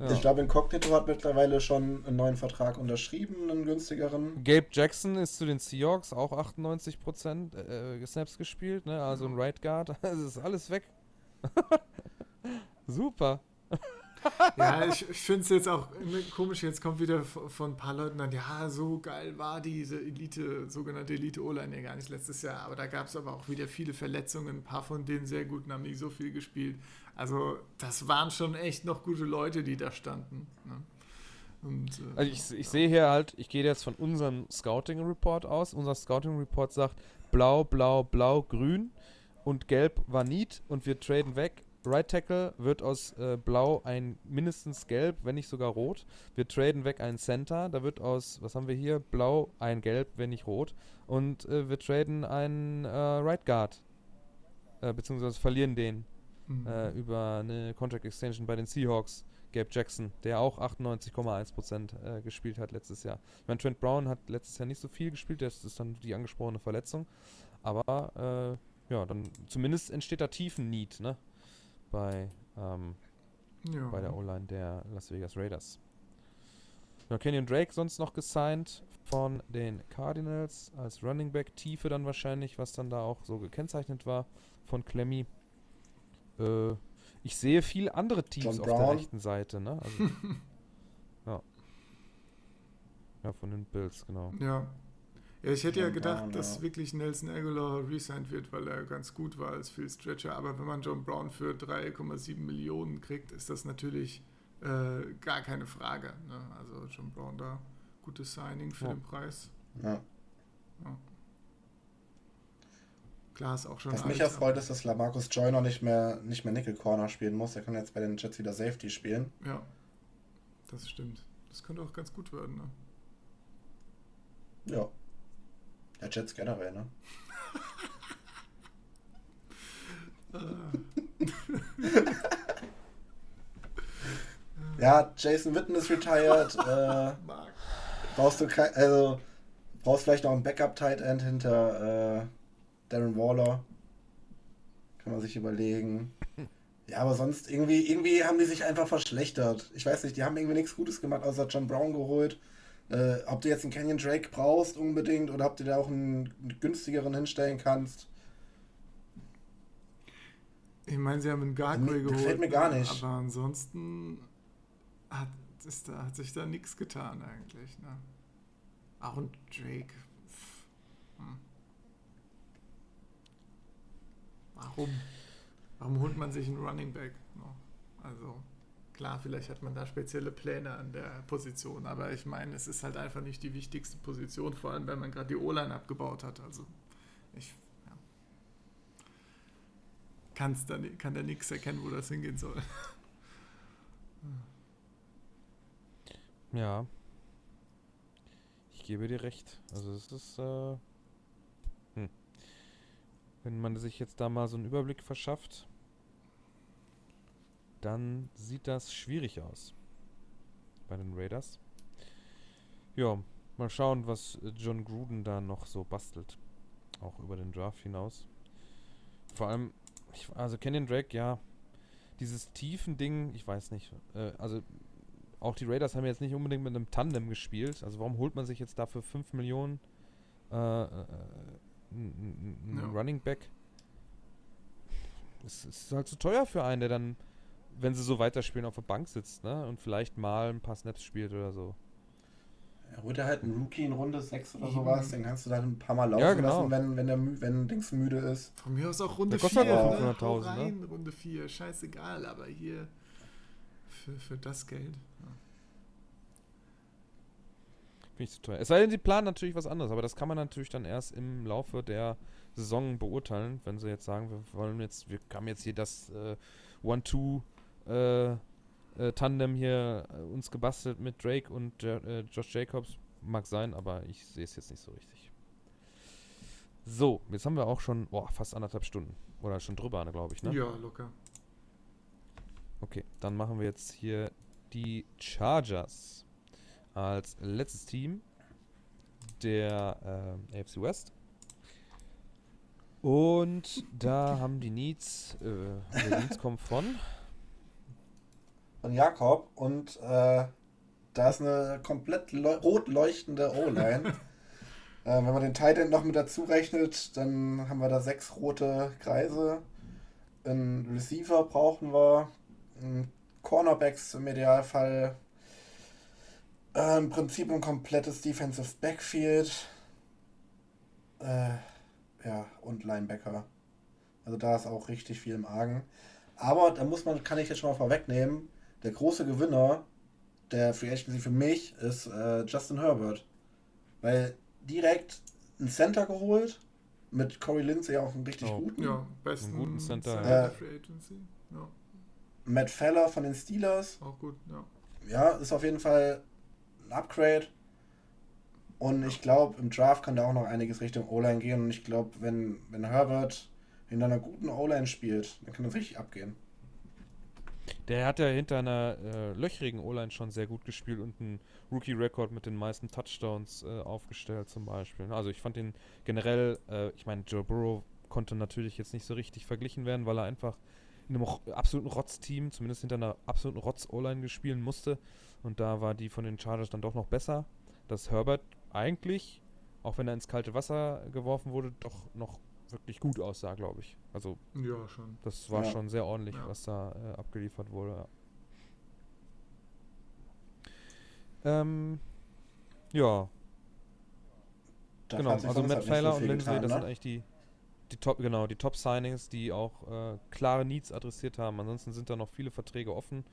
Ja. Ich glaube, Incognito hat mittlerweile schon einen neuen Vertrag unterschrieben, einen günstigeren. Gabe Jackson ist zu den Seahawks auch 98% äh, Snaps gespielt, ne? also ein Right Guard. Es ist alles weg. Super. ja, ich, ich finde es jetzt auch komisch, jetzt kommt wieder von ein paar Leuten dann, ja, so geil war diese Elite, sogenannte Elite-O-Line ja gar nicht letztes Jahr, aber da gab es aber auch wieder viele Verletzungen, ein paar von denen sehr guten haben nicht so viel gespielt. Also das waren schon echt noch gute Leute, die da standen. Ne? Und, äh, also ich, ich ja. sehe hier halt, ich gehe jetzt von unserem Scouting Report aus. Unser Scouting Report sagt blau, blau, blau, grün und gelb war Need und wir traden weg. Right Tackle wird aus äh, blau ein mindestens gelb, wenn nicht sogar rot. Wir traden weg einen Center, da wird aus, was haben wir hier? Blau ein gelb, wenn nicht rot. Und äh, wir traden einen äh, Right Guard. Äh, beziehungsweise verlieren den mhm. Äh, über eine Contract Extension bei den Seahawks. Gabe Jackson, der auch 98,1% äh, gespielt hat letztes Jahr. Ich meine, Trent Brown hat letztes Jahr nicht so viel gespielt, das ist dann die angesprochene Verletzung. Aber äh, ja, dann zumindest entsteht da tiefen Need, ne? Bei, ähm, ja. bei der O-Line der Las Vegas Raiders. Ja, Kenyon Drake sonst noch gesigned von den Cardinals als Running Back Tiefe dann wahrscheinlich, was dann da auch so gekennzeichnet war von Clemmy. Äh, ich sehe viele andere Teams John auf Brown. der rechten Seite, ne? Also, ja. Ja, von den Bills, genau. Ja. Ja, ich hätte John ja gedacht, Brown, dass ja. wirklich Nelson Aguilar resigned wird, weil er ganz gut war als Field Stretcher. Aber wenn man John Brown für 3,7 Millionen kriegt, ist das natürlich äh, gar keine Frage. Ne? Also John Brown da, gutes Signing für ja. den Preis. Ja. ja. Klar ist auch schon. Was mich ja freut, ist, dass Lamarcus Joyner nicht mehr, nicht mehr Nickel Corner spielen muss. Er kann jetzt bei den Jets wieder Safety spielen. Ja, das stimmt. Das könnte auch ganz gut werden, ne? Ja. Ja, Jets generell, ne? ja, Jason Witten ist retired. äh, brauchst du kein, also brauchst vielleicht noch ein Backup Tight End hinter äh, Darren Waller. Kann man sich überlegen. Ja, aber sonst irgendwie, irgendwie haben die sich einfach verschlechtert. Ich weiß nicht, die haben irgendwie nichts Gutes gemacht, außer John Brown geholt. Äh, ob du jetzt einen Canyon Drake brauchst unbedingt oder ob du da auch einen, günstigeren hinstellen kannst. Ich meine, sie haben einen Gargoyle geholt. Gefällt mir gar nicht. Aber ansonsten hat, ist da, hat sich da nichts getan eigentlich. Ne? Auch ein Drake. Hm. Warum? Warum holt man sich einen Running Back? Also klar, vielleicht hat man da spezielle Pläne an der Position, aber ich meine, es ist halt einfach nicht die wichtigste Position, vor allem wenn man gerade die O-Line abgebaut hat. Also ich ja, kann's da, kann da nichts erkennen, wo das hingehen soll. Ja. Ich gebe dir recht. Also es ist äh wenn man sich jetzt da mal so einen Überblick verschafft, dann sieht das schwierig aus bei den Raiders. Ja, mal schauen, was John Gruden da noch so bastelt. Auch über den Draft hinaus. Vor allem, ich, also Kenyon Drake, ja, dieses tiefen Ding, ich weiß nicht. Äh, also auch die Raiders haben jetzt nicht unbedingt mit einem Tandem gespielt. Also warum holt man sich jetzt dafür 5 Millionen äh, äh, ein, ja. Running Back. Es ist halt zu teuer für einen, der dann, wenn sie so weiterspielen, auf der Bank sitzt, ne? Und vielleicht mal ein paar Snaps spielt oder so. Ja, holt er halt einen Rookie in Runde 6 oder sowas, den kannst du dann ein paar Mal laufen ja, genau. lassen, wenn, wenn, der, wenn Dings müde ist. Von mir aus auch Runde 4. Halt ne? rein, ne? Runde 4, scheißegal, aber hier für, für das Geld. Ja. Finde ich zu teuer. Es sei denn, sie planen natürlich was anderes, aber das kann man natürlich dann erst im Laufe der Saison beurteilen, wenn sie jetzt sagen, wir wollen jetzt, wir haben jetzt hier das äh, One-Two äh, äh, Tandem hier äh, uns gebastelt mit Drake und äh, Josh Jacobs. Mag sein, aber ich sehe es jetzt nicht so richtig. So, jetzt haben wir auch schon boah, fast anderthalb Stunden. Oder schon drüber, glaube ich, ne? Ja, locker. Okay, dann machen wir jetzt hier die Chargers als letztes Team der äh, AFC West. Und da haben die Needs, äh, die Needs kommen von von Jakob und äh, da ist eine komplett rot leuchtende O-Line. äh, wenn man den Titan noch mit dazu rechnet, dann haben wir da sechs rote Kreise. Ein Receiver brauchen wir, Cornerbacks im Idealfall äh, Im Prinzip ein komplettes Defensive Backfield. Äh, ja, und Linebacker. Also da ist auch richtig viel im Argen. Aber da muss man, kann ich jetzt schon mal vorwegnehmen, der große Gewinner der Free Agency für mich ist äh, Justin Herbert. Weil direkt ein Center geholt, mit Corey Lindsay auch einen richtig oh. guten. Ja, besten guten Center. Center äh, Free Agency. Ja. Matt Feller von den Steelers. Auch gut, ja. Ja, ist auf jeden Fall ein Upgrade. Und ich glaube, im Draft kann da auch noch einiges Richtung O-Line gehen. Und ich glaube, wenn, wenn Herbert in einer guten O-Line spielt, dann kann das richtig abgehen. Der hat ja hinter einer äh, löchrigen O-Line schon sehr gut gespielt und einen Rookie-Rekord mit den meisten Touchdowns äh, aufgestellt zum Beispiel. Also ich fand ihn generell, äh, ich meine, Joe Burrow konnte natürlich jetzt nicht so richtig verglichen werden, weil er einfach in einem absoluten Rotz-Team, zumindest hinter einer absoluten Rotz-O-Line gespielen musste. Und da war die von den Chargers dann doch noch besser. Dass Herbert eigentlich, auch wenn er ins kalte Wasser geworfen wurde, doch noch wirklich gut aussah, glaube ich. Also, ja, schon. Das war ja. schon sehr ordentlich, ja. was da äh, abgeliefert wurde. Ähm, ja. Da genau, also Matt Failer und Lindsay, getan, das ne? sind eigentlich die, die Top, genau, die Top-Signings, die auch äh, klare Needs adressiert haben. Ansonsten sind da noch viele Verträge offen.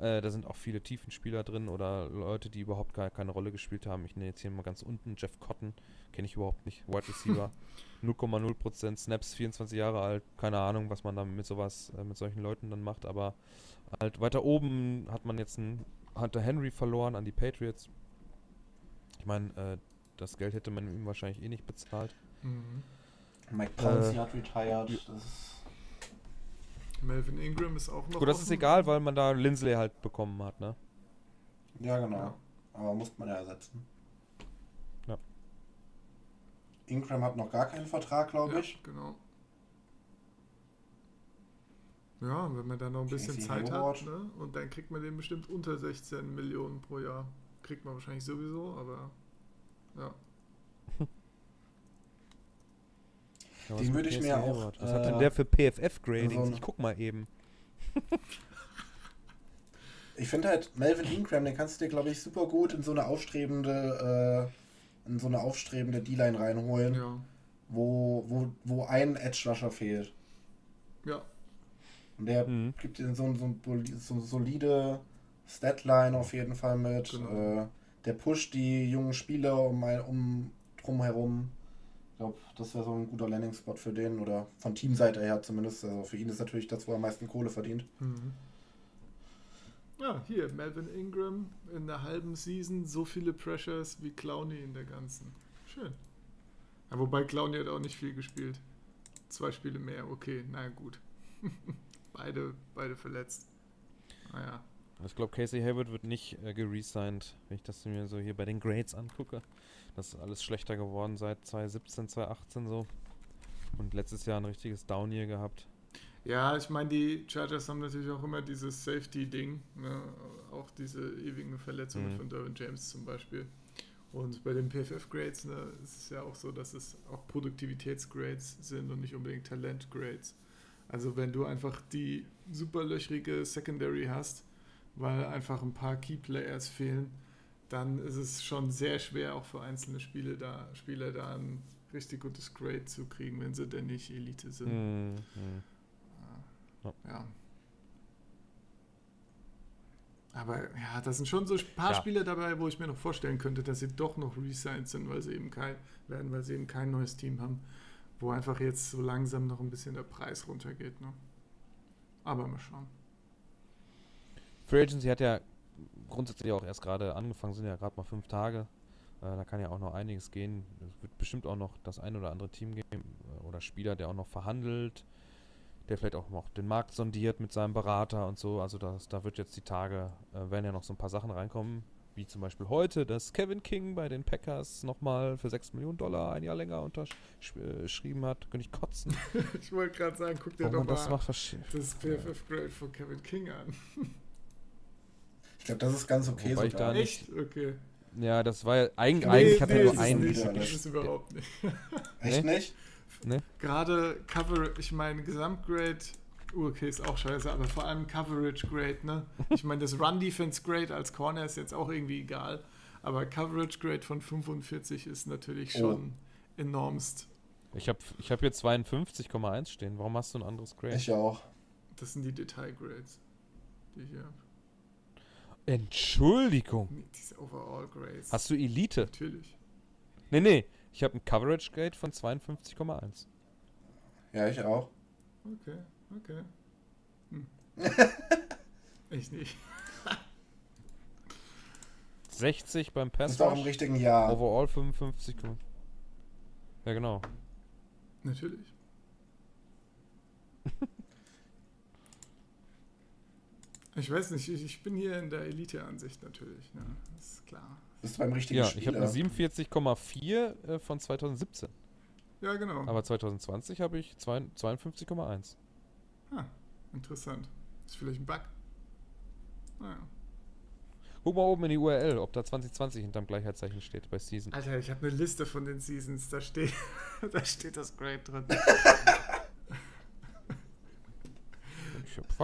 Äh, da sind auch viele Tiefenspieler drin oder Leute, die überhaupt gar keine Rolle gespielt haben. Ich nenne jetzt hier mal ganz unten Jeff Cotton, kenne ich überhaupt nicht. Wide Receiver, 0,0% Snaps, 24 Jahre alt. Keine Ahnung, was man da mit sowas, äh, mit solchen Leuten dann macht. Aber halt weiter oben hat man jetzt einen Hunter Henry verloren an die Patriots. Ich meine, äh, das Geld hätte man ihm wahrscheinlich eh nicht bezahlt. Mhm. Mike Pouncey äh, hat retired. Das Melvin Ingram ist auch noch. Gut, das offen. ist egal, weil man da Lindsley halt bekommen hat, ne? Ja, genau. Ja. Aber muss man ja ersetzen. Ja. Ingram hat noch gar keinen Vertrag, glaube ja, ich. Genau. Ja, wenn man da noch ein bisschen Zeit hat, ne? Und dann kriegt man den bestimmt unter 16 Millionen pro Jahr. Kriegt man wahrscheinlich sowieso, aber ja. Ja, den würde ich mir auch. Was äh, hat denn der für PFF-Gradings? Ich guck mal eben. ich finde halt Melvin Ingram, den kannst du dir, glaube ich, super gut in so eine aufstrebende, äh, in so eine aufstrebende D-Line reinholen, ja. wo, wo, wo ein Edge-Rusher fehlt. Ja. Und der mhm. gibt dir so, so, so eine solide Statline auf jeden Fall mit. Genau. Äh, der pusht die jungen Spieler um, um drumherum glaube, das wäre so ein guter Landing-Spot für den oder von Teamseite her zumindest. Also für ihn ist natürlich das, wo er am meisten Kohle verdient. Mhm. Ja, hier, Melvin Ingram in der halben Season so viele Pressures wie Clowney in der ganzen. Schön. Ja, wobei Clowney hat auch nicht viel gespielt. Zwei Spiele mehr, okay, na gut. beide, beide verletzt. Naja. Ich glaube, Casey Hayward wird nicht äh, geresigned, wenn ich das mir so hier bei den Grades angucke. Das ist alles schlechter geworden seit 2017, 2018 so. Und letztes Jahr ein richtiges Down-Year gehabt. Ja, ich meine, die Chargers haben natürlich auch immer dieses Safety-Ding. Ne? Auch diese ewigen Verletzungen mhm. von Derwin James zum Beispiel. Und bei den PFF-Grades ne, ist es ja auch so, dass es auch Produktivitätsgrades sind und nicht unbedingt Talent-Grades. Also wenn du einfach die super löchrige Secondary hast, weil einfach ein paar Key-Players fehlen, dann ist es schon sehr schwer, auch für einzelne Spiele da, Spieler da ein richtig gutes Grade zu kriegen, wenn sie denn nicht Elite sind. Mhm. Ja. ja. Aber ja, das sind schon so ein paar ja. Spiele dabei, wo ich mir noch vorstellen könnte, dass sie doch noch resigned sind, weil sie eben kein, werden, weil sie eben kein neues Team haben, wo einfach jetzt so langsam noch ein bisschen der Preis runtergeht. Ne? Aber mal schauen. Free Agency hat ja grundsätzlich auch erst gerade angefangen, sind ja gerade mal fünf Tage. Äh, da kann ja auch noch einiges gehen. Es wird bestimmt auch noch das ein oder andere Team geben äh, oder Spieler, der auch noch verhandelt, der vielleicht auch noch den Markt sondiert mit seinem Berater und so. Also das, da wird jetzt die Tage, äh, werden ja noch so ein paar Sachen reinkommen, wie zum Beispiel heute, dass Kevin King bei den Packers nochmal für 6 Millionen Dollar ein Jahr länger unterschrieben hat. Könnte ich kotzen. ich wollte gerade sagen, guck dir doch mal das, das PFF-Grade von Kevin King an. Ich glaube, das ist ganz okay. Wobei ich da nicht, Echt? Okay. Ja, das war ja eigentlich, nee, eigentlich hat er nur einen. Nicht, das ist überhaupt nicht. Echt nicht? Nee. Gerade Cover, ich meine, Gesamtgrade, okay, ist auch scheiße, aber vor allem Coverage Grade, ne? Ich meine, das Run Defense Grade als Corner ist jetzt auch irgendwie egal, aber Coverage Grade von 45 ist natürlich oh. schon oh. enormst. Ich habe ich hab hier 52,1 stehen. Warum hast du ein anderes Grade? Ich auch. Das sind die Detailgrades, die ich hier habe. Entschuldigung. Diese Overall Grades. Hast du Elite? Natürlich. Nee, nee. Ich habe ein Coverage Grade von 52,1. Ja, ich auch. Okay, okay. Hm. ich nicht. 60 beim Pass. Das ist auch im richtigen Jahr. Overall 55. Ja, genau. Natürlich. ich weiß nicht, ich, ich, bin hier in der Elite-Ansicht natürlich, ne? Das ist klar. Bist du beim richtigen Ja, Spieler. ich habe eine 47,4 äh, von 2017. Ja, genau. Aber 2020 habe ich 52,1. Ah, interessant. Ist vielleicht ein Bug. Naja. Guck mal oben in die URL, ob da 2020 hinterm Gleichheitszeichen steht bei Season. Alter, ich habe eine Liste von den Seasons, da steht, da steht das Grade drin.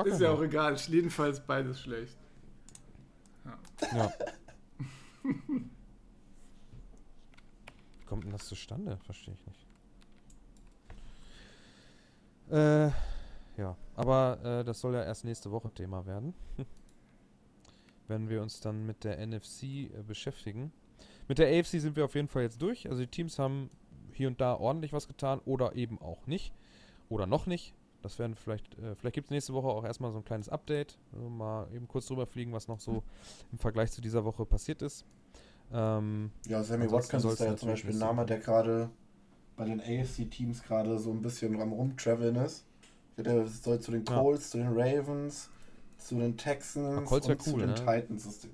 ist ja auch egal, jedenfalls beides schlecht. Ja. ja. Wie kommt denn das zustande? Verstehe ich nicht. Äh, ja, aber äh, das soll ja erst nächste Woche Thema werden. Wenn wir uns dann mit der NFC äh, beschäftigen. Mit der AFC sind wir auf jeden Fall jetzt durch. Also die Teams haben hier und da ordentlich was getan oder eben auch nicht. Oder noch nicht. Das werden vielleicht, äh, vielleicht gibt es nächste Woche auch erstmal so ein kleines Update. Also mal eben kurz drüber fliegen, was noch so im Vergleich zu dieser Woche passiert ist. Ähm, ja, Sammy Watkins ist da ja zum Beispiel ein Name, der gerade bei den AFC-Teams gerade so ein bisschen am Rumtraveln ist. Der soll zu den Colts, ja. zu den Ravens, zu den Texans und cool, zu den ne? Titans.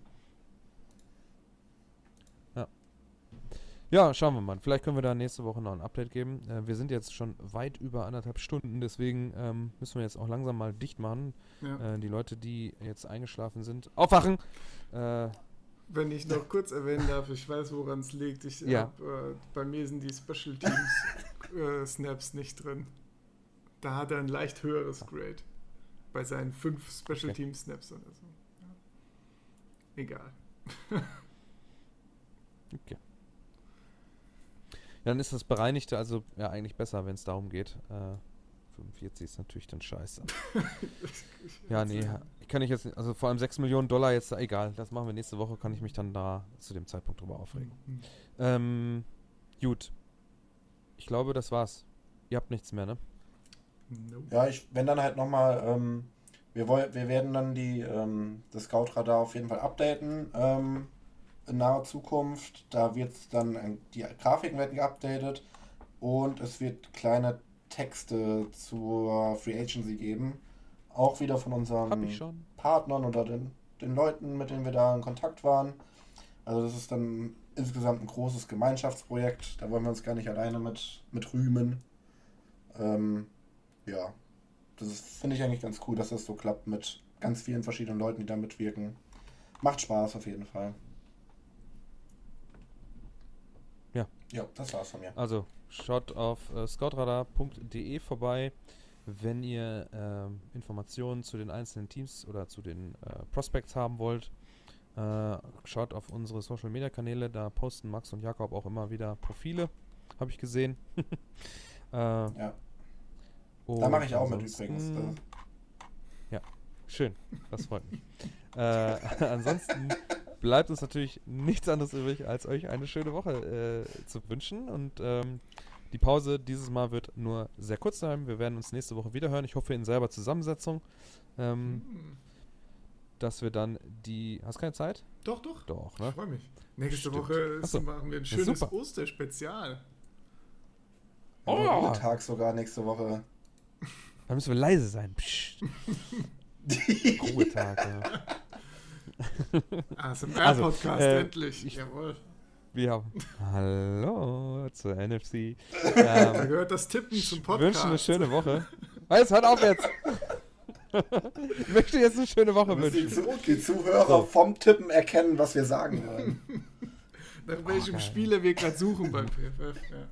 Ja, schauen wir mal. Vielleicht können wir da nächste Woche noch ein Update geben. Äh, wir sind jetzt schon weit über anderthalb Stunden, deswegen ähm, müssen wir jetzt auch langsam mal dicht machen. Ja. Äh, die Leute, die jetzt eingeschlafen sind, aufwachen! Äh, wenn ich noch kurz erwähnen darf, ich weiß, woran es liegt. Ich ja. hab, äh, bei mir sind die Special Teams äh, Snaps nicht drin. Da hat er ein leicht höheres Grade. Bei seinen fünf Special okay. Team Snaps oder so. Ja. Egal. okay. Dann ist das Bereinigte also ja eigentlich besser, wenn es darum geht. Äh, 45 ist natürlich dann scheiße. ja, nee, kann ich jetzt, also vor allem 6 Millionen Dollar jetzt, egal, das machen wir nächste Woche, kann ich mich dann da zu dem Zeitpunkt drüber aufregen. Mhm. Ähm, gut. Ich glaube, das war's. Ihr habt nichts mehr, ne? Ja, ich, wenn dann halt nochmal, ähm, wir, wir werden dann die, ähm, das Scout-Radar auf jeden Fall updaten ähm, in naher Zukunft. Da wird dann, die Grafiken werden geupdatet und es wird kleine Texte zur Free Agency geben. Auch wieder von unseren Partnern oder den, den Leuten, mit denen wir da in Kontakt waren. Also das ist dann insgesamt ein großes Gemeinschaftsprojekt. Da wollen wir uns gar nicht alleine mit, mit rühmen. Ähm, ja, das finde ich eigentlich ganz cool, dass das so klappt mit ganz vielen verschiedenen Leuten, die da mitwirken. Macht Spaß auf jeden Fall. Ja. Das war's von mir. Also, Schaut auf äh, scoutradar.de vorbei, wenn ihr äh, Informationen zu den einzelnen Teams oder zu den äh, Prospects haben wollt. Äh, schaut auf unsere Social Media Kanäle, da posten Max und Jakob auch immer wieder Profile, habe ich gesehen. Äh, ja. Da mache ich auch mit übrigens. Ja, schön, das freut mich. Äh, ansonsten bleibt uns natürlich nichts anderes übrig, als euch eine schöne Woche äh, zu wünschen. Und ähm, die Pause dieses Mal wird nur sehr kurz sein. Wir werden uns nächste Woche wieder hören. Ich hoffe in selber Zusammensetzung. Ähm, mhm. Dass wir dann die. Hast du keine Zeit? Doch, doch. Doch, ne? Ich freue mich. Nächste Stimmt. Woche ist, machen wir ein schönes ja, Osterspezial. Oh! Tag sogar nächste Woche. Da müssen wir leise sein. Psst. Ruhetag, ja. ASMR-Podcast, also, äh, endlich. Ich, Jawohl. Wir haben. Hallo zur NFC. Ähm, da gehört das Tippen zum Podcast. Ich wünsche eine schöne Woche. Jetzt hört auf jetzt! ich möchte jetzt eine schöne Woche wünschen. Die, die Zuhörer so. vom Tippen erkennen, was wir sagen wollen. Nach welchem oh, Spieler wir gerade suchen beim PFF. Ja.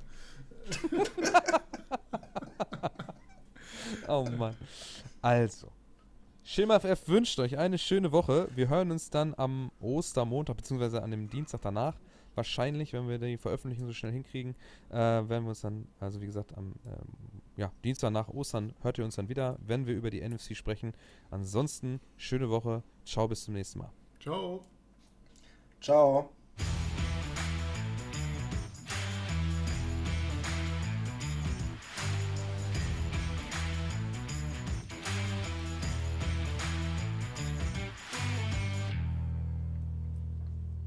oh Mann. Also. Schema FF wünscht euch eine schöne Woche. Wir hören uns dann am Ostermontag, beziehungsweise an dem Dienstag danach. Wahrscheinlich, wenn wir die Veröffentlichung so schnell hinkriegen, äh, werden wir uns dann, also wie gesagt, am ähm, ja, Dienstag nach Ostern hört ihr uns dann wieder, wenn wir über die NFC sprechen. Ansonsten, schöne Woche. Ciao, bis zum nächsten Mal. Ciao. Ciao.